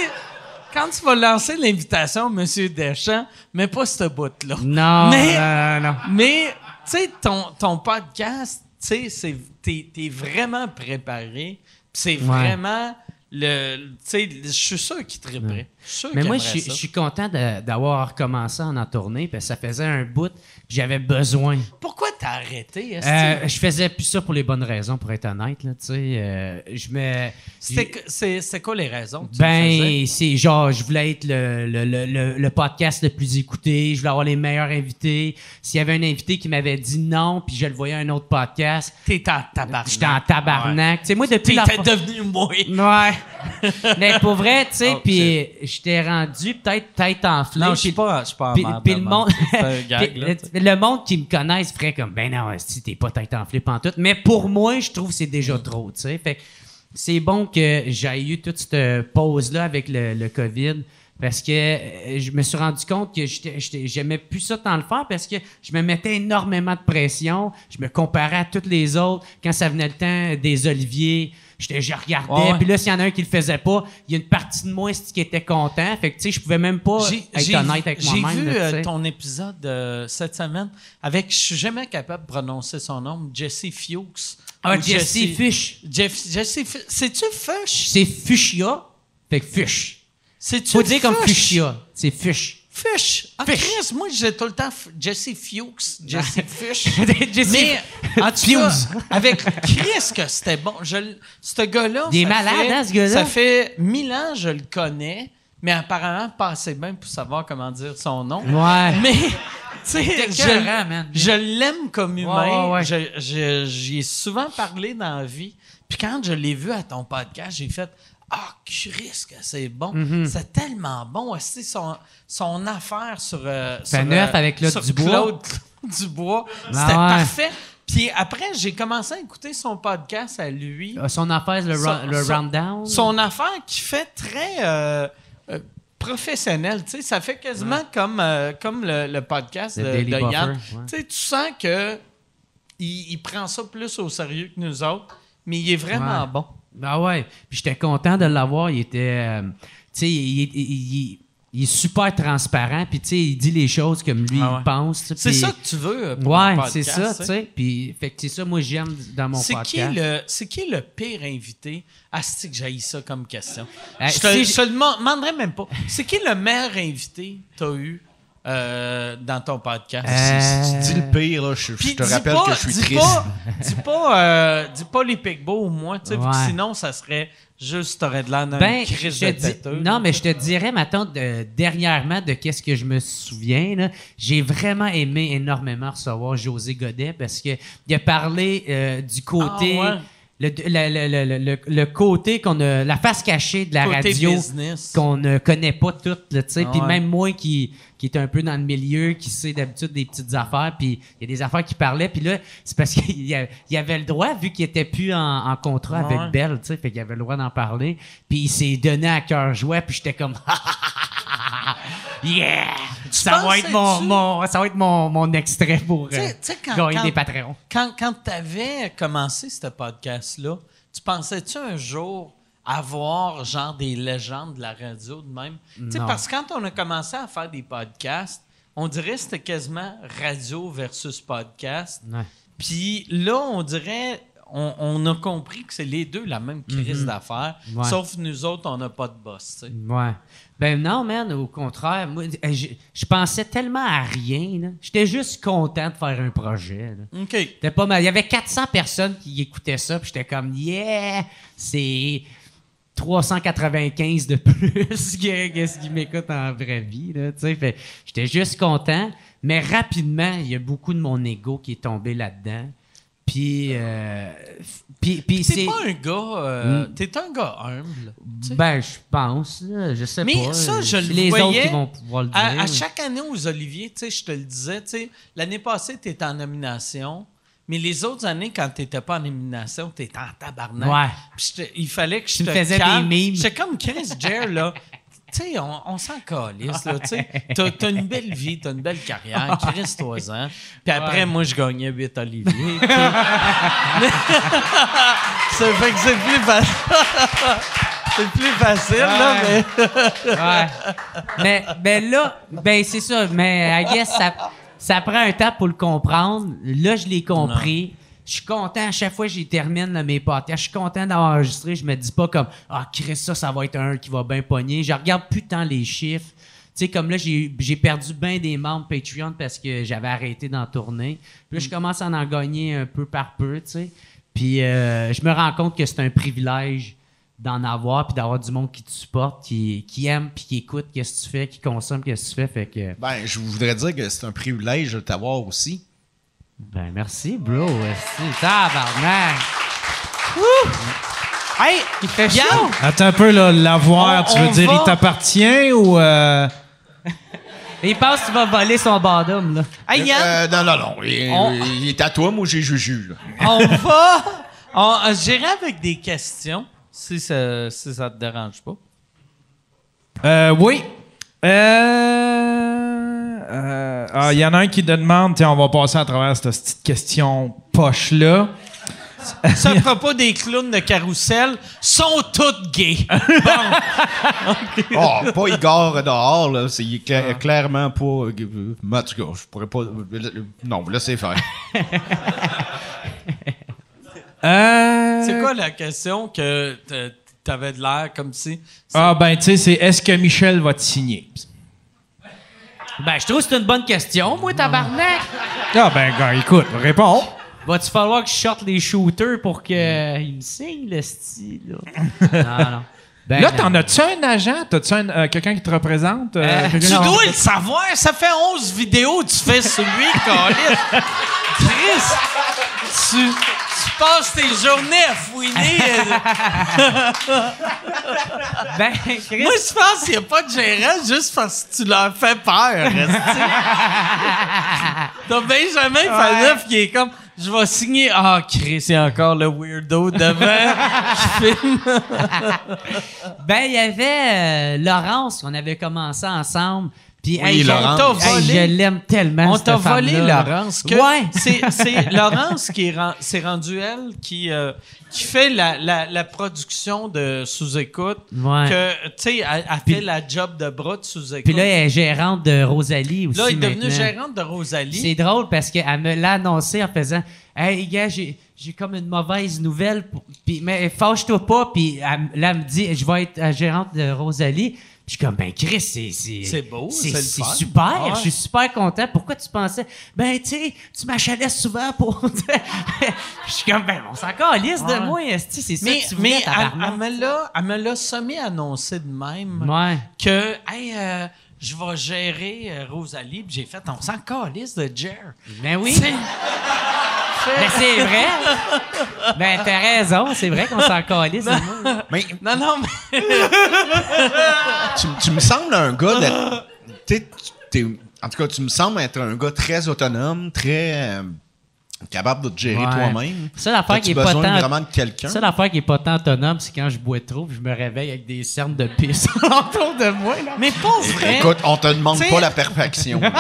Quand tu vas lancer l'invitation, Monsieur Deschamps, mais pas ce bout-là. Non, Mais- non, non. Mais, tu sais, ton, ton podcast, tu sais, c'est- t'es t'es vraiment préparé. C'est vraiment le. Tu sais, je suis sûr qu'il triperait. Sûr Mais moi, je suis- content d'avoir recommencé à en tourner parce que ça faisait un bout que j'avais besoin. Pourquoi t'as arrêté? Euh, je faisais plus ça pour les bonnes raisons, pour être honnête. Là, euh, je me. C'est c'est quoi les raisons que? Ben, c'est genre, je voulais être le, le, le, podcast le plus écouté, je voulais avoir les meilleurs invités. S'il y avait un invité qui m'avait dit non, puis je le voyais à un autre podcast, T'es en tabarnak. j'étais en tabarnak. Tu sais, moi, depuis la T'étais devenu moi. Ouais. *laughs* Mais pour vrai, tu sais, Oh, puis j'étais rendu peut-être tête enflée. Non, je suis pas, je suis pas en puis, le monde, gag, *laughs* là, le, monde qui me connaisse ferait comme ben non, si t'es pas tête enflée pantoute. Mais pour moi, je trouve que c'est déjà trop, tu sais. Fait c'est bon que j'ai eu toute cette pause là avec le, le Covid. Parce que euh, je me suis rendu compte que j'aimais plus ça tant le faire parce que je me mettais énormément de pression. Je me comparais à tous les autres. Quand ça venait le temps des oliviers, je regardais. Ouais, ouais. Puis là, s'il y en a un qui le faisait pas, il y a une partie de moi qui était content? Fait que, tu sais, je pouvais même pas J'ai- être j'ai honnête vu- avec J'ai moi-même. vu là, tu euh, ton épisode euh, cette semaine avec, je suis jamais capable de prononcer son nom, Jesse Fuchs. Ah, Ou Jesse Fish. Jeff, Jesse Fu- C'est-tu Fush? C'est fuchsia. Fait que fush. C'est-tu Faut dire comme fuchsia. C'est fush. Fish. Ah, Fish. Chris, moi, j'ai tout le temps Jesse Fuchs, Jesse *laughs* Fish. Jesse Mais, en tout cas, *laughs* avec Chris, que c'était bon. Je, ce gars-là. Il est malade, fait- hein, ce gars-là? Ça fait mille ans, je le connais, mais apparemment, pas assez bien pour savoir comment dire son nom. Ouais. Mais, *laughs* tu sais, je, je l'aime comme humain. Ouais, ouais, ouais. Je- je- J'y ai souvent parlé dans la vie. Puis quand je l'ai vu à ton podcast, j'ai fait Ah, Chris, que c'est bon. Mm-hmm. C'est tellement bon. aussi son, son affaire sur. euh, sur, neuf euh, avec Claude Dubois. Claude *laughs* Dubois. C'était Ah ouais. parfait. Puis après, j'ai commencé à écouter son podcast à lui. Euh, Son affaire, le, Son- le son- rundown? Son affaire qui fait très euh, euh, professionnel. Tu sais, ça fait quasiment comme, euh, comme le, le podcast Le de, Yann. ouais. Tu sais, tu sens que il, il prend ça plus au sérieux que nous autres, mais il est vraiment Ouais. bon. Ah ouais. Puis j'étais content de l'avoir. Il était. euh, tu sais, il, il- il- il est super transparent. Puis tu sais, il dit les choses comme lui Ah ouais. il pense. C'est ça que tu veux pour Ouais, c'est ça, tu tu sais. Puis, fait que c'est ça, moi, j'aime dans mon podcast. qui, le, c'est qui le pire invité? Asti que j'haïs ça comme question. Euh, je te, je te le demanderai même pas. C'est qui le meilleur invité que tu as eu euh, dans ton podcast? Euh, Si tu dis le pire, là, je, te rappelle pas- que je suis dis triste. Pas, *laughs* dis pas, euh, dis pas les Pigbo ou moi, tu sais, vu que Ouais. sinon, ça serait juste, t'aurais de l'air d'un Ben, crise je de te dis- têteux. non, mais je te dirais, maintenant, de, dernièrement, de qu'est-ce que je me souviens, j'ai vraiment aimé énormément recevoir José Godet parce que il a parlé euh, du côté Ah, ouais. Le, le, le, le, le- le côté qu'on a, la face cachée de la Côté radio qu'on ne connaît pas toutes, tu sais. Ah Puis ouais. même moi qui, qui est un peu dans le milieu, qui sait d'habitude des petites affaires, puis il y a des affaires qui parlaient, puis là, c'est parce qu'il y il avait le droit, vu qu'il était plus en, en contrat Ouais. avec Bell, tu sais, fait qu'il avait le droit d'en parler. Puis il s'est donné à cœur joie, puis j'étais comme... *laughs* Yeah! Ça va être mon, mon, ça va être mon, mon extrait pour euh, quand- gagner quand- des Patreons. Quand, quand tu avais commencé ce podcast-là, tu pensais-tu un jour avoir genre des légendes de la radio de même? Tu parce que quand on a commencé à faire des podcasts, on dirait que c'était quasiment radio versus podcast. Ouais. Puis là, on dirait, on, on a compris que c'est les deux la même crise d'affaires, Ouais. sauf nous autres, on n'a pas de boss. Ouais. Ben non, man, au contraire. Moi, euh, je, je pensais tellement à rien. J'étais juste content de faire un projet. là. OK. C'était pas mal. Il y avait 400 personnes qui écoutaient ça, puis j'étais comme, yeah, c'est 395 de *laughs* plus que, que ce qui m'écoute en vraie vie. J'étais juste content, mais rapidement, il y a beaucoup de mon ego qui est tombé là-dedans. Puis, euh, puis, puis T'es pas un gars, euh, t'es un gars humble. Ben, je pense, là, je sais Mais pas. ça, je C'est le les voyais autres qui vont pouvoir le dire. À, à mais- chaque année aux Olivier, tu sais, je te le disais, tu sais, l'année passée, tu étais en nomination, mais les autres années, quand tu n'étais pas en nomination, tu étais en tabarnak. Ouais. Puis je il fallait que je Tu te faisais calme. des mimes. J'étais comme Chris Jer, là. Tu sais, on, on s'en calisse, là, tu sais. T'as, t'as une belle vie, t'as une belle carrière, Chris, toi ans. Puis après, Ouais. moi, je gagnais 8 Olivier. tu sais. *laughs* Ça fait que c'est plus facile. *laughs* c'est plus facile, là, mais... Ouais. mais, ben là, ben c'est ça. Mais I guess ça, ça prend un temps pour le comprendre. Là, je l'ai compris. Je suis content à chaque fois que j'y termine là, mes podcasts. Je suis content d'avoir enregistré. Je me dis pas comme Ah, Chris, ça, ça va être un qui va bien pogner. Je regarde plus tant les chiffres. Tu sais, comme là, j'ai j'ai perdu bien des membres Patreon parce que j'avais arrêté d'en tourner. Puis là, je commence à en gagner un peu par peu, tu sais. Puis euh, je me rends compte que c'est un privilège d'en avoir puis d'avoir du monde qui te supporte, qui, qui aime puis qui écoute qu'est-ce que tu fais, qui consomme qu'est-ce que tu fais. Fait que, Ben, je voudrais dire que c'est un privilège de t'avoir aussi. Ben merci, bro. Merci. Tabarnak. Hey, Il fait chaud. Yann, Attends un peu, là, l'avoir, tu veux dire, va- il t'appartient ou. euh, *laughs* Il pense que tu vas voler son bottom, là. hey, Yann, Euh, non, non, non. Il, On- il est à toi, moi j'ai Juju. Là. on *laughs* va. On, euh, J'irai avec des questions, si ça, si ça te dérange pas. Euh, oui. Euh. Euh, ah, Il y en a un qui te demande, tiens, on va passer à travers cette petite question poche-là. Ça à propos des clowns de carrousel, sont toutes gays. *laughs* Oh, pas Igor dehors, là. C'est cla- clairement pas. euh, mais en tout cas, je pourrais pas. euh, Non, laissez faire. *laughs* Euh, C'est quoi la question que t'avais de l'air comme si. Ah, ben, tu sais, c'est est-ce que Michel va te signer? Ben, je trouve que c'est une bonne question, moi, tabarnak. Ah, ben, gars, écoute, réponds. Va-tu falloir que je sorte les shooters pour qu'il me signe, le style, là? *laughs* non, non. Ben, Là, t'en as-tu un agent? T'as-tu euh, quelqu'un qui te représente? Euh, Euh, Tu dois le savoir, ça fait 11 vidéos que tu fais sur lui, *laughs* Calis. Chris, tu, tu passes tes journées à fouiner. *laughs* Ben, Chris, Moi, je pense qu'il n'y a pas de gérant juste parce que tu leur fais peur. *laughs* T'as Benjamin Faneuf qui est comme je vais signer. Ah, Chris, a encore le weirdo devant *laughs* qui filme. Ben, il y avait euh, Laurence, on avait commencé ensemble. Puis, Oui, hey, Laurence. On t'a volé. je l'aime tellement. On t'a volé. Laurence. que Ouais. C'est, *laughs* Laurence qui est c'est rendu elle qui, euh, qui fait la, la, la production de sous-écoute. Ouais. Que, tu sais, elle, elle Puis- fait la job de bras de sous-écoute. Puis là, elle est gérante de Rosalie aussi. Là, elle est devenue gérante de Rosalie. C'est drôle parce qu'elle me l'a annoncé en faisant Hey, gars, j'ai, j'ai comme une mauvaise nouvelle. Puis, mais fâche-toi pas. Puis elle- là, elle me dit Je vais être la gérante de Rosalie. Je suis comme, ben Chris, c'est... C'est, beau, c'est, super. Ouais. Je suis super content. Pourquoi tu pensais Ben, tu sais, tu m'achalais souvent pour... *laughs* je suis comme, ben, on s'en calisse de moi. esti, C'est ça mais que tu mais voulais, elle, me l'a, elle me l'a semi-annoncé de même. Ouais. que hey, euh, je vais gérer euh, Rosalie. Puis j'ai fait, on s'en calisse de Jer. Ben oui. Ben, c'est vrai. Ben, t'as raison, c'est vrai qu'on s'en calisse. moi. Mais Non, non, mais. tu, tu me sembles un gars de. tu sais, tu- t'es- en tout cas, tu me sembles être un gars très autonome, très euh, capable de te gérer Ouais. toi-même. Ça, l'affaire T'as-tu qui est pas besoin tant- vraiment de quelqu'un? Ça, l'affaire qui est pas tant autonome, c'est quand je bois trop puis je me réveille avec des cernes de pisse *laughs* autour de moi. Là. Mais pas vrai. Écoute, on te demande T'sais- pas la perfection. là.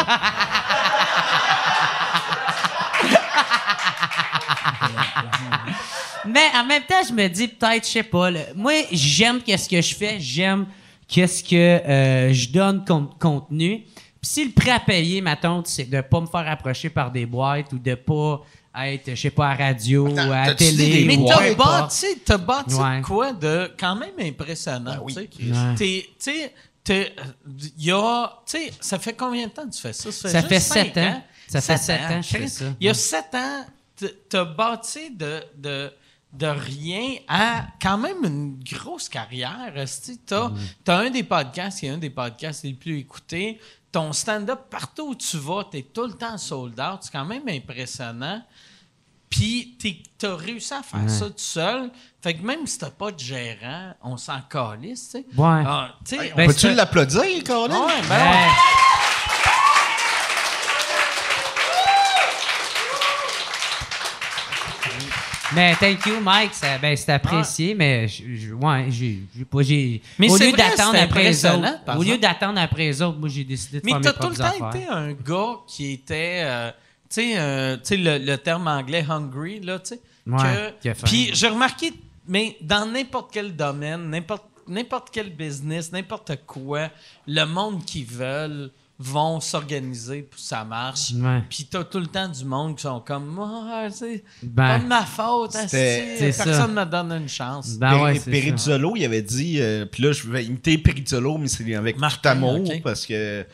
Mais en même temps, je me dis peut-être, je sais pas. là, moi, j'aime qu'est-ce que je fais, j'aime qu'est-ce que euh, je donne comme contenu. Puis si le prêt à payer, ma tante, c'est de pas me faire approcher par des boîtes ou de pas être, je sais pas, à radio ou à la télé. des Mais ou t'as bâti, t'as bâti Ouais. de quoi de quand même impressionnant. tu sais. Ouais. T'es- Tu sais, il y a. Tu sais, ça fait combien de temps que tu fais ça? Ça fait, Ça juste fait sept ans. Ça fait sept ans? que je fais ça. Il y a sept ans, t'as bâti de, de, de rien à quand même une grosse carrière. Mm. as un des podcasts qui est un des podcasts les plus écoutés. Ton stand-up, partout où tu vas, t'es tout le temps sold out. C'est quand même impressionnant. Puis t'es- t'as réussi à faire ça tout seul. Fait que même si t'as pas de gérant, on s'en calisse, tu sais. Ouais. Ah, tu Ben, Peux-tu l'applaudir, Colin? ouais, ben ouais. Mais thank you, Mike. Ça, ben, c'est apprécié, mais je, je- ouais, j'ai, pas, j'ai. Mais au lieu d'attendre après les autres, au lieu d'attendre après les autres, moi j'ai décidé de Mais faire mes t'as tout le propres temps affaires. été un gars qui était, euh, tu sais, euh, le, le terme anglais hungry, là, tu sais. Ouais. Puis j'ai remarqué, mais dans n'importe quel domaine, n'importe n'importe quel business, n'importe quoi, le monde qui veulent vont s'organiser pour que ça marche. Ouais. Puis t'as tout le temps du monde qui sont comme, ah, c'est Ben. pas de ma faute, c'est personne ça. me donne une chance. Ben ouais. Perizzolo, il avait dit, euh, puis là, je vais imiter Perizzolo, mais c'est avec Martin, tout amour, ok. parce que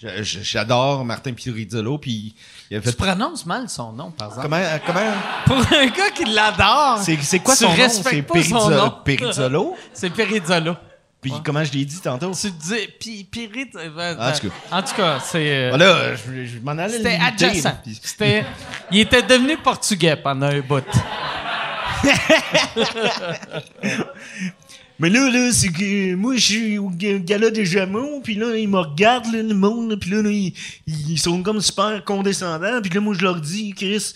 j'adore Martin Perizzolo, puis il a Tu prononces mal son nom, par exemple. Comment, euh, comment, Pour un gars qui l'adore, c'est, quoi son nom? C'est. Perizzolo? *laughs* c'est Perizzolo. Puis comment je l'ai dit tantôt? Tu dis, puis Pirit, euh, En tout cas. en tout cas, c'est. euh, Voilà, je, je m'en allais C'était adjacent. C'était, il était devenu portugais pendant un bout. *laughs* Mais là, là, c'est que moi, je suis au ga- gala des Jameaux, puis là, ils me regardent, là, le monde, puis là, là, ils, ils sont comme super condescendants, puis là, moi, je leur dis, Chris,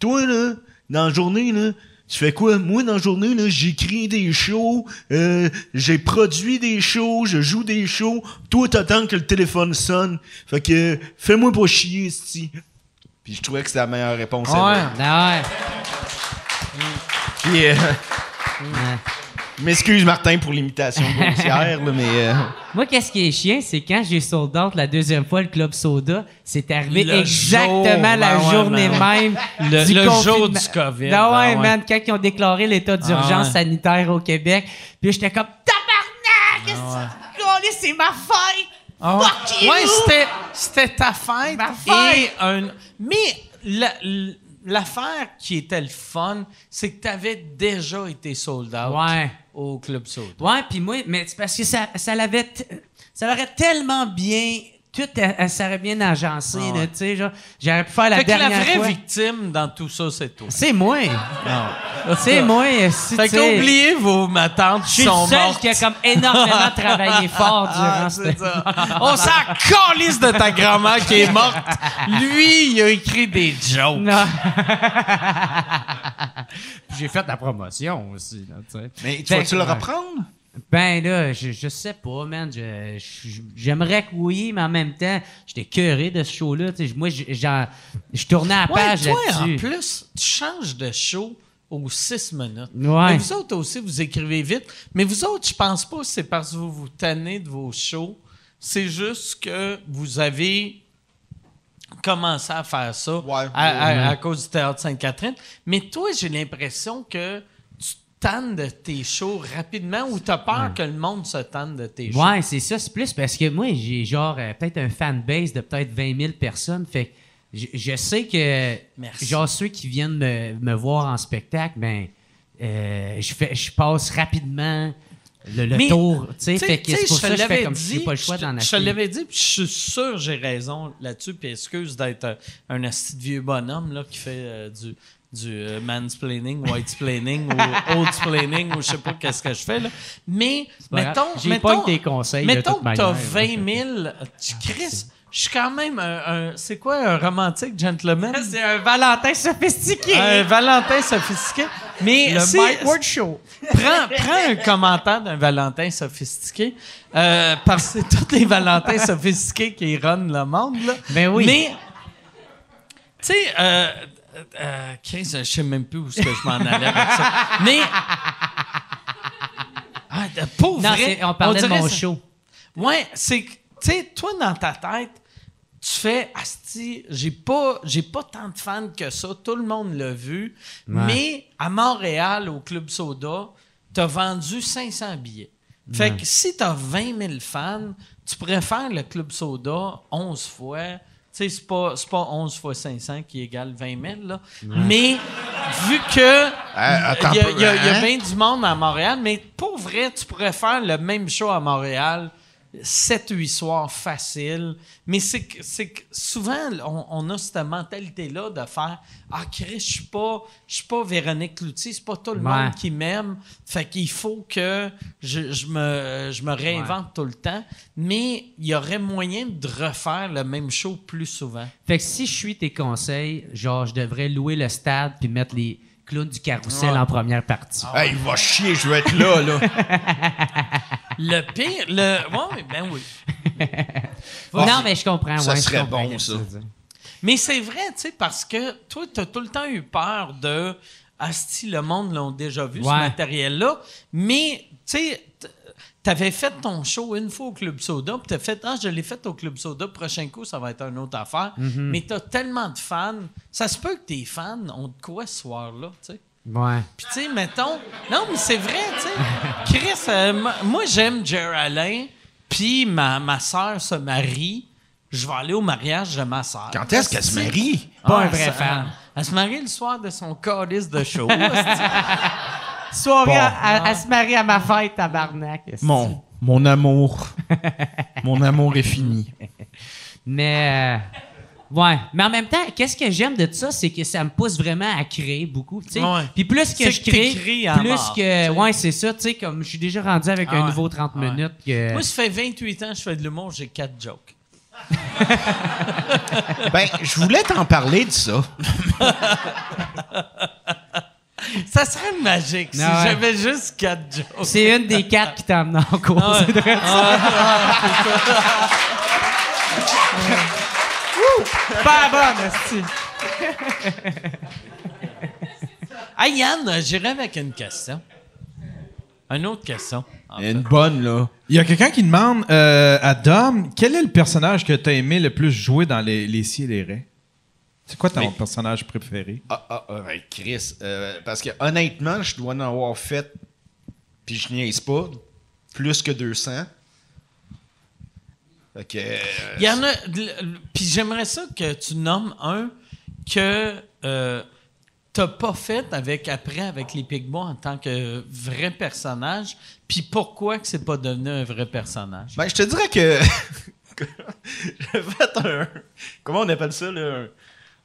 toi, là, dans la journée, là, tu fais quoi? Moi, dans la journée, là, j'écris des shows, euh, j'ai produit des shows, je joue des shows. Toi, t'attends que le téléphone sonne. Fait que, fais-moi pas chier, sti. Puis je trouvais que c'était la meilleure réponse. ever. Ouais? Ah Puis, euh, ouais. Ouais. m'excuse, Martin, pour l'imitation grossière, là, mais... euh, Moi, qu'est-ce qui est chiant, c'est quand j'ai sold out la deuxième fois le Club Soda, c'est arrivé Le exactement jour, la ben ouais, journée ben même Le- du le confinement. jour du COVID, Ah ouais, ben ouais. man, quand ils ont déclaré l'état d'urgence Ah ouais. sanitaire au Québec, puis j'étais comme tabarnak, qu'est-ce que c'est ma fête. Ah ouais. Fuck you! Ouais, c'était, c'était ta fête. Ma fête. Et un, mais la- l'affaire qui était le fun, c'est que tu avais déjà été sold out Ouais. au Club Soda. Ouais, puis moi, mais c'est parce que ça, ça l'avait, ça l'aurait tellement bien, tout, elle, elle serait bien agencé, Ah ouais. tu sais, genre, j'aurais pu faire la fait que la dernière vraie fois. victime dans tout ça, c'est toi. C'est moi. C'est *laughs* moi. Si, Fait qu'oubliez vos matantes Je qui suis le sont seul mortes. qui a comme énormément *laughs* travaillé fort durant Ah, ce c'est ça. On s'en calisse de ta grand-mère qui est morte. Lui, il a écrit des jokes. Non. J'ai fait la promotion aussi. Là, tu sais. Mais tu vas-tu le reprendre? Ben là, je, je sais pas, man. Je- je- J'aimerais que oui, mais en même temps, j'étais curé de ce show-là. tu sais. Moi, je- j'en- je tournais à la Ouais, page toi, en là-dessus. plus, tu changes de show aux six minutes. Ouais. Mais vous autres aussi, vous écrivez vite. Mais vous autres, je pense pas que c'est parce que vous vous tannez de vos shows. C'est juste que vous avez commencé à faire ça Ouais. à, à- à cause du Théâtre Sainte-Catherine. Mais toi, j'ai l'impression que tannes de tes shows rapidement ou tu as peur que le monde se tanne de tes shows? Ouais, c'est ça. C'est plus parce que moi, j'ai genre euh, peut-être un fanbase de peut-être 20 000 personnes. Fait que je, je sais que Merci. genre ceux qui viennent me, me voir en spectacle, ben euh, je fais je passe rapidement le, le Mais, tour. Tu sais, c'est pour ça que je fais comme j'ai pas le choix d'en Je te acheter. l'avais dit, puis je suis sûr que j'ai raison là-dessus, puis excuse d'être un de vieux bonhomme là, qui fait euh, du, du euh, mansplaining, whitesplaining ou oldsplaining *laughs* ou je sais pas qu'est-ce que je fais. Là. Mais, mettons, J'ai mettons, pas eu tes conseils, mettons que t'as manière, 20 000, tu Chris, je suis quand même un, un- c'est quoi un romantique gentleman? *laughs* C'est un Valentin sophistiqué. Un Valentin sophistiqué. Mais le Mike Ward Show. prends, prends un commentaire d'un Valentin sophistiqué, euh, parce que c'est tous les Valentins *laughs* sophistiqués qui runnent le monde. Là. Ben oui. Mais, tu sais, euh, euh, Chris, je sais même plus où est-ce que je m'en allais avec ça. Mais, ah, de- pour Non, vrai, on parlait de dirait mon ça- show. Ouais, c'est que, tu sais, toi, dans ta tête, tu fais, Asti, j'ai pas, j'ai pas tant de fans que ça, tout le monde l'a vu, mais à Montréal, au Club Soda, t'as vendu 500 billets. Fait que si t'as 20 000 fans, tu pourrais faire le Club Soda 11 fois. Tu sais, c'est pas, c'est pas 11 fois 500 qui égale 20 000, là. Mais vu que Ah, il y il y y a hein? bien du monde à Montréal, mais pour vrai, tu pourrais faire le même show à Montréal 7-8 soirs facile. Mais c'est que, c'est que souvent, on, on a cette mentalité-là de faire Ah, Chris, je suis pas, je suis pas Véronique Cloutier, c'est pas tout le Ouais. monde qui m'aime. Fait qu'il faut que je, je me, je me réinvente tout le temps. Mais il y aurait moyen de refaire le même show plus souvent. Fait que si je suis tes conseils, genre, je devrais louer le stade puis mettre les clowns du carrousel en première partie. Ah, Hey, il va chier, je vais être là, là. *laughs* Le pire, le. Ouais, ben oui. non, mais je comprends. Ça ouais, serait comprends bon, ça. Mais c'est vrai, tu sais, parce que toi, tu as tout le temps eu peur de Asti, le monde l'ont déjà vu, ce matériel-là. Mais, tu sais, t'avais fait ton show une fois au Club Soda, puis t'as fait, ah, je l'ai fait au Club Soda, prochain coup, ça va être une autre affaire. Mm-hmm. Mais t'as tellement de fans. Ça se peut que tes fans ont de quoi ce soir-là, tu sais. Ouais. Puis, tu sais, mettons. Non, mais c'est vrai, tu sais. *laughs* Chris, euh, moi- j'aime Jer Alain, puis ma, ma soeur se marie. Je vais aller au mariage de ma soeur. Quand est-ce qu'elle se marie? Pas un Ah, vrai fan. Elle se marie le soir de son calice de show. *laughs* Soirée, Bon. à, se marier à ma fête, tabarnak. Mon, mon amour. mon amour est fini. Mais, euh, ouais. Mais en même temps, qu'est-ce que j'aime de ça, c'est que ça me pousse vraiment à créer beaucoup, tu sais. Ouais. Puis plus que je crée, à plus mort, que, ouais, c'est ça, tu sais, comme je suis déjà rendu avec Ah un ouais. nouveau 30 Ouais. minutes que... Moi, ça fait 28 ans que je fais de l'humour, j'ai 4 jokes. Ben, je voulais t'en parler de ça. *laughs* Ça serait magique si Ah ouais. j'avais juste 4 jokes. C'est une des quatre qui t'a amené en cours. Ah ouais. c'est vrai. Pas bonne, esti. Hey Yann, j'irai avec une question. Une autre question. fait. Une bonne, là. Il y a quelqu'un qui demande euh, à Dom, quel est le personnage que tu as aimé le plus jouer dans les, les Scies et les Raies? C'est quoi ton personnage préféré? Ah, ah, ah, ben, Chris. euh, parce que honnêtement, je dois en avoir fait, puis je niaise pas, plus que 200. Fait que. euh, Il y en a. l- Puis j'aimerais ça que tu nommes un que euh, t'as pas fait avec après avec les Pigbois en tant que vrai personnage. Puis pourquoi que c'est pas devenu un vrai personnage? Ben, je te dirais que. *laughs* J'ai fait un. Comment on appelle ça, là? Un,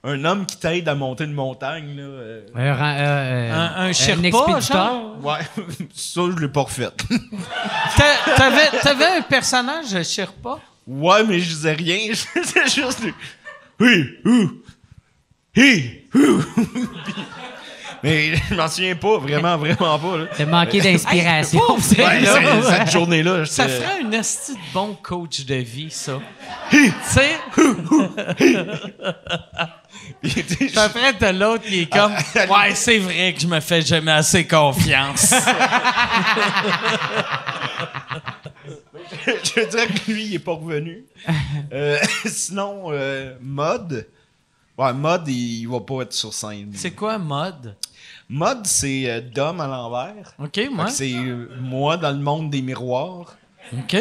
un homme qui t'aide à monter une montagne, là. euh. Un, ran- euh, Un- un Sherpa, expéditeur? genre? Ouais, *laughs* ça, je l'ai pas refait. *laughs* T'a- T'avais, t'avais un personnage Sherpa? Ouais, mais je disais rien. *laughs* C'était juste. Oui, ouh. Hi, ouh. Mais je m'en souviens pas, vraiment, vraiment pas. Là. T'as manqué d'inspiration. Hey, pauvre c'est Ouais, là. c'est- cette journée-là, Ça ferait un esti de bon coach de vie, ça. tu sais, *laughs* Puis après, t'as l'autre qui est comme Ouais, c'est vrai que je me fais jamais assez confiance. *laughs* je dirais que lui, il est pas revenu. Euh, *laughs* sinon, euh, Mod. Ouais, Mod, il, il va pas être sur scène. c'est quoi mode? Mod, c'est euh, Dom à l'envers. OK, Fait moi. que C'est euh, moi dans le monde des miroirs. OK.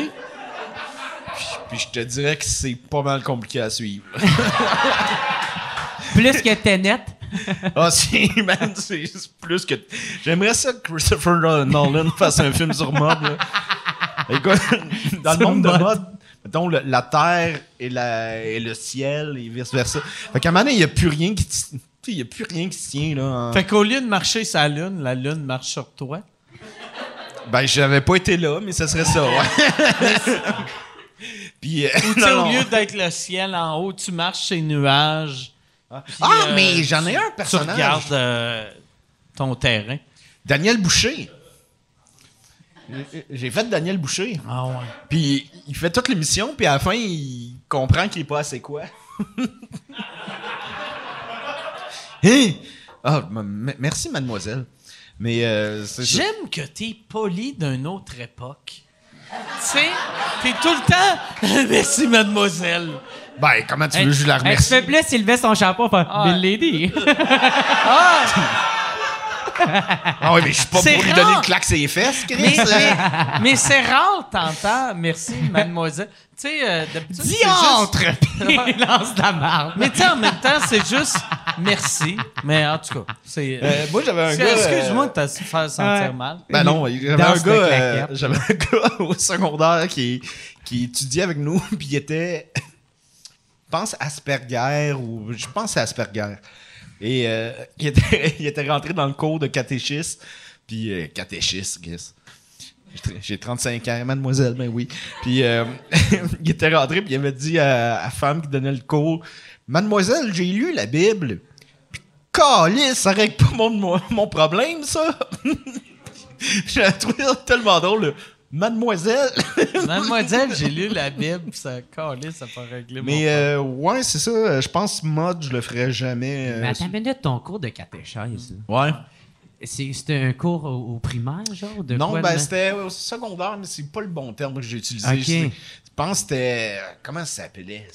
Puis je te dirais que c'est pas mal compliqué à suivre. Plus que Tenet. Ah, c'est, man, c'est plus que. J'aimerais ça que Christopher Nolan fasse un film sur mode, là. Écoute, *laughs* dans le monde de mode. mode, mettons, le- la terre et, la, et le ciel et vice-versa. Fait qu'à un moment donné, il n'y a plus rien qui. Il n'y a plus rien qui se tient, là. en- Fait qu'au lieu de marcher sur la lune, la lune marche sur toi. Ben, j'avais pas été là, mais ça serait ça, ouais. *laughs* Puis, euh, Ou non, au non. lieu d'être le ciel en haut, tu marches sur les Puis, Ah, euh, mais j'en ai un Tu personnage. regardes euh, ton terrain. Daniel Boucher. J'ai fait Daniel Boucher. Ah ouais. Puis il fait toute l'émission, puis à la fin, il comprend qu'il est pas assez quoi. *laughs* hein? Ah, merci, mademoiselle. Mais euh. J'aime que t'es poli d'une autre époque. Tu sais, t'es tout le temps. *laughs* Merci, mademoiselle. Ben, comment tu veux que je la Hey, tu remercie? fais plus s'il levait son chapeau, fait Ah. Bill Lady. *laughs* Ah oui, mais je suis pas C'est pour lui rare. donner une claque sur les fesses, Chris. Mais, mais, *laughs* mais c'est rare, t'entends. Merci, mademoiselle. Tu sais, euh, d'habitude. c'est juste- *laughs* Il lance de la marde. Mais tu sais, en même temps, c'est juste merci. Mais en tout cas, c'est. Euh, moi, j'avais un gars... euh, Excuse-moi de te faire sentir Ouais. mal. Ben non, j'avais un gars, euh, j'avais un gars au secondaire qui, qui étudiait avec nous, puis il était, pense Asperger ou je pense à Asperger. Et euh, *laughs* il, était, il était rentré dans le cours de catéchisme, puis euh, catéchisme, guess. J'ai- J'ai 35 ans, mademoiselle, ben oui. Puis euh, *laughs* il était rentré, puis il avait dit à à la femme qui donnait le cours, Mademoiselle, j'ai lu la Bible. Puis, Calice, ça règle pas mon, mon, problème, ça. J'ai trouvé ça tellement drôle. Mademoiselle. *laughs* Mademoiselle, j'ai lu la Bible, pis ça calé, ça peut régler mon Mais euh, ouais, c'est ça. euh, Je pense mode, je le ferais jamais. euh, Mais attends une minute, ton cours de catéchèse, ouais. C'était un cours au, au primaire, genre? De non, quoi, ben de- c'était au secondaire, mais c'est pas le bon terme que j'ai utilisé. Ok. Je je pense que c'était. Comment ça s'appelait?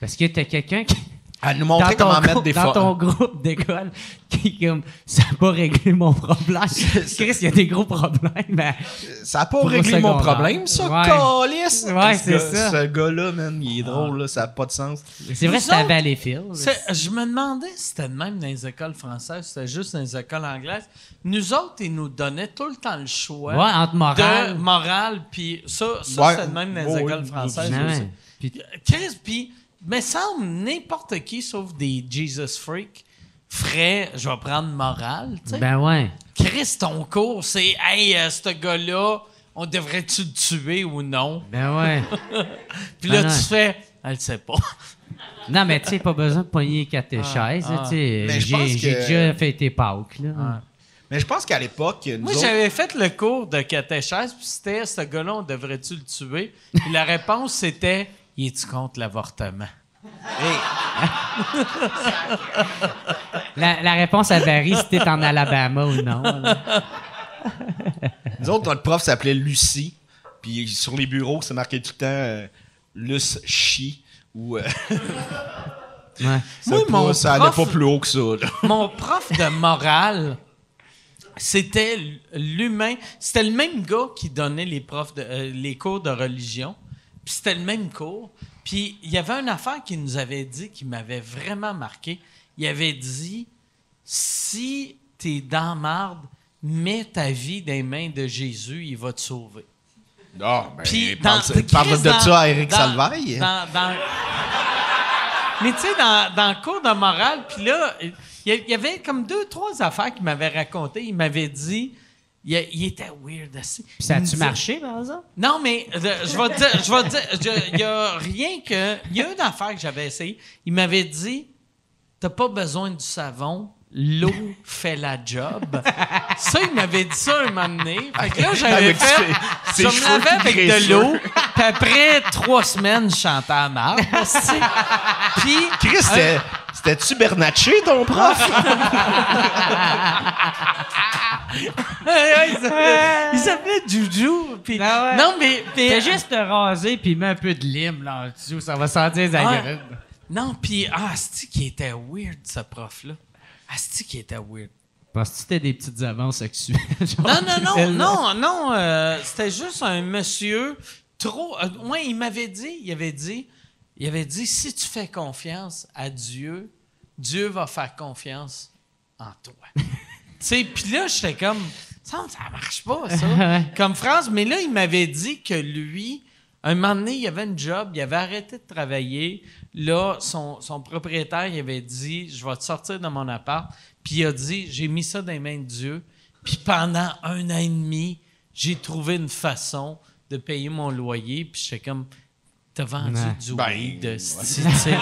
Parce que t'as quelqu'un qui. Elle nous montrait dans ton comment mettre groupe- des Dans fois. ton groupe d'école, qui comme, ça n'a pas réglé mon problème. *laughs* Chris, il y a des gros problèmes. mais- Ça a pas réglé mon problème, ça, Ouais. calice! Ouais, Ce c'est gars- ça. Ce gars-là, man, il est drôle, là, ça n'a pas de sens. C'est vrai, c'était à Valleyfield. Je me demandais si c'était le même dans les écoles françaises, c'était juste dans les écoles anglaises. Nous autres, ils nous donnaient tout le temps le choix Ouais, entre morale. de morale, puis ça, ça Ouais. c'était le même dans les écoles françaises aussi. Puis- Chris, puis, me semble, n'importe qui, sauf des Jesus freaks, ferait, je vais prendre morale, tu sais. Ben ouais. Chris, ton cours, c'est, hey, euh, ce gars-là, on devrait-tu le tuer ou non? Ben ouais. *laughs* Puis là, Ah, non. tu fais, elle sait pas. *laughs* non, mais tu sais, pas besoin de pogner catéchèse. Ah, tu sais. Mais je J'ai que- déjà fêté Pâques, là. Mais je pense qu'à l'époque, nous Moi, autres- j'avais fait le cours de catéchèse, puis c'était, ce gars-là, on devrait-tu le tuer? Puis la réponse, c'était, il est-tu contre l'avortement? *laughs* La, la réponse, elle varie si t'es en Alabama ou non. Nous autres, notre prof s'appelait Lucie. Puis sur les bureaux, c'est marqué tout le temps euh, Luce Chi. Ou, euh, *laughs* Ouais. *laughs* pas- mon ça allait prof- pas plus haut que ça. là. Mon prof de morale, c'était l'humain. C'était le même gars qui donnait les, profs de, euh, les cours de religion. Puis c'était le même cours. Puis il y avait une affaire qu'il nous avait dit qui m'avait vraiment marqué. Il avait dit si t'es dans marde, mets ta vie dans les mains de Jésus, il va te sauver. Ah, ben, Puis parle, dans- parle Chris, de dans- ça à Eric dans- Salvaille. Mais tu sais, dans, dans le cours de morale, puis là, il y, a- il y avait comme deux, trois affaires qu'il m'avait racontées. Il m'avait dit, il, il était weird. Puis ça a-tu marché, par exemple? Non, mais je vais te dire, je vais te dire, il y a rien que. Il y a une affaire que j'avais essayé. Il m'avait dit, t'as pas besoin du savon. L'eau fait la job. *laughs* Ça, il m'avait dit ça un moment donné. Fait que là, j'avais fait. Je me lavais avec de l'eau. Puis après trois semaines, je chantais à marre. Puis. Chris, c'était- c'était-tu Bernatchez, ton prof? *laughs* Il s'appelait- Juju. Puis, Ah ouais. Non, mais. Fais juste te raser puis mets un peu de lime là en dessous, ça va sentir les Ouais. agrumes. Non, puis. Ah, c'est qui était weird, ce prof-là? C'est qui était weird. Parce que c'était des petites avances sexuelles. *laughs* Non, non, non, non, non. euh, c'était juste un monsieur trop. Euh, ouais, il m'avait dit, il avait dit, il avait dit, si tu fais confiance à Dieu, Dieu va faire confiance en toi. *laughs* tu sais, puis là, j'étais comme, ça, ça marche pas, ça. *laughs* comme France, mais là, il m'avait dit que lui, un moment donné, il avait une job, il avait arrêté de travailler. Là, son, son propriétaire, il avait dit, je vais te sortir de mon appart. Puis il a dit, j'ai mis ça dans les mains de Dieu. Puis pendant un an et demi, j'ai trouvé une façon de payer mon loyer. Puis j'étais comme, t'as vendu Ouais. du Ben, weed, de sais. *laughs*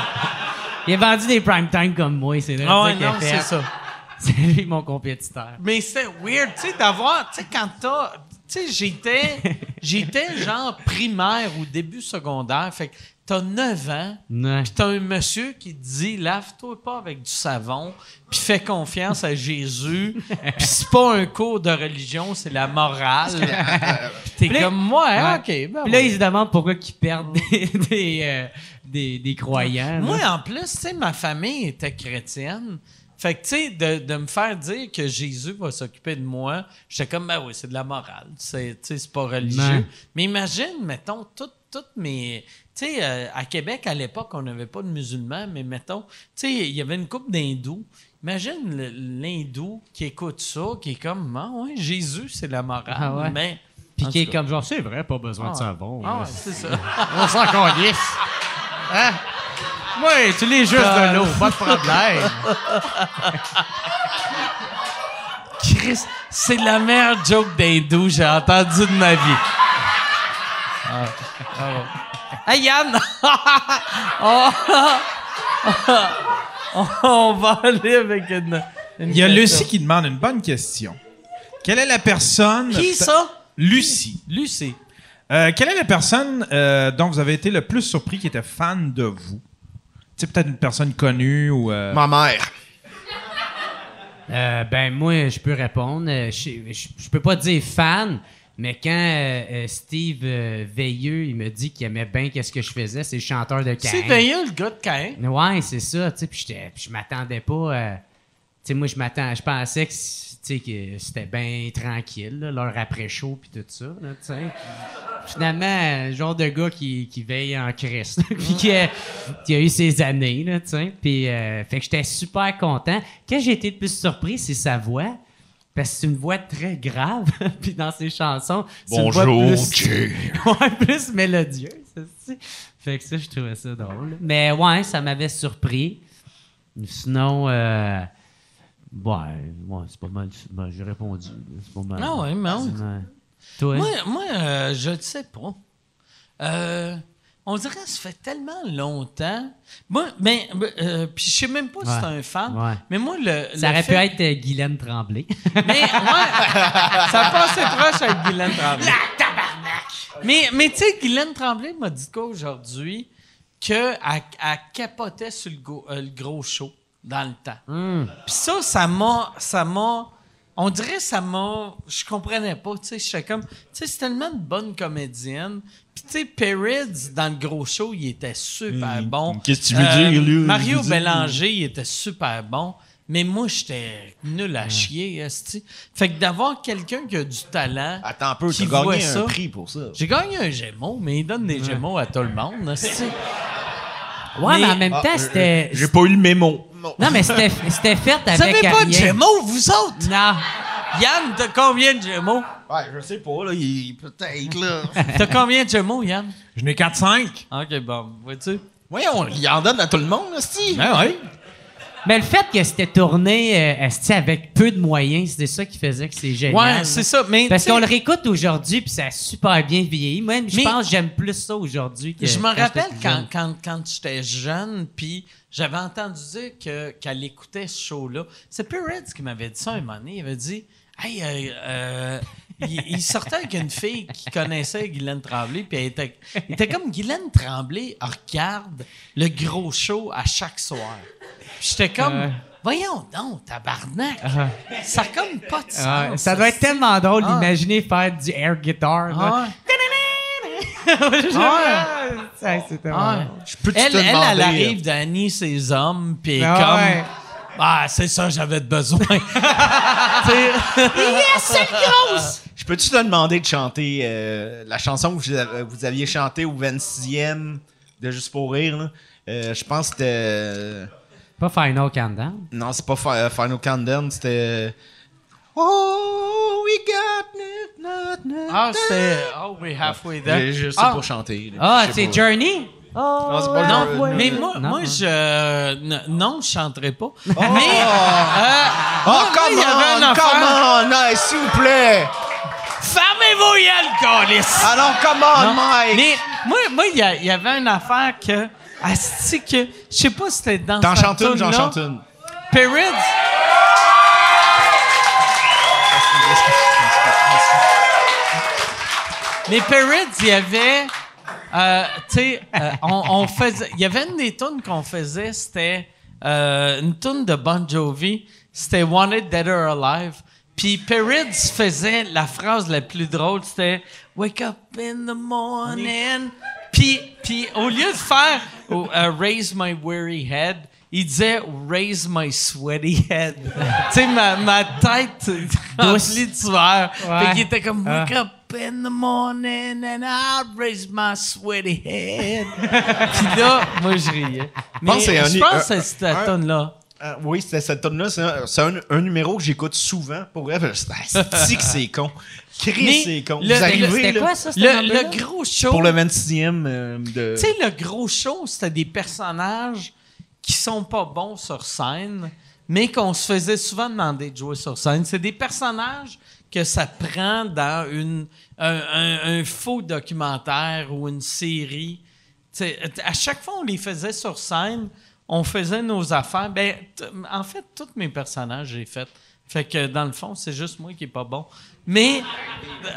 Il a vendu des prime time comme moi, c'est vrai. Ah ça ouais, qu'il a non, fait. c'est ça. *laughs* C'est lui mon compétiteur. Mais c'est weird, tu sais, d'avoir, tu sais, quand t'as, tu sais, j'étais, j'étais genre primaire ou début secondaire, fait que t'as 9 ans, puis t'as un monsieur qui te dit, lave-toi pas avec du savon, puis fais confiance à Jésus, *laughs* puis c'est pas un cours de religion, c'est la morale. *laughs* Puis t'es comme, moi, Ouais. ok, ben Puis là, ouais. il se demande pourquoi ils perdent des, *laughs* des, euh, des, des croyants. là. Moi, en plus, tu sais, ma famille était chrétienne. Fait que, tu sais, de, de me faire dire que Jésus va s'occuper de moi, j'étais comme, ben oui, c'est de la morale. C'est, tu sais, c'est pas religieux. Mais imagine, mettons, toutes toutes mes. Tu sais, euh, à Québec, à l'époque, on n'avait pas de musulmans, mais mettons, tu sais, il y avait une couple d'hindous. Imagine l'hindou qui écoute ça, qui est comme, ah ouais, Jésus, c'est la morale. Ah ouais. Mais. Puis qui est cas. comme genre, c'est vrai, pas besoin Ah de ouais. savon. Ah ouais, c'est ça. *laughs* On s'en calisse. Hein? Moi, tu l'es juste de l'eau, pas de problème. *laughs* Chris, c'est la meilleure joke d'hindou que j'ai entendue de ma vie. Ah, ah. Hey Yann! on, on va aller avec une. une Il y a question. Lucie qui demande une bonne question. Quelle est la personne... Qui ça? Lucie. Lucie. Euh, quelle est la personne euh, dont vous avez été le plus surpris qui était fan de vous? Tu sais, peut-être une personne connue ou... euh, Ma mère. Euh, ben, moi, je peux répondre. Je, je, je peux pas dire fan, mais quand euh, euh, Steve euh, Veilleux, il me dit qu'il aimait bien qu'est-ce que je faisais, c'est le chanteur de Cain. C'est veilleux, le gars de Cain. Ouais, c'est ça, tu sais, puis je m'attendais pas à- Tu sais, moi, je m'attends, je pensais que, que c'était bien tranquille, l'heure après chaud, puis tout ça, là, tu sais. Finalement, le genre de gars qui, qui veille en Christ, *laughs* puis qui a, qui a eu ses années, là, tu sais. Puis, fait que j'étais super content. Quand j'ai été le plus surpris, c'est sa voix. Parce que c'est une voix très grave, *laughs* puis dans ses chansons, c'est une voix plus... *laughs* ouais, plus mélodieuse. aussi. Fait que ça, je trouvais ça drôle. Mais ouais, ça m'avait surpris. Sinon, euh, ouais, ouais, c'est pas mal. ben, J'ai répondu. C'est pas mal. Ah ouais, mais on-. Toi? Moi, moi euh, je ne sais pas. Euh, on dirait que ça fait tellement longtemps. Moi, mais, euh, puis je sais même pas si Ouais. c'est un fan. Ouais. Mais moi, le. ça le aurait fait- pu être euh, Guylaine Tremblay. *laughs* Mais, ouais, ça passait proche avec Guylaine Tremblay. La tabarnak! Mais, mais tu sais, Guylaine Tremblay m'a dit quoi aujourd'hui? Qu'elle elle capotait sur le, go- euh, le gros show dans le temps. Hum. Puis ça, ça m'a. Ça m'a. On dirait ça m'a. Je comprenais pas, tu sais. J'étais comme. Tu sais, c'est tellement une bonne comédienne. Puis tu sais, Perrids, dans le gros show, il était super Hum, bon. qu'est-ce que tu veux Euh, dire, là? Mario Je veux dire- Bélanger, il était super bon. Mais moi, j'étais nul à chier, esti. Fait que d'avoir quelqu'un qui a du talent. Attends un peu, qui tu gagné ça. un prix pour ça. J'ai gagné un Gémeaux, mais il donne des Gémeaux à tout le monde, esti. Ouais, mais, Mais- en même Ah, temps, euh, c'était. J'ai pas eu le mémo. Non, mais c'était c'était fait Vous avez avec pas de. Gémeaux, vous autres? Non. Yann, t'as combien de Gémeaux? Ouais, je sais pas, là, il peut-être, là. *laughs* T'as combien de Gémeaux, Yann? Je n'ai 4-5. Ok, bon, vois-tu? Voyons, il en donne à tout le monde, là, si. Ben oui. Mais le fait que c'était tourné euh, esti, avec peu de moyens, c'était ça qui faisait que c'est génial. Ouais, c'est ça. Mais Parce qu'on le réécoute aujourd'hui, puis ça a super bien vieilli. Moi, je pense que j'aime plus ça aujourd'hui que Je me rappelle quand, quand, quand j'étais jeune, puis j'avais entendu dire que, qu'elle écoutait ce show-là. C'est Perez qui m'avait dit ça un moment donné. Il avait dit Hey, euh, euh, il, il sortait avec une fille qui connaissait Guylaine Tremblay, puis elle était, il était comme Guylaine Tremblay regarde le gros show à chaque soir. Puis j'étais comme. Voyons donc, tabarnak. Ça a comme pas de sens. Ah, Ouais, ça doit être tellement drôle Ah. d'imaginer faire du air guitar. là. Ah, *laughs* Ça, c'était ah. drôle. Je peux Elle, te elle, elle arrive d'Annie, ses hommes, puis Ah comme. ouais. Ah, c'est ça, j'avais besoin. *laughs* Tu sais, Je peux-tu te demander de chanter euh, la chanson que vous, avez- vous aviez chantée au 26e de Juste pour rire, là? Euh, je pense que c'était... Pas Final Countdown. Non, c'est pas Fi- euh, Final Countdown, c'était. Oh, we got it, not, not, Ah, c'était. Oh, we halfway there. Je, je sais Ah. pas chanter. là. Ah, c'est pas. Journey? Non, mais moi, Non. moi je. Non, je chanterai pas. Mais. Oh, euh, oh moi, come il y avait une on, affaire- come on, nice, s'il vous plaît. Fermez-vous, Yann Callis! Alors, come on, Mike. Mais moi, moi, il y, a- il y avait une affaire que. Asti que. Je sais pas si c'était dans T'en chantes une, j'en chante une. Perrids. Mais Perrids, il y avait. Euh, tu sais, euh, on, on faisait. Il y avait une des tunes qu'on faisait, c'était euh, une tune de Bon Jovi. C'était Wanted Dead or Alive. Puis Perrids faisait la phrase la plus drôle, c'était Wake up in the morning. Puis, puis au lieu de faire oh, uh, Raise my weary head, il disait Raise my sweaty head. *laughs* tu sais, ma, ma tête *laughs* remplie de sueur. Fait qu'il était comme Wake up in the morning and I raise my sweaty head. *laughs* Puis là, moi, je riais. Mais pense que c'est un- je pense que c'est cette tonne-là. Ah, oui, c'était cette tune là C'est un, c'est un- un numéro que j'écoute souvent. Pour vrai, je- c'est que c'est con. Chris, c'est con. le- Vous arrivez, là, quoi, ça, Le, le gros show. pour le 26e euh, de... Tu sais, le gros show, c'était des personnages qui sont pas bons sur scène, mais qu'on se faisait souvent demander de jouer sur scène. C'est des personnages que ça prend dans une, un, faux documentaire ou une série. À chaque fois on les faisait sur scène, on faisait nos affaires. Ben, en fait, tous mes personnages, j'ai fait. Fait que dans le fond, c'est juste moi qui est pas bon. Mais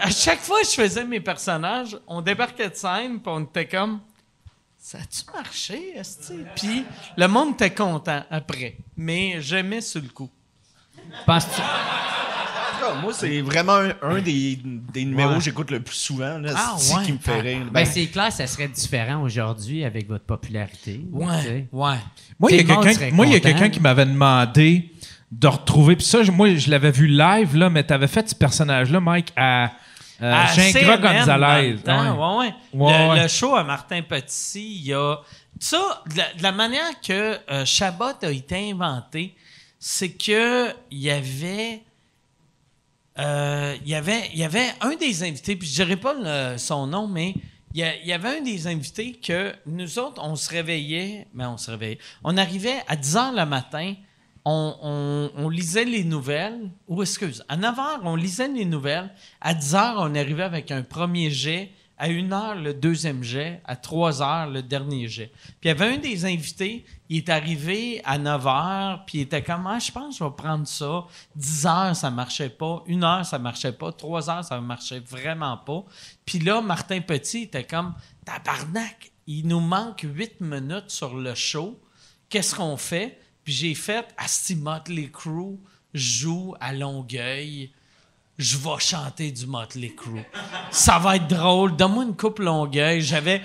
à chaque fois que je faisais mes personnages, on débarquait de scène, puis on était comme ça a-tu marché? Puis le monde était content après, mais jamais sur le coup. Penses-tu- Ah, Moi, c'est vraiment un, un des, des numéros que j'écoute le plus souvent. Là, Ah, ouais. qui me fait rire? Ben, Ben, c'est clair, ça serait différent aujourd'hui avec votre popularité. tu sais. Ouais, ouais. Moi, il y a quelqu'un serait moi, il y a content. quelqu'un qui m'avait demandé de retrouver. Puis ça, je- moi, je l'avais vu live, là, mais t'avais fait ce personnage-là, Mike, à euh, À Gingras CNN Gonzalez. dans le temps, Ouais. ouais, ouais. Ouais, le, ouais. le show à Martin Petit, il y a. Ça, de la, de la manière que euh, Chabot a été inventé, c'est que il y avait. Euh, il y avait, un des invités, puis je dirais pas son nom, mais il y, avait un des invités que nous autres, on se réveillait, mais on se. On arrivait à 10 h le matin, on lisait les nouvelles, ou excuse, à 9 h, on lisait les nouvelles. À 10 h, on arrivait avec un premier jet. À 1 h, le deuxième jet. À 3 h, le dernier jet. Puis il y avait un des invités, il est arrivé à 9 h, puis il était comme, ah, je pense que je vais prendre ça. 10 heures, ça marchait pas. 1 heure, ça marchait pas. 3 heures, ça marchait vraiment pas. Puis là, Martin Petit était comme, tabarnak, il nous manque 8 minutes sur le show. Qu'est-ce qu'on fait? Puis j'ai fait Asti Motley Crue joue à Longueuil. Je vais chanter du Motley Crue. Ça va être drôle. Donne-moi une coupe Longueuil. J'avais,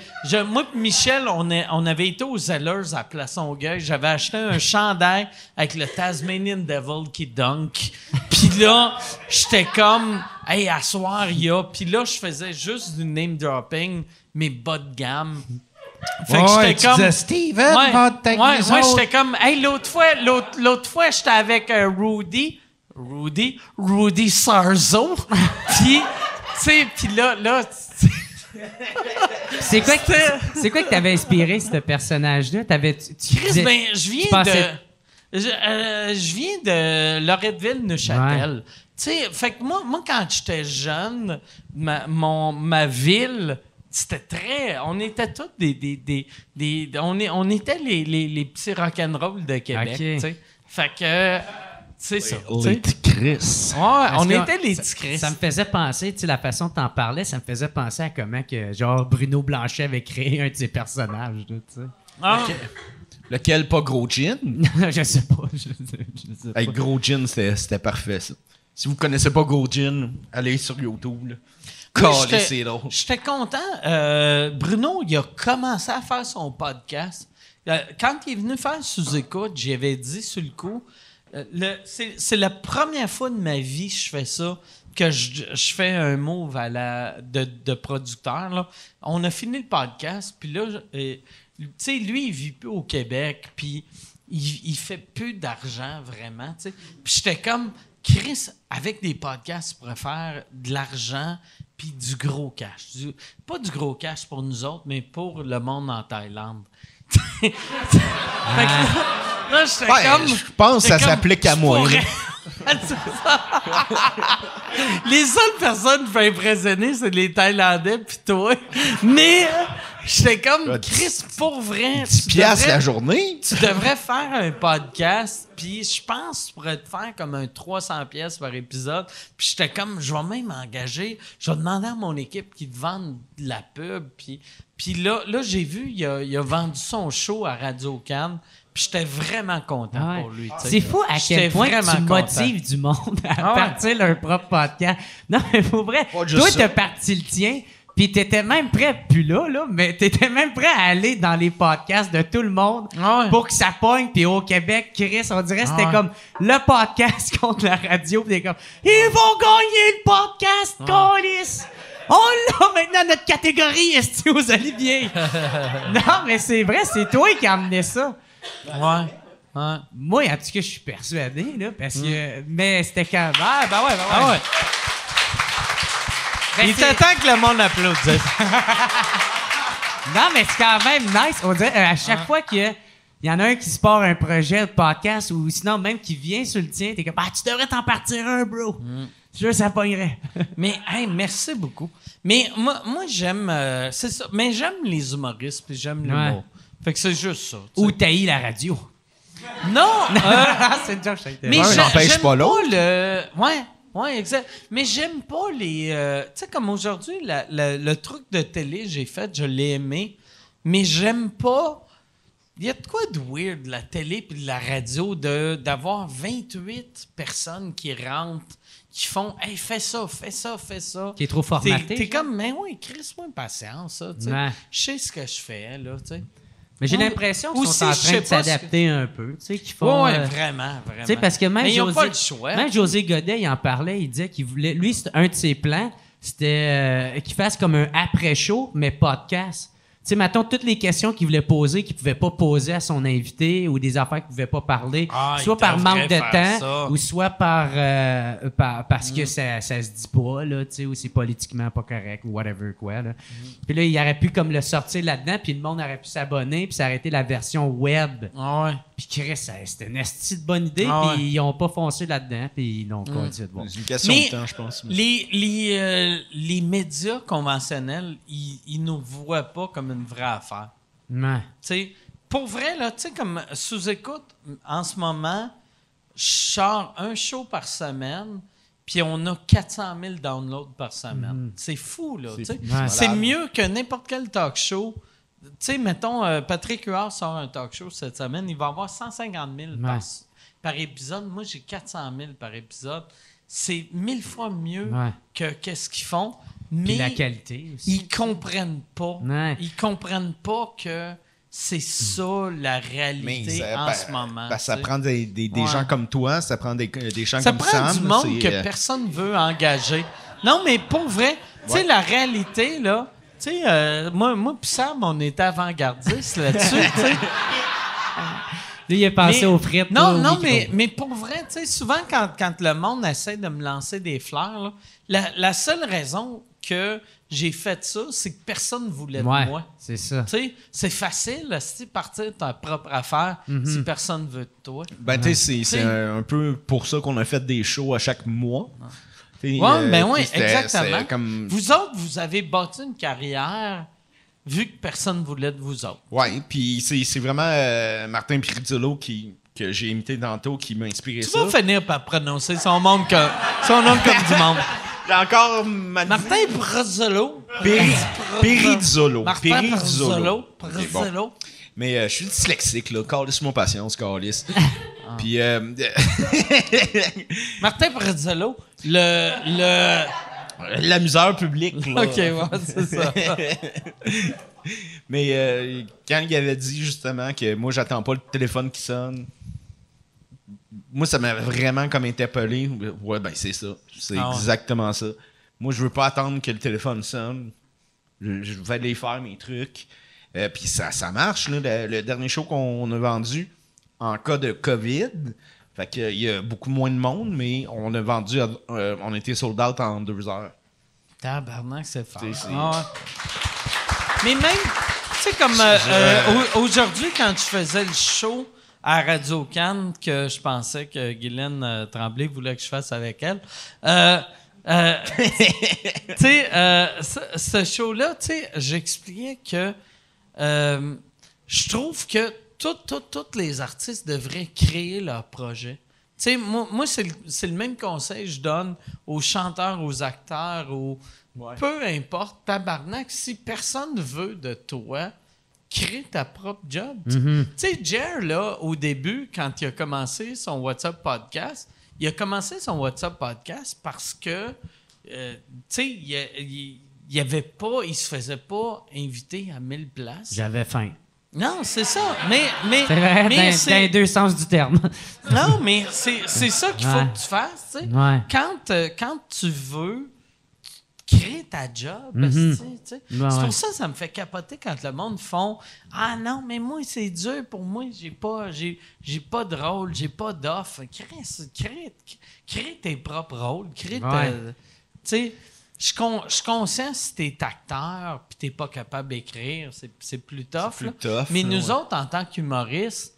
moi et Michel, on, est- on avait été aux Zellers à Place Longueuil. J'avais acheté un chandail avec le Tasmanian Devil qui dunk. Puis là, j'étais comme, hey, à soir, il y a. Puis là, je faisais juste du name dropping, mes bas de gamme. Fait que Ouais, j'étais comme. disais, Steven, ouais, ouais, ouais, j'étais comme, hey, l'autre fois, l'autre, l'autre fois, j'étais avec euh, Rudy, Rudy, Rudy Sarzo, *laughs* puis, tu sais, puis là, là, C'est quoi, que, c'est quoi que t'avais inspiré, ce personnage-là? T'avais, tu, tu Chris, disais- ben, je viens pensais- de, je, euh, je viens de Loretteville, Neuchâtel. Tu sais, fait que moi, moi, quand j'étais jeune, ma, mon, ma ville, c'était très. On était tous des. des, des, des- on, est, on était les, les, les petits rock'n'roll de Québec. Ok. tu sais. Fait que. C'est ça. tu sais? Les petits Chris. Ouais, on était les petits Chris. Ça me faisait penser, tu sais, la façon dont t'en parlais, ça me faisait penser à comment que, genre, Bruno Blanchet avait créé un de ses personnages, tu Ah, Lequel, pas Gros Gin? sais. *laughs* je sais pas. Je, je sais pas. Hey, Gros Gin, c'était parfait, ça. Si vous connaissez pas Gros Gin, allez sur YouTube. J'étais- c'est drôle. J'étais content. Euh, Bruno, il a commencé à faire son podcast. Euh, quand il est venu faire sous-écoute, j'avais dit sur le coup, euh, c'est c'est la première fois de ma vie que je fais ça, que je, fais un move de, producteur. On a fini le podcast, puis là, euh, tu sais, lui, il vit au Québec, puis il, fait plus d'argent vraiment. Puis j'étais comme, Chris, avec des podcasts, tu pourrais faire de l'argent puis du gros cash. Pas du gros cash pour nous autres, mais pour le monde en Thaïlande. *laughs* fait que là, là, j'étais Ouais, comme. je pense que ça s'applique à moi, pourrais-. *laughs* les seules personnes qui peuvent impressionner, c'est les Thaïlandais puis toi. Mais j'étais comme, Chris, pour vrai. 10 tu piastres devrais- la journée? tu devrais faire un podcast, puis je pense que tu pourrais te faire comme un 300 pièces par épisode. Puis j'étais comme, je vais même engager, je vais demander à mon équipe qui te vende de la pub. Puis, puis là, là j'ai vu, il a, il a vendu son show à Radio Cannes, j'étais vraiment content ouais. pour lui. C'est fou à quel point vraiment tu content. motives du monde à Ah ouais. partir leur propre podcast. Non, mais pour vrai, Pas toi, t'as parti le tien, puis t'étais même prêt, plus là, là, mais t'étais même prêt à aller dans les podcasts de tout le monde Ah ouais. pour que ça pogne. Puis au Québec, Chris, on dirait que c'était Ah ouais. comme le podcast *laughs* contre la radio. Puis t'es comme, ils vont gagner le podcast, câlisse! On l'a maintenant notre catégorie, est aux Olivier. *laughs* non, mais c'est vrai, c'est toi qui as amené ça. Ouais. Moi, en tout cas, je suis persuadé, là, parce que. Mais c'était quand. Ah, ben ouais, ben ouais. Ah ouais. Ben, Il temps que le monde applaudisse. *laughs* Non, mais c'est quand même nice. On dirait, euh, à chaque fois qu'il y en a un qui se part un projet de podcast ou sinon même qui vient sur le tien, t'es comme, ah, tu devrais t'en partir un, bro. Mm. Je ça pognerait. *laughs* Mais, hey, merci beaucoup. Mais moi, moi j'aime. euh, c'est ça. Mais j'aime les humoristes, puis j'aime l'humour. Fait que c'est juste ça. tu sais. ou taillis la radio. Non! *laughs* euh, c'est une joke, je mais j'ai- n'empêche j'aime pas l'autre. le. Ouais, ouais, exact. Mais j'aime pas les. euh, tu sais, comme aujourd'hui, la- la- le truc de télé, j'ai fait, je l'ai aimé. Mais j'aime pas. Il y a de quoi de weird, la télé puis de la radio, de, d'avoir 28 personnes qui rentrent, qui font Hey, fais ça, fais ça, fais ça. Qui est trop formaté, T'es, comme, mais oui, crisse-moi une patience, ça. tu sais. Ouais. Je sais ce que je fais, là, tu sais. Mais j'ai l'impression qu'ils sont en train de s'adapter un peu. Tu sais, qu'ils font. ouais, euh, vraiment, vraiment. Tu sais, parce que même Mais ils José, pas le choix. même José Godet, il en parlait, il disait qu'il voulait. Lui, un de ses plans, c'était euh, qu'il fasse comme un après-show, mais podcast. Tu sais, mettons toutes les questions qu'il voulait poser, qu'il pouvait pas poser à son invité, ou des affaires qu'il pouvait pas parler, Ah, soit par manque de temps, ça. Mm. ou soit par, euh, par- parce que ça, ça se dit pas, là, tu sais, ou c'est politiquement pas correct, ou whatever, quoi, là. Mm. Puis là, il aurait pu comme le sortir là-dedans, puis le monde aurait pu s'abonner, puis s'arrêter la version web. Ah ouais. Puis Chris, c'était une esti de bonne idée, Ah puis ouais. ils ont pas foncé là-dedans, puis ils n'ont continué de voir. C'est une question Mais de temps, je pense. Les, les, euh, les médias conventionnels, ils, ils nous voient pas comme une vraie affaire. Ouais. Tu sais, pour vrai, là, tu sais, comme sous-écoute, en ce moment, je sors un show par semaine, puis on a 400 000 downloads par semaine. C'est fou, là. tu sais. Ouais. C'est mieux que n'importe quel talk show. Tu sais, mettons, euh, Patrick Huard sort un talk show cette semaine, il va avoir 150 000 par, par épisode. Moi, j'ai 400 000 par épisode. C'est mille fois mieux Ouais. que qu'est-ce qu'ils font. Puis Mais la qualité aussi. ils comprennent pas. Ouais. Ils comprennent pas que c'est ça la réalité ça- en ben, ce moment. ben, ça prend des, des, des Ouais. gens comme toi, ça prend des, des gens Ça comme prend Sam. du monde que euh, personne veut engager. Non, mais pour vrai, tu sais, la réalité, là, tu sais, euh, moi, moi pis Sam, on était avant-gardistes là-dessus, *laughs* tu sais. Lui, il a pensé Mais- aux frites. Non, non, mais, mais pour vrai, tu sais, souvent quand, quand le monde essaie de me lancer des fleurs, là, la, la seule raison que j'ai fait ça, c'est que personne ne voulait Ouais, de moi. c'est ça. Tu sais, c'est facile, si partir de ta propre affaire, Mhm. si personne veut de toi. Ben, tu sais, c'est- un, peu pour ça qu'on a fait des shows à chaque mois. Oui, euh, ben oui, exactement. Comme... Vous autres, vous avez bâti une carrière vu que personne voulait de vous autres. Ouais, puis c'est c'est vraiment euh, Martin Pirizzolo qui, que j'ai imité tantôt qui m'a inspiré Tu ça. vas finir par prononcer son nom comme, son nom comme du monde. *laughs* J'ai encore ma Martin Brazzolo. Piri- Pirizzolo. Martin. Mais euh, je suis dyslexique, là. Calisse mon patience, Calisse. *laughs* Ah. Puis, euh, *laughs* Martin Brazzolo, le, le... l'amuseur public, là. OK, ouais, c'est ça. *laughs* Mais euh, quand il avait dit justement que moi, j'attends pas le téléphone qui sonne, moi, ça m'a vraiment comme interpellé. Ouais, ben c'est ça. C'est Ah ouais. exactement ça. Moi, je veux pas attendre que le téléphone sonne. Je, je vais aller faire mes trucs. Euh, Puis ça, ça marche. Là. Le, le dernier show qu'on a vendu, en cas de COVID. Fait qu'il y a beaucoup moins de monde, mais on a vendu, à- euh, on a été sold out en deux heures. Tabarnak, c'est fort. Ah. Mais même, tu sais, comme euh, euh, au- aujourd'hui, quand je faisais le show à Radio Cannes, que je pensais que Guylaine Tremblay voulait que je fasse avec elle, *laughs* tu sais, ce, show-là, tu sais, j'expliquais que je trouve que tous les artistes devraient créer leur projet. Tu sais, moi, moi c'est le, même conseil que je donne aux chanteurs, aux acteurs, aux... Peu importe, tabarnak, si personne veut de toi, crée ta propre job. Tu sais, Jer, là, au début, quand il a commencé son WhatsApp podcast, il a commencé son WhatsApp podcast parce que, euh, tu sais, il, il, avait pas, il se faisait pas inviter à 1000 places. J'avais faim. Non, c'est ça. Mais, mais, vrai, mais dans, les deux sens du terme. *laughs* non, mais c'est, ça qu'il faut Ouais. que tu fasses. tu sais. Ouais. Quand, euh, quand tu veux, crée ta job. Mhm. Ouais, c'est ouais. pour ça que ça me fait capoter quand le monde font Ah non, mais moi, c'est dur pour moi. J'ai pas, j'ai, j'ai pas de rôle, j'ai pas d'offre. Crée, crée, crée tes propres rôles. Crée ta- je con- je conscient si t'es acteur puis t'es pas capable d'écrire, c'est, c'est plus tough. plus là. tough, Mais là, nous ouais. autres, en tant qu'humoristes,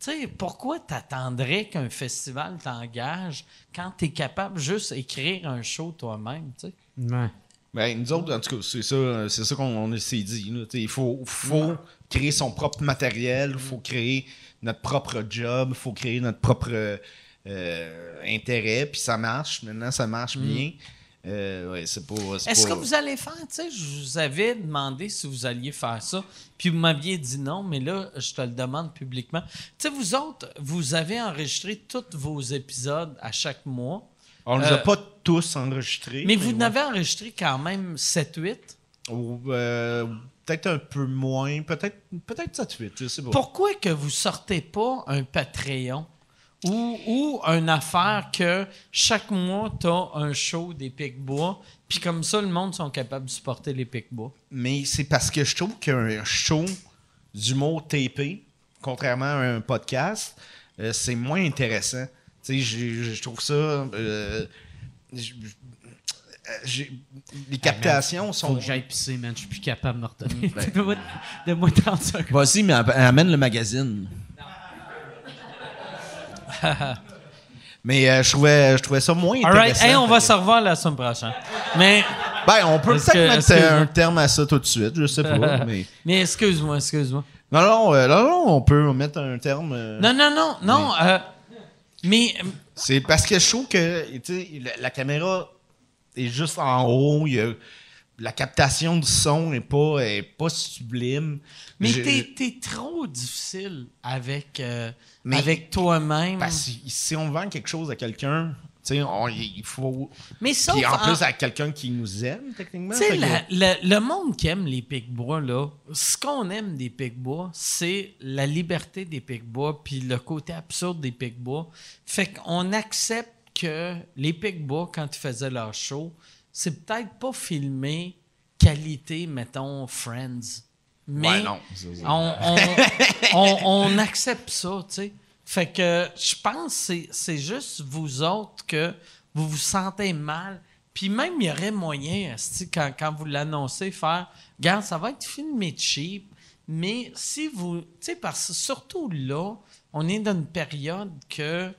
tu sais, pourquoi t'attendrais qu'un festival t'engage quand t'es capable juste d'écrire un show toi-même, tu sais? Ouais. Ben, nous autres, en tout cas, c'est ça, c'est ça qu'on on s'est dit. Il faut, faut créer son propre matériel, il faut créer notre propre job, il faut créer notre propre euh, intérêt, puis ça marche. Maintenant, ça marche bien. Euh, ouais, c'est c'est Est-ce que vous allez faire, tu sais, je vous avais demandé si vous alliez faire ça, puis vous m'aviez dit non, mais là, je te le demande publiquement. Tu sais, vous autres, vous avez enregistré tous vos épisodes à chaque mois, On les euh, a pas tous enregistrés. mais vous ouais. n'avez enregistré quand même 7-8. Ou, euh, peut-être un peu moins, peut-être peut-être 7-8, je sais pas. Pourquoi que vous sortez pas un Patreon? Ou, ou une affaire que chaque mois, tu as un show des Pic-Bois, puis comme ça, le monde sont capables de supporter les Pic-Bois? Mais c'est parce que je trouve qu'un show d'humour tapé, contrairement à un podcast, euh, c'est moins intéressant. Tu sais, je trouve ça. euh, euh, j'ai- les captations Faut sont. que j'aille pisser, man. Je suis plus capable de me retenir. Ben. *laughs* Donne-moi- Donne-moi 30 secondes. Vas-y, mais am- amène le magazine. *laughs* mais euh, je, trouvais, je trouvais ça moins All right, intéressant. hey, on va se revoir la semaine prochaine. Mais, Ben, on peut peut-être mettre euh, un terme à ça tout de suite, je sais pas. *laughs* mais... mais excuse-moi, excuse-moi. Non, non, euh, non, non, on peut mettre un terme. euh, Non, non, non, non. euh, mais, C'est parce que je trouve que tu sais, la, la caméra est juste en haut. il y a- la captation du son n'est pas, est pas sublime. mais Je- t'es, t'es trop difficile avec, euh, Mais- avec toi-même. parce que si on vend quelque chose à quelqu'un, on- il faut. mais sauf Puis en en- plus, à quelqu'un qui nous aime, techniquement. Que- la- le monde qui aime les Pic-Bois, là, ce qu'on aime des Pic-Bois, c'est la liberté des Pic-Bois puis le côté absurde des Pic-Bois. Fait qu'on accepte que les Pic-Bois, quand ils faisaient leur show, c'est peut-être pas filmé qualité, mettons, Friends. Mais Ouais, non, on, on- *laughs* on- on accepte ça, tu sais. Fait que je pense que c'est- juste vous autres que vous vous sentez mal. Puis même, il y aurait moyen, quand, quand vous l'annoncez, faire « Regarde, ça va être filmé cheap, mais si vous... » Tu sais, parce que surtout là, on est dans une période que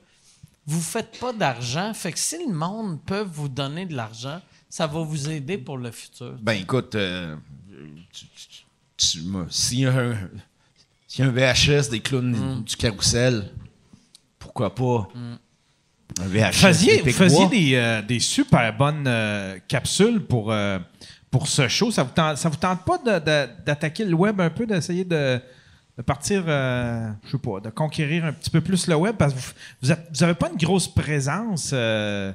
vous faites pas d'argent. Fait que si le monde peut vous donner de l'argent, ça va vous aider pour le futur. Ben écoute, euh, tu- tu- s'il y, a un- s'il y a un VHS des clowns Mm. du carrousel, pourquoi pas un VHS faisiez, vous faisiez des, euh, des super bonnes euh, capsules pour, euh, pour ce show. Ça vous tente, ça vous tente pas d'attaquer le web un peu, d'essayer de, de partir, je sais pas, de conquérir un petit peu plus le web? Parce que vous, vous, êtes- vous avez pas une grosse présence. je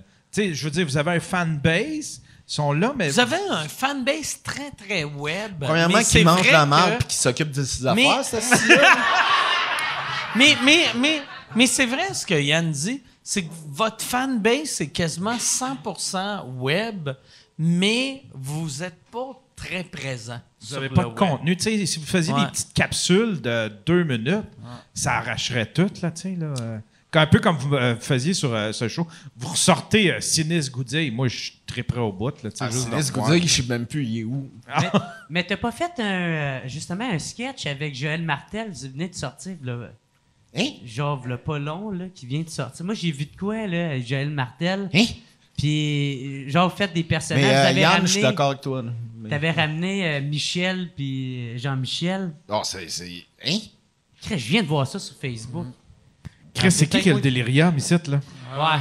veux dire, vous avez un fanbase, ils sont là, mais Vous avez un fanbase très, très web. Premièrement, qui mange la marde et qui s'occupe de ses Mais- affaires, *laughs* ça, Mais, mais, mais, mais c'est vrai ce que Yann dit, c'est que votre fanbase, c'est quasiment 100% web, mais vous n'êtes pas très présent. Vous n'avez pas de web. contenu. Si vous faisiez Ouais. des petites capsules de deux minutes, ça arracherait tout, là, tu sais, là. Un peu comme vous euh, faisiez sur euh, ce show. Vous ressortez euh, Sinis Goudier. Moi, je suis très prêt au bout, là, Ah, juste Sinis. Goudier, je sais même plus il est où. Mais, mais t'as pas fait un, justement un sketch avec Joël Martel, vous venez de sortir, là, Hein? genre le pas long, là, qui vient de sortir. Moi, j'ai vu de quoi, là, Joël Martel. Hein? Puis, genre, vous faites des personnages. Mais euh, T'avais Yann, je suis ramené, d'accord avec toi. Mais- t'avais ramené euh, Michel puis Jean-Michel. Oh, c'est. c'est- Hein? Je viens de voir ça sur Facebook. Chris, c'est qui qui a le délirium ici, là? Ouais.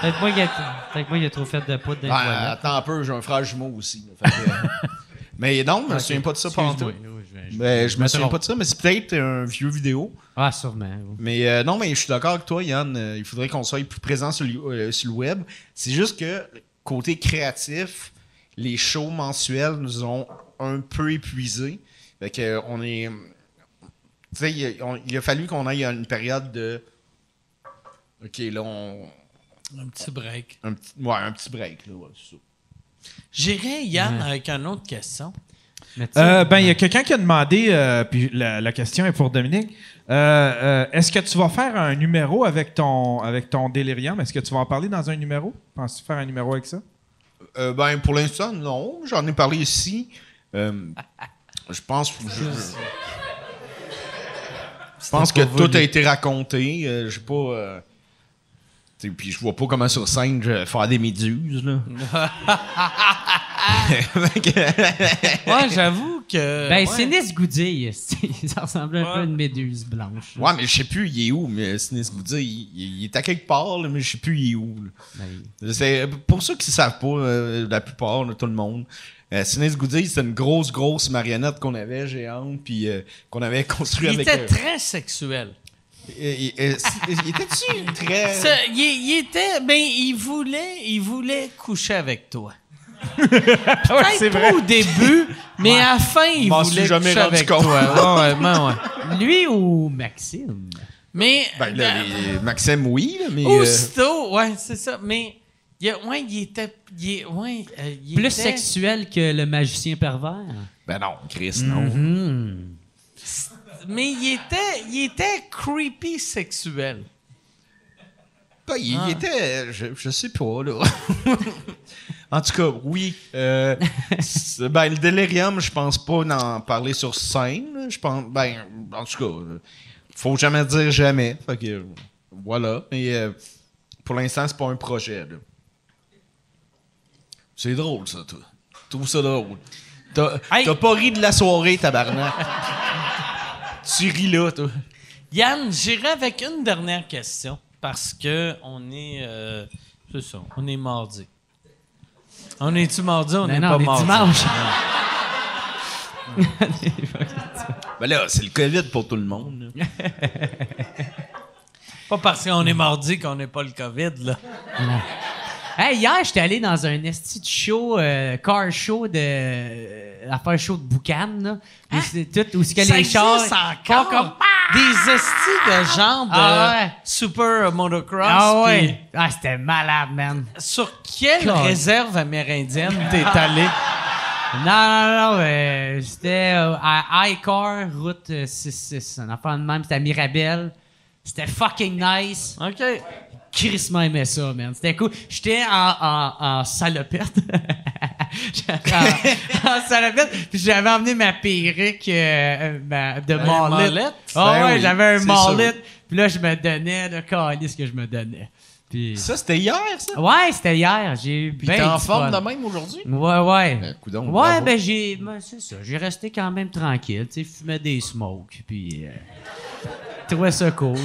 Peut-être moi, il a, peut-être moi, il a trop fait de poudre dans les Ah, attends un peu, j'ai un frère jumeau aussi. là, fait que, euh, *laughs* mais non, je me souviens pas de ça pendant tout. Je- me souviens pas de ça, mais c'est peut-être un vieux vidéo. Ah, sûrement. oui. Mais euh, non, mais je suis d'accord avec toi, Yann. euh, il faudrait qu'on soit plus présent sur le, euh, sur le web. C'est juste que, côté créatif, les shows mensuels nous ont un peu épuisés. Fait que, on est. Tu sais, il, a- on- il a fallu qu'on aille à une période de. Ok, là, on. Un petit break. Un petit, ouais, un petit break, là, ouais, c'est ça. J'irai, Yann, avec une autre question. Euh, ben, il y a quelqu'un qui a demandé, euh, puis la, la question est pour Dominique. Euh, euh, Est-ce que tu vas faire un numéro avec ton, avec ton délirium? Est-ce que tu vas en parler dans un numéro? Penses-tu faire un numéro avec ça? Euh, ben, pour l'instant, non. J'en ai parlé ici. Euh, je pense que. Je, je pense que tout a été raconté. Euh, je sais pas. euh, puis je vois pas comment sur scène je vais faire des méduses, là. *laughs* Ouais, j'avoue que. Ben, ouais. c'est Nis Goudier. *laughs* ça ressemble un peu à une méduse blanche. là. ouais, mais je sais plus, il est où. Mais Sinis dit, il, il est à quelque part, là, mais je sais plus, il est où. là. Ben, C'est pour ceux qui ne savent pas, euh, la plupart, là, tout le monde. Euh, Sinis Goody, c'était une grosse, grosse marionnette qu'on avait géante, puis euh, qu'on avait construite Il avec. était euh, très sexuel. euh, il- euh, il était-tu très. *laughs* Ça, il, il était. Ben, il voulait, il voulait coucher avec toi. *laughs* Ouais, Peut-être pas au début, mais à la fin, il M'en voulait suis jamais coucher avec compte. toi. Ouais, ouais, ben ouais. Lui ou Maxime? Mais. Ben, là, euh, les- Maxime, oui, là, mais. euh, Aussitôt, ouais, c'est ça. Mais, il, ouais, il était. Il, est- ouais, euh, il Plus était- sexuel que le magicien pervers? ben non, Chris, non. Hmm. Mais il était, il était creepy sexuel. Ben, il, il Ah. était. Je, je sais pas, là. *laughs* en tout cas, oui. euh, ben, le délirium, je pense pas d'en parler sur scène. Je pense. Ben, en tout cas, faut jamais dire jamais. Fait que. Voilà. Mais euh, pour l'instant, c'est pas un projet, là. C'est drôle, ça, toi. Je trouve ça drôle. T'as Hey! t'as pas ri de la soirée, tabarnak. *laughs* tu ris là, toi. Yann, j'irai avec une dernière question parce que on est. euh, c'est ça, on est mardi. On est-tu mardi? On n'est non, pas on est mardi? dimanche. *laughs* Ben là, c'est le COVID pour tout le monde. là. *laughs* Pas parce qu'on est mardi qu'on n'est pas le COVID, là. Hey, hier, j'étais allé dans un esti de show, euh, car show de. Euh, affaire show de Boucan, là. Où c'est tout, où c'est que Ça les chars. encore? comme- Des estis de genre de Ah ouais. super motocross. Ah ouais. Ah, c'était malade, man. Sur quelle réserve amérindienne t'es *laughs* allé? Non, non, non, euh, c'était euh, à iCar, route euh, 66. Un affaire de même, c'était à Mirabel. C'était fucking nice. OK. Chris m'a aimé ça, man. C'était cool. J'étais en, en, en salopette. *laughs* J'étais en, *laughs* en salopette. Puis j'avais emmené ma perruque euh, ma- de mallet? Ah Ben ouais, oui, j'avais un sûr. Puis là, je me donnais de calice que je me donnais. Puis... Ça, c'était hier, ça? Ouais, c'était hier. J'ai eu Puis ben t'es en forme fun. de même aujourd'hui? Ouais, ouais. Ben, coudonc, ouais, bravo. ben j'ai. ben, c'est ça. J'ai resté quand même tranquille. Tu sais, fumais des smokes. Puis. Euh, trouvais ça cool. *laughs*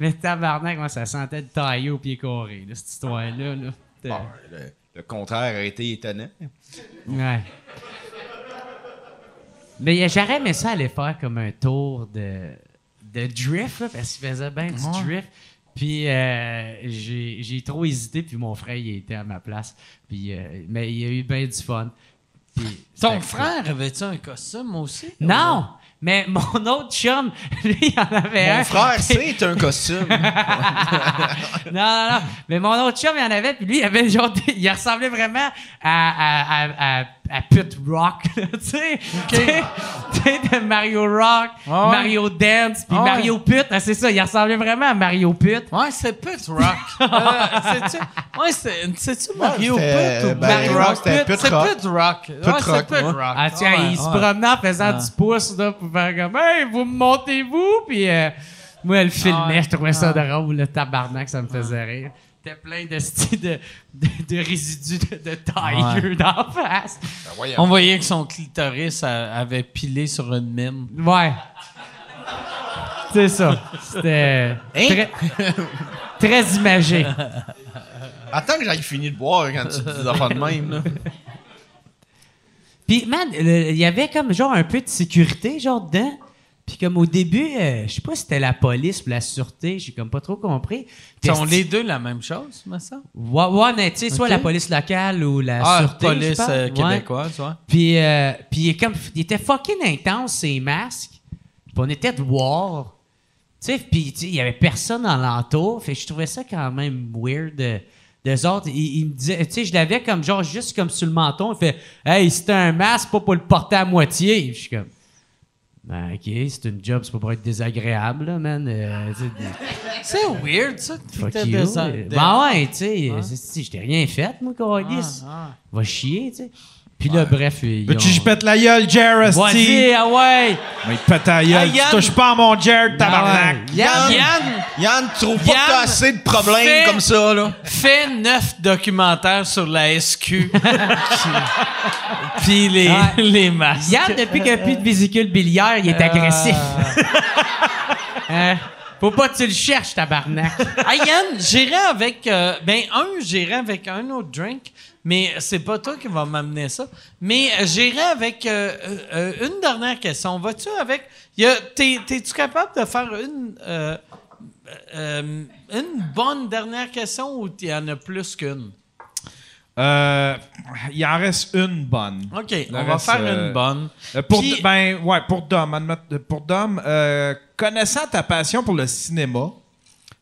mais, tabarnak, moi, ça sentait le taillé au pied carré, là, cette histoire-là. Là. Bon, le, le contraire a été étonnant. Ouais. Mais j'aurais aimé ça aller faire comme un tour de, de drift, là, parce qu'il faisait bien du drift. Puis euh, j'ai trop hésité, puis mon frère, il était à ma place. Puis, euh, mais il a eu bien du fun. Puis Ton frère avait-tu un costume aussi? Non! Mais mon autre chum, *laughs* lui, il en avait un. Mon frère, c'est un costume. *laughs* non, non, non. Mais mon autre chum, il en avait, puis lui, il avait genre, il ressemblait vraiment à, à, à, à, à Pit Rock, tu sais. Tu sais, tu sais, de Mario Rock, Ah ouais. Mario Dance, puis Ah ouais. Mario Pit. Ah, c'est ça, il ressemblait vraiment à Mario Pit. Ouais, c'est Pit Rock. *laughs* Euh, c'est-tu, ouais, c'est, c'est-tu Mario c'était, Pit ou ben, Mario Rock? c'est Rock. Pit Rock. ouais, Rock, ouais. Rock. Ah, tiens, Ouais, il se ouais. promenait en faisant Ah. du pouce, là, pour faire comme, hey, vous me montez-vous? Puis euh, moi, elle filmait, Ah ouais. je trouvais ça drôle, le tabarnak, ça me faisait rire. C'était plein de, de, de, de résidus de, de Tiger d'en face. On voyait que son clitoris a- avait pilé sur une mine. Ouais. C'est ça. C'était Hein? très, très imagé. Attends que j'aille finir de boire quand tu dis affaires de même. Là. Puis, man, il y avait comme genre un peu de sécurité, genre dedans. Puis comme au début, euh, je sais pas si c'était la police ou la sûreté, j'ai comme pas trop compris. Sont les deux la même chose, me semble? Ouais, ouais, mais tu sais, soit la police locale ou la Ah, sûreté. je police euh, québécoise, ouais. Puis, euh, puis il, est comme, il était fucking intense, ses masques. Puis on était de voir. Tu sais, puis il y avait personne dans l'entour. Fait que je trouvais ça quand même weird. euh, Des autres, il, il me disait, tu sais, je l'avais comme genre juste comme sur le menton. Il fait, hey, c'est un masque, pas pour le porter à moitié. Je suis comme, ben, ok, c'est une job, c'est pas pour être désagréable, là, man. Euh, C'est weird, ça. fuck you. Ben ouais, tu sais, c'est- je t'ai rien fait, moi, Carlis. Ah, Va chier, tu sais. Puis là, bref, ils Veux-tu que je ont- pète la gueule, Jared? Vas-y, ah ouais! Mais pète la gueule. Ah, tu Yann. touches pas à mon Jared, tabarnak. Ah ouais. Yann, Yann, Yann, tu trouves pas que t'as assez de problèmes fait- comme ça, là? fais neuf documentaires sur la SQ. *laughs* Puis les, Ouais. les masques. Yann, depuis qu'il n'y a plus de vésicule biliaire, il est agressif. *laughs* Hein? Faut pas que tu le cherches, tabarnak. *laughs* Ah, Yann, j'irai avec. euh, ben, un, j'irai avec un autre drink, mais c'est pas toi qui va m'amener ça. Mais euh, j'irai avec euh, euh, une dernière question. Vas-tu avec. T'es-tu capable de faire une. euh, une bonne dernière question ou il y en a plus qu'une? Euh, il en reste une bonne. OK, Le on va faire euh, une bonne. Euh, pour, Puis- ben, ouais, pour Dom, pour Dom, connaissant ta passion pour le cinéma,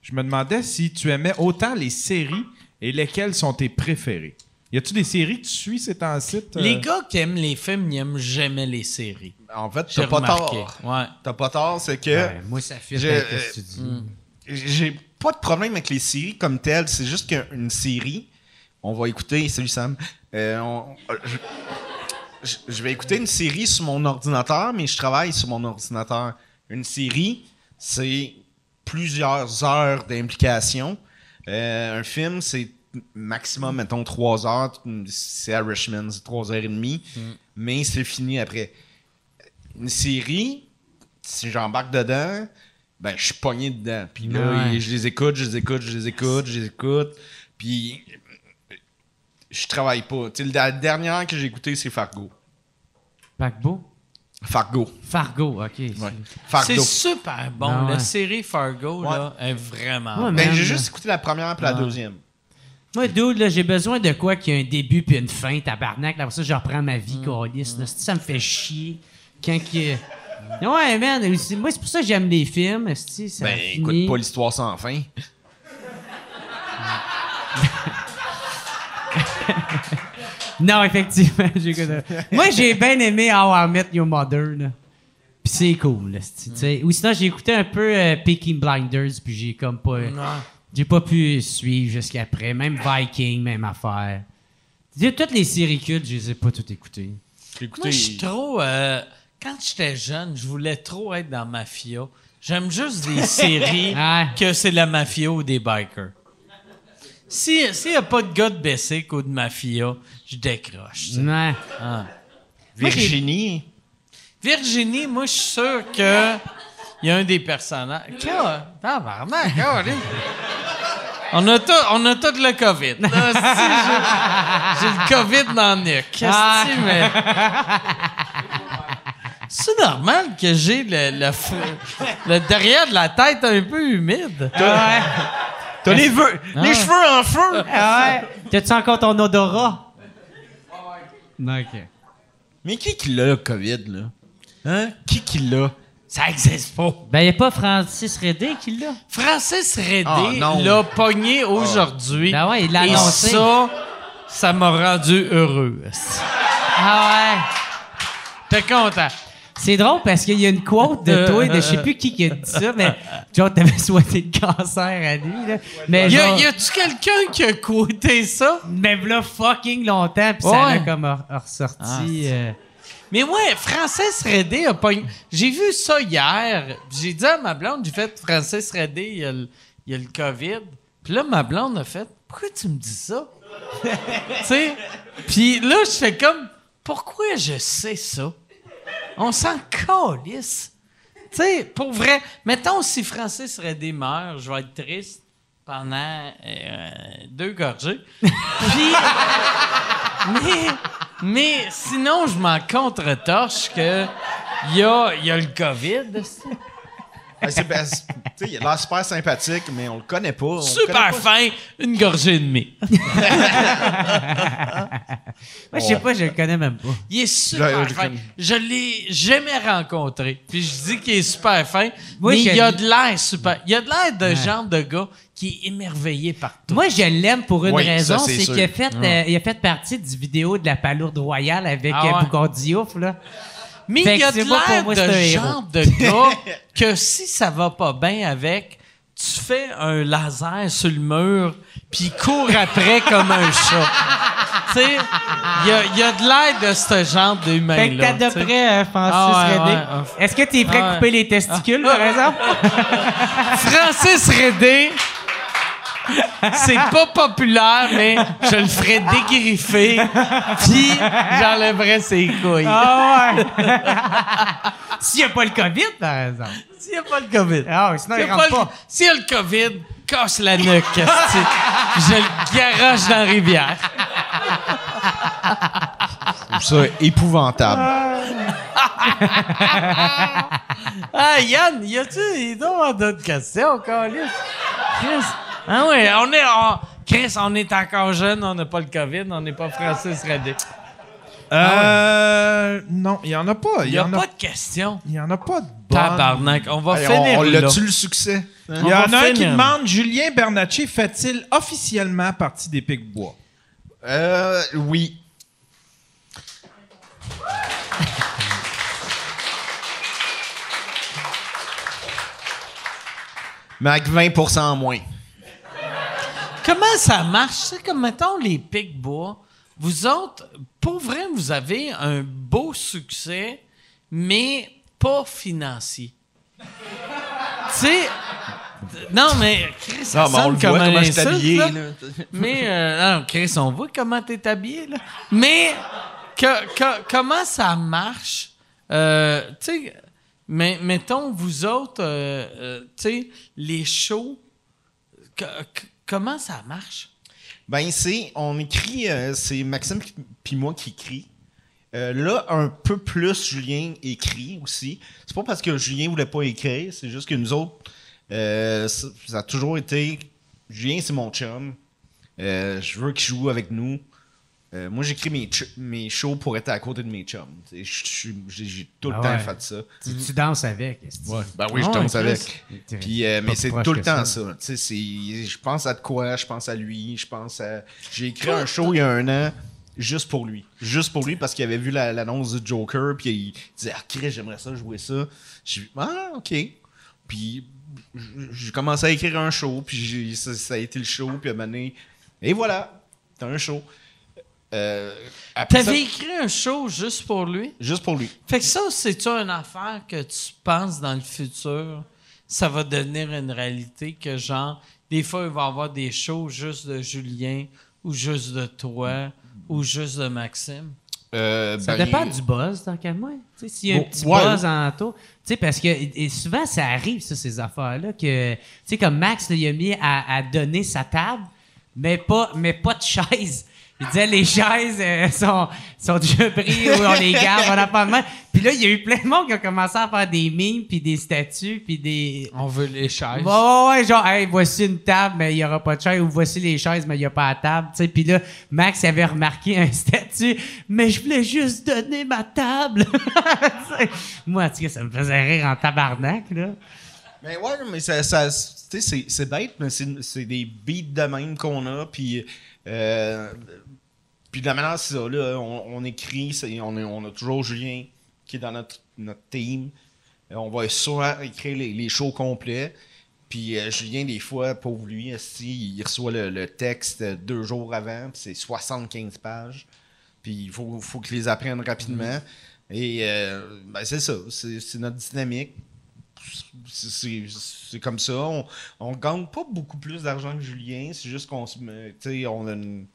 je me demandais si tu aimais autant les séries et lesquelles sont tes préférées. Y a-tu des séries que tu suis ces temps-ci? euh? Les gars qui aiment les films n'aiment jamais les séries. En fait, t'as pas remarqué. tort. Ouais. T'as pas tort, c'est que Ouais, moi, ça Je- avec ce que tu dis. j'ai pas de problème avec les séries comme telles. C'est juste qu'une série, on va écouter. Salut Sam. Euh, on- euh, je, je- je vais écouter une série sur mon ordinateur, mais je travaille sur mon ordinateur. Une série, c'est plusieurs heures d'implication. Euh, un film, c'est maximum, mettons, trois heures. C'est à Richmond, c'est trois heures et demie. Mais c'est fini après. Une série, si j'embarque dedans, ben, je suis pogné dedans. Puis là, Ouais. je les écoute, je les écoute, je les écoute, je les écoute. Puis je travaille pas. Tu sais, la dernière que j'ai écoutée, c'est Fargo. Paquebot? Fargo. Fargo, OK. Ouais. C'est super bon. Ah ouais. La série Fargo là, est vraiment Ouais, bonne. Ben, j'ai juste écouté la première puis la deuxième. Moi, dude, là, j'ai besoin de quoi qui a un début puis une fin, tabarnak. Là, pour ça, je reprends ma vie, câlisse, là. Ça me fait chier. Quand que... Ouais, man, moi, c'est pour ça que j'aime les films. Ça Ben, finit. écoute pas l'histoire sans fin. *laughs* Non, effectivement. *laughs* Moi, j'ai bien aimé How I Met Your Mother, là. Puis c'est cool, sais. Ou sinon, j'ai écouté un peu euh, Peaky Blinders, puis j'ai comme pas... J'ai pas pu suivre jusqu'après. Même Viking, même affaire. Toutes les séries cultes, je les ai pas toutes écoutées. J'ai Moi, je suis trop. euh, quand j'étais jeune, je voulais trop être dans Mafia. J'aime juste des *laughs* séries *laughs* Ouais. que c'est la mafia ou des bikers. Si- S'il n'y a pas de gars de Bessic ou de mafia, je décroche. tu sais. Ouais. Ah. Virginie. Virginie, moi, je suis sûr que il y a un des personnages. Tabarnak. On a, tout, on a tout le COVID. *laughs* Si, J'ai le COVID dans le nuque. Qu'est-ce Ah. que mais... C'est normal que j'ai le, le, f- le derrière de la tête un peu humide. T'as les, veux- Ah. les cheveux en feu. Ah ouais. T'as-tu encore ton odorat? OK. Mais qui qui l'a, le COVID, là? Hein? Qui qui l'a? Ça existe pas. Ben, il n'y a pas Francis Redé qui l'a. Francis Redé Ah, non. l'a pogné aujourd'hui. Ben ouais, il l'a Et annoncé. ça, ça m'a rendu heureux. Ah ouais. T'es content? C'est drôle parce qu'il y a une quote de toi, de je sais plus qui qui a dit ça, mais genre, t'avais souhaité le cancer à lui, là. Mais Y, a, genre, y a-tu quelqu'un qui a quoté ça? mais là, fucking longtemps, puis ça Ouais. a comme re- ressorti. euh, Mais ouais, Francis Redé a pogné. J'ai vu ça hier. J'ai dit à ma blonde, j'ai fait Francis Redé, il y a le, y COVID. Puis là, ma blonde a fait Pourquoi tu me dis ça? *laughs* tu? Puis là, je fais comme Pourquoi je sais ça? On s'en calisse. Tu sais, pour vrai, mettons si Francis Redé meurt, je vais être triste pendant euh, deux gorgées. Puis. *laughs* mais, mais sinon, je m'en contre-torche que y a, y a le COVID. Ben, c'est- ben, sais, il a l'air super sympathique, mais on le connaît pas. on le Super connaît pas. fin, une gorgée et demie. *laughs* Moi, je sais pas, je le connais même pas. Il est super Je- je fin. Je l'ai jamais rencontré. Puis je dis qu'il est super fin, Moi, mais je il a l'ai- de l'air super. Il a de l'air de genre de gars qui est émerveillé par tout. Moi, je l'aime pour une Oui, raison, c'est qu'il a fait, euh, il a fait partie du vidéo de la palourde royale avec Ah euh, ouais. Boucard Diouf, là. Mais Fait il y a que de l'air de héros. genre de gars *laughs* que si ça va pas bien avec, tu fais un laser sur le mur, puis il court après *laughs* comme un chat. tu sais, il y a, il y a de l'air de ce genre Fait que d'humain-là. t'as de tu sais. près euh, Francis Ah ouais, Redé. ouais, ouais. Est-ce que t'es prêt Ah à ouais. couper les testicules, par *laughs* exemple? Francis Redé, c'est pas populaire, mais je le ferais dégriffer, puis j'enlèverais ses couilles. Ah ouais! *laughs* S'il n'y a pas le COVID, par exemple. S'il n'y a pas le COVID. Ah oui, sinon S'il il y a rentre pas. S'il y a le COVID, casse la nuque. Je le garoche dans la rivière. Je trouve ça épouvantable. *laughs* Ah, Yann, y a-tu d'autres questions, Carlis? Chris. Ah ouais, on est. on- Chris, on est encore jeune, on n'a pas le COVID, on n'est pas Francis Redé. Euh, non, il y en a pas. Il n'y y a pas de questions. il y en a pas de bonnes. Tabarnak, on va Hey, finir on on l'a-tu le succès? Hein? Il y en a un qui demande Julien Bernatchez fait-il officiellement partie des Pics-Bois? Euh, oui. Mais avec 20% en moins. Comment ça marche? C'est comme, mettons, les pics bois. Vous autres, pour vrai, vous avez un beau succès, mais pas financier. tu sais, non, mais Chris, ça Non, mais on le voit comment insulte, habillé. là. là. Mais, euh, non, Chris, on voit comment t'es habillé, là. Mais, que- que- comment ça marche? Euh, tu sais, mais, mettons, vous autres, euh, euh, tu sais, les shows, que- comment ça marche? Ben, c'est, on écrit, euh, c'est Maxime puis moi qui écrit. Euh, là, un peu plus, Julien écrit aussi. C'est pas parce que Julien voulait pas écrire, c'est juste que nous autres, euh, ça, a toujours été. Julien, c'est mon chum. Je veux qu'il joue avec nous. Euh, moi, j'écris mes, mes shows pour être à côté de mes chums. J'ai tout le Ah temps ouais. fait ça. Tu, tu danses avec. que- Ben oui, je Ah, danse ouais, avec. Puis, euh, mais c'est tout le temps ça. je pense à de quoi, je pense à lui, je pense à. J'ai écrit un show il y a un an juste pour lui. Juste pour lui parce qu'il avait vu la- l'annonce du Joker, puis il disait Ah, Chris, j'aimerais ça jouer ça. J'ai dit Ah, ok. Puis j'ai commencé à écrire un show, puis ça, ça a été le show, puis à un moment donné, et voilà, t'as un show. Euh, ça, T'avais écrit un show juste pour lui? juste pour lui. Fait que ça, c'est-tu une affaire que tu penses dans le futur, ça va devenir une réalité que genre, des fois, il va y avoir des shows juste de Julien ou juste de toi ou juste de Maxime? Euh, Ça ben, dépend du buzz, tant qu'à moi. Tu sais, S'il y a un petit ouais. buzz en sais, parce que et souvent, ça arrive, ça, ces affaires-là, que, tu sais, comme Max, là, il a mis à, à donner sa table, mais pas, mais pas de chaise. Il disait les chaises euh, sont, sont déjà prises on les garde, on n'a pas de main. Puis là, il y a eu plein de monde qui a commencé à faire des mimes, puis des statues, puis des. On veut les chaises. Ouais, ouais, ouais, genre, hey, voici une table, mais il n'y aura pas de chaise, ou voici les chaises, mais il n'y a pas de table, tu sais. Puis là, Max avait remarqué un statut, mais je voulais juste donner ma table. *laughs* Tu sais, Moi, en tout cas, ça me faisait rire en tabarnak, là. Mais ouais, mais ça, ça- tu sais, c'est, bête, mais c'est, c'est des beats de même qu'on a, puis euh, puis de la manière c'est ça, là, on, on écrit, on, est- on a toujours Julien qui est dans notre, notre team. Euh, on va souvent écrire les, les shows complets. Puis euh, Julien, des fois, pauvre lui, il reçoit le, le texte deux jours avant, puis c'est 75 pages. Puis il faut, faut qu'il les apprenne rapidement. Et euh, ben, c'est ça, c'est, notre dynamique c'est- comme ça. On, on gagne pas beaucoup plus d'argent que Julien. C'est juste qu'on se met- tu sais, on a une-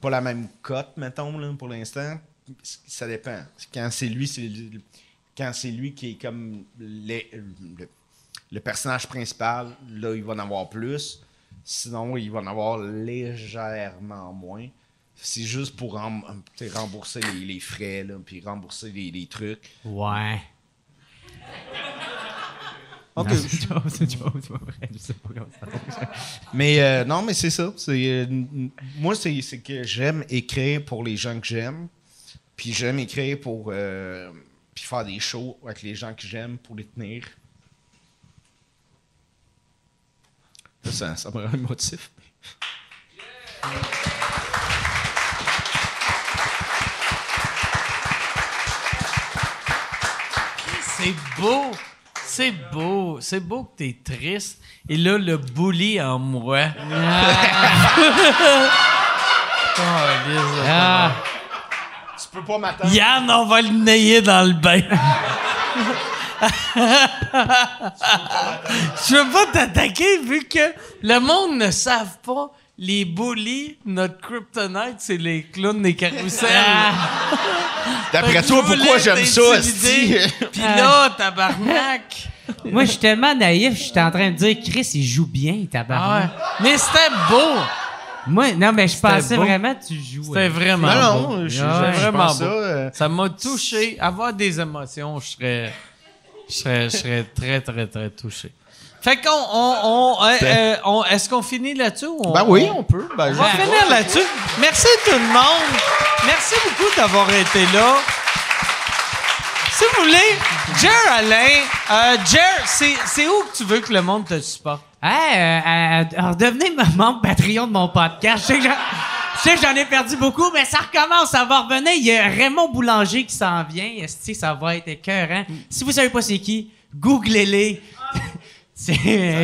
pas la même cote, mettons, là, pour l'instant. Ça dépend. Quand c'est lui, quand c'est lui qui est comme le, le personnage principal, là, il va en avoir plus. Sinon, il va en avoir légèrement moins. C'est juste pour rembourser les, frais, là, puis rembourser les trucs. Ouais. Ok. Non, c'est une joke, c'est une joke, c'est pas vrai, je sais pas comment ça fonctionne. Mais euh, non, mais c'est ça. C'est, euh, moi, c'est, c'est que j'aime écrire pour les gens que j'aime. Puis j'aime écrire pour. euh, puis faire des shows avec les gens que j'aime pour les tenir. Ça, ça me rend émotif. C'est beau. C'est beau. C'est beau que t'es triste. Et là, le bully en moi. Ah, Tu peux pas m'attendre. Yann, on va le nailler dans le bain. Je veux pas t'attaquer vu que le monde ne savent pas. Les bullies, notre kryptonite, c'est les clowns des carousels. *laughs* D'après Fait que toi, pourquoi j'aime ça, esti? *laughs* Pis là, tabarnak. *laughs* moi, je suis tellement naïf, j'étais en train de dire, Chris, il joue bien, Ah tabarnak. ouais. Mais c'était beau. Moi, non, mais je pensais beau. vraiment que tu joues. C'était vraiment Non, beau. non, je, je, Ouais. je Vraiment beau. ça. euh, Ça m'a touché. Avoir des émotions, je serais, je serais, je serais très, très, très touché. Fait qu'on, on, on, euh, euh, on- est-ce qu'on finit là-dessus? ou Ben oui, on peut. Ben, On va finir là-dessus. Merci tout le monde. Merci beaucoup d'avoir été là. Si vous voulez, Jer Alain, euh, Jer, c'est, c'est où que tu veux que le monde te supporte? Hey, euh, euh, redevenez m- membre Patreon de mon podcast. Je sais que j'en- je sais que j'en ai perdu beaucoup, mais ça recommence, ça va revenir. Il y a Raymond Boulanger qui s'en vient. Esti, ça va être écœurant? Si vous savez pas c'est qui, googlez-les. C'est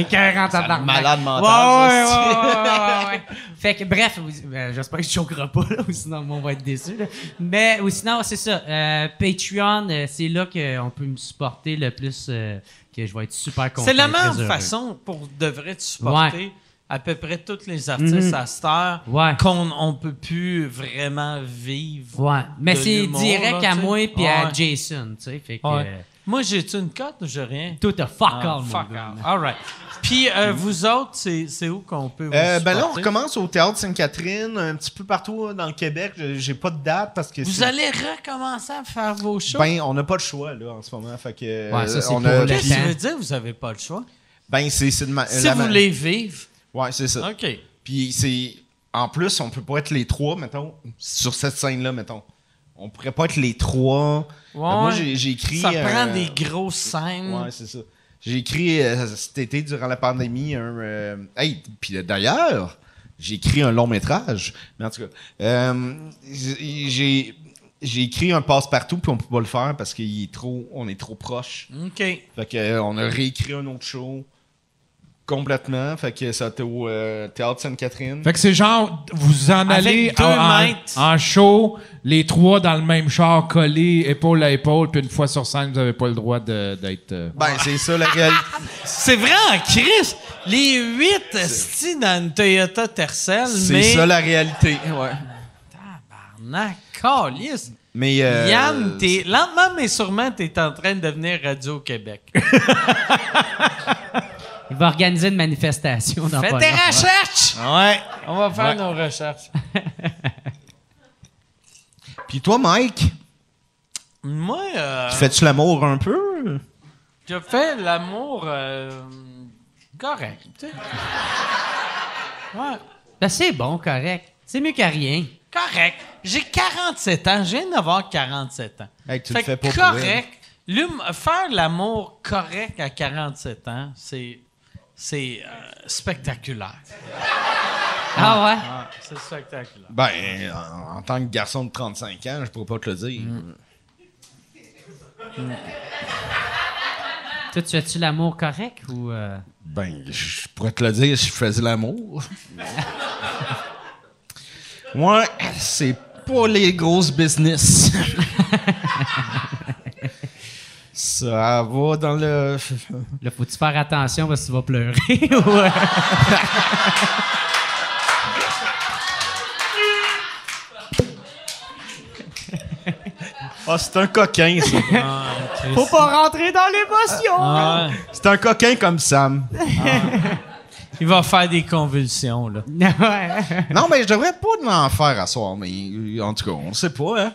écœurant, tabarnak. malade mental, Ouais, ouais, ça, ouais, ouais, ouais, ouais. Fait que, bref, euh, j'espère que je choquerai pas, là, ou sinon on va être déçus. là. Mais, ou sinon, c'est ça. euh, Patreon, euh, c'est là qu'on peut me supporter le plus, euh, que je vais être super content. C'est la et même façon pour de vrai te supporter à peu près tous les artistes Mhm. à cette heure Ouais. qu'on on peut plus vraiment vivre. Ouais. Mais c'est direct là, à moi puis à. Jason, tu sais. Fait que. Ouais. euh, Moi, j'ai-tu une cote ou j'ai rien? tout a fuck Ah, all, fuck all. All right. Puis, euh, vous autres, c'est où qu'on peut vous Euh, ben là, on recommence au Théâtre Sainte-Catherine, un petit peu partout euh, dans le Québec. Je- J'ai pas de date parce que. Vous allez recommencer à faire vos shows? Ben, on n'a pas de choix, là, en ce moment. Fait que. Ouais, ça, c'est le Qu'est-ce que temps. ça veut dire vous avez pas le choix? Ben, c'est c'est de ma- Si la vous voulez vivre, Ouais, c'est ça. OK. Puis c'est. En plus, on peut pas être les trois, mettons, sur cette scène-là, mettons. On pourrait pas être les trois. Moi, j'ai écrit. Ça prend euh, des grosses scènes. Ouais, c'est ça. J'ai écrit euh, cet été, durant la pandémie, un. euh, Hey, puis d'ailleurs, j'ai écrit un long métrage. Mais en tout cas, euh, j'ai. J'ai écrit un passe-partout, puis on peut pas le faire parce qu'il est trop, on est trop proche. OK. Fait que, on a réécrit un autre show complètement. Fait que ça a été au euh, Théâtre Sainte-Catherine. Fait que c'est genre, vous en Avec allez deux en, en- mètres. en show, les trois dans le même char, collés, épaule à épaule, puis une fois sur scène, vous n'avez pas le droit de- d'être. euh, Ben, c'est ça la réalité. *laughs* C'est vrai en Christ. Les huit esti dans une Toyota Tercel, C'est mais... ça la réalité. Ouais. Tabarnak, câlisse. Mais. euh, Yann, t'es... lentement mais sûrement, t'es en train de devenir Radio-Québec. *laughs* Il va organiser une manifestation dans Fais tes long. recherches! Ouais. On va faire Ouais. nos recherches. *laughs* Puis toi, Mike, Moi, euh, fais-tu l'amour un peu? je fais l'amour euh, correct. *laughs* Ouais. Ben, c'est bon, correct. C'est mieux qu'à rien. Correct. J'ai 47 ans. Je viens d'avoir 47 ans. Hey, tu le Fait fais que pas correct. Faire l'amour correct à 47 ans, c'est c'est euh, spectaculaire. Ah ouais? Ah, c'est spectaculaire. Ben, en, en tant que garçon de 35 ans, je pourrais pas te le dire. Toi, tu fais-tu l'amour correct ou. euh? Ben, je pourrais te le dire si je faisais l'amour. *laughs* Moi, c'est pas les grosses business. *laughs* Ça va dans le. Là, faut-tu faire attention parce que tu vas pleurer? *laughs* Ah, c'est un coquin, ça. Faut pas rentrer dans l'émotion! Ah, ouais. C'est un coquin comme Sam. Il va faire des convulsions, là. *laughs* ouais. Non, mais je devrais pas en faire à soir, mais en tout cas, on sait pas, hein.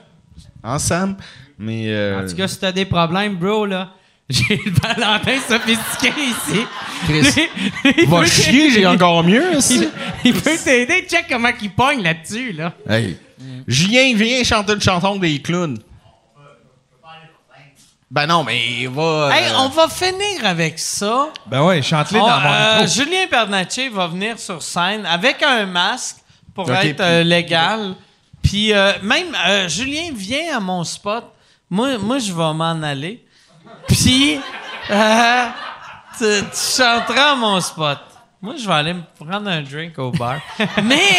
Hein, Sam? Mais. euh, En tout cas, si t'as des problèmes, bro, là, *laughs* j'ai le Valentin sophistiqué ici. Chris, Lui, *laughs* il va chier, j'ai encore mieux. Il, aussi. il peut t'aider. Check comment il pogne là-dessus, là. Hey. Julien, viens chanter une chanson des clowns. Ben non, mais il va. Hey, euh, on va finir avec ça. Ben ouais, chante-les On- dans mon euh. Julien Bernatchez va venir sur scène avec un masque pour être euh, légal. Puis euh, même euh, Julien vient à mon spot. Moi, moi je vais m'en aller. Puis euh, tu, tu chanteras à mon spot. Moi, je vais aller me prendre un drink au bar. *laughs* Mais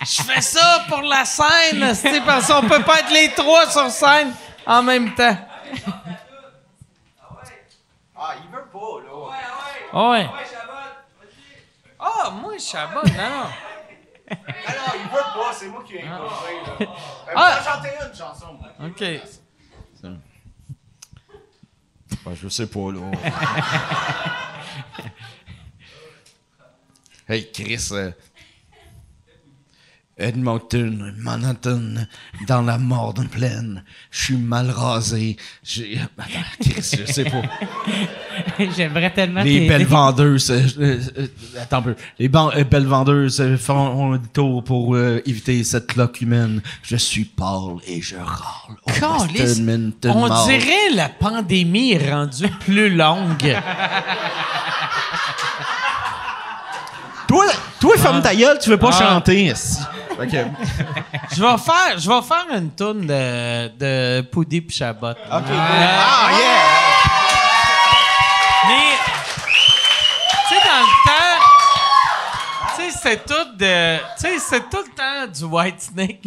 je fais ça pour la scène, c'est parce qu'on peut pas être les trois sur scène en même temps. Ah, il veut pas, là. Ah ouais. Ah, moi, Chabot, non, non. Ah non, il veut pas, c'est moi qui ai imposé, là. Ben, Ah. je vais chanter une chanson, moi. OK. Ben, je sais pas, là. *laughs* hey, Chris. euh, Edmonton, Manhattan, dans la morde pleine. Je suis mal rasé. J'ai. Je sais pas. *laughs* J'aimerais tellement Les belles vendeuses. euh, euh, attends un peu. Les ban- euh, belles vendeuses font un tour pour éviter cette cloque humaine. Je suis pâle et je râle. Westminster On Mall. dirait la pandémie est rendue plus longue. Toi, toi ferme ta gueule, tu veux pas Ah. chanter. Ok. Je vais faire, je vais faire une tourne de, de Poudy pis Chabot. Ok. Ah, yeah! Mais, tu sais, dans le temps, tu sais, c'est tout de, tu sais, c'est tout le temps du White Snake. *laughs*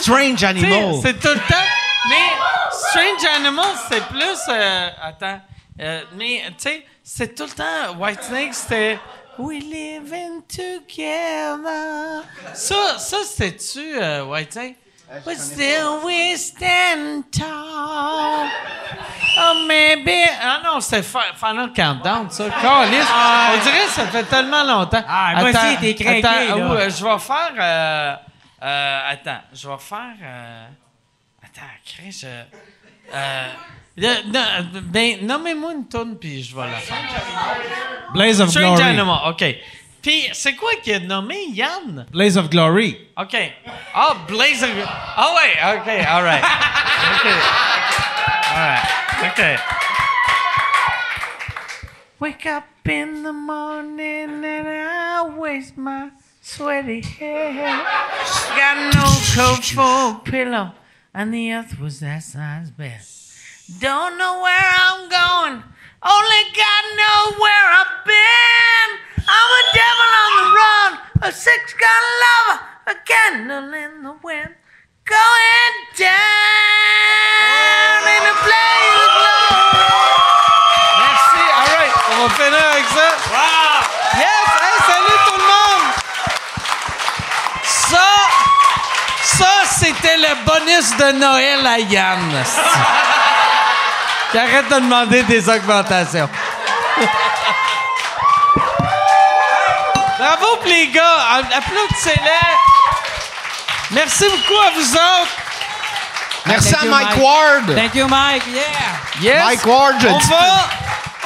Strange Animal. c'est tout le temps. Mais Strange Animals, c'est plus. euh, attends. Euh, mais, tu sais, c'est tout le temps. White Snake, c'était. We live in together. Ça, ça c'était-tu, euh, White Snake? But still we stand tall. Oh, maybe. Ah non, c'était Fi- Final Countdown, ça. Caliste. On dirait que ça fait tellement longtemps. Ah, moi aussi, t'es craqué, attends, là. où, euh, je vais faire. euh, euh, attends, je vais faire. euh, attends, Chris, euh, euh, non, ben, nommez-moi une tourne, puis je vais la faire. Blaze of Strange Glory. Animal, OK. Puis, c'est quoi qui a nommé Yann? Blaze of Glory. OK. Ah, Blaze of... Ah ouais, OK, all right. OK. All right, OK. Wake up in the morning and I waste my sweaty hair. Got no coat for a pillow and the earth was that size bed. Don't know where I'm going, only God knows where I've been. I'm a devil on the run, a six-gun lover, a candle in the wind, going down in a blaze of glory. Merci, all right, on va finir avec ça. Wow! Yes, hey, salut tout le monde! Ça, ça, c'était le bonus de Noël à Yann. *laughs* Qui arrête de demander des augmentations. Bravo pour les gars. Applaudissez-les. Merci beaucoup à vous autres. Merci Thank à you, Mike, Mike. Ward. Thank you, Mike. Yeah. Yes. Mike Ward, je on va,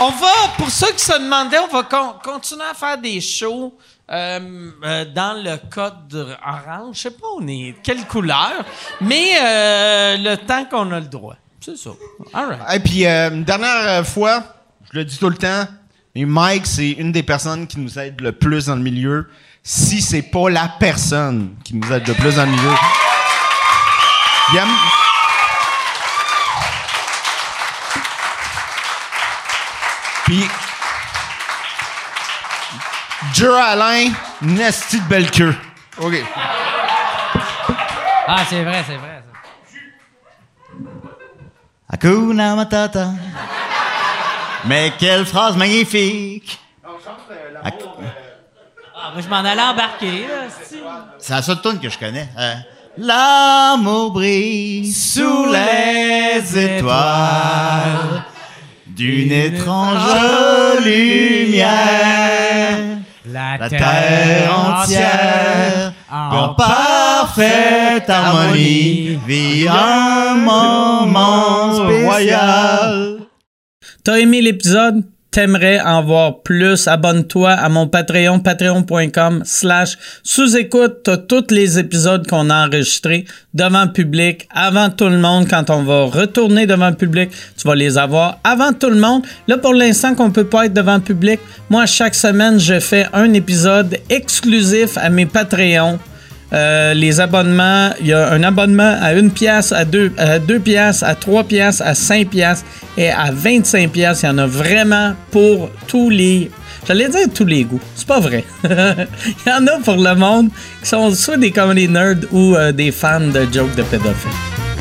on va, pour ceux qui se demandaient, on va con- continuer à faire des shows euh, euh, dans le code orange. Je sais pas on est quelle couleur, mais euh, le temps qu'on a le droit. C'est ça. All right. Et puis, euh, une dernière euh, fois, je le dis tout le temps, mais Mike, c'est une des personnes qui nous aide le plus dans le milieu. Si c'est pas la personne qui nous aide le plus dans le milieu. Il aime- Puis, Joe Alain, nasty de belle queue. OK. Ah, c'est vrai, c'est vrai. Hakuna Matata. Mais quelle phrase magnifique! Hak- Ah, moi, je m'en allais embarquer. C'est la seule tune que je connais. Euh, L'amour brille sous les étoiles d'une étrange lumière. La, La terre entière en parfaite harmonie vit un moment spécial. T'as aimé l'épisode? T'aimerais en voir plus? Abonne-toi à mon Patreon, patreon.com slash sous-écoute. T'as tous les épisodes qu'on a enregistrés devant le public, avant tout le monde. Quand on va retourner devant le public, tu vas les avoir avant tout le monde. Là, pour l'instant qu'on peut pas être devant le public, moi, chaque semaine, je fais un épisode exclusif à mes Patreons. Euh, les abonnements, il y a un abonnement à une pièce, à deux, à deux pièces, à trois pièces, à cinq pièces et à 25 pièces. Il y en a vraiment pour tous les. J'allais dire tous les goûts. C'est pas vrai. *laughs* il y en a pour le monde qui sont soit des comedy nerds ou euh, des fans de jokes de pédophiles.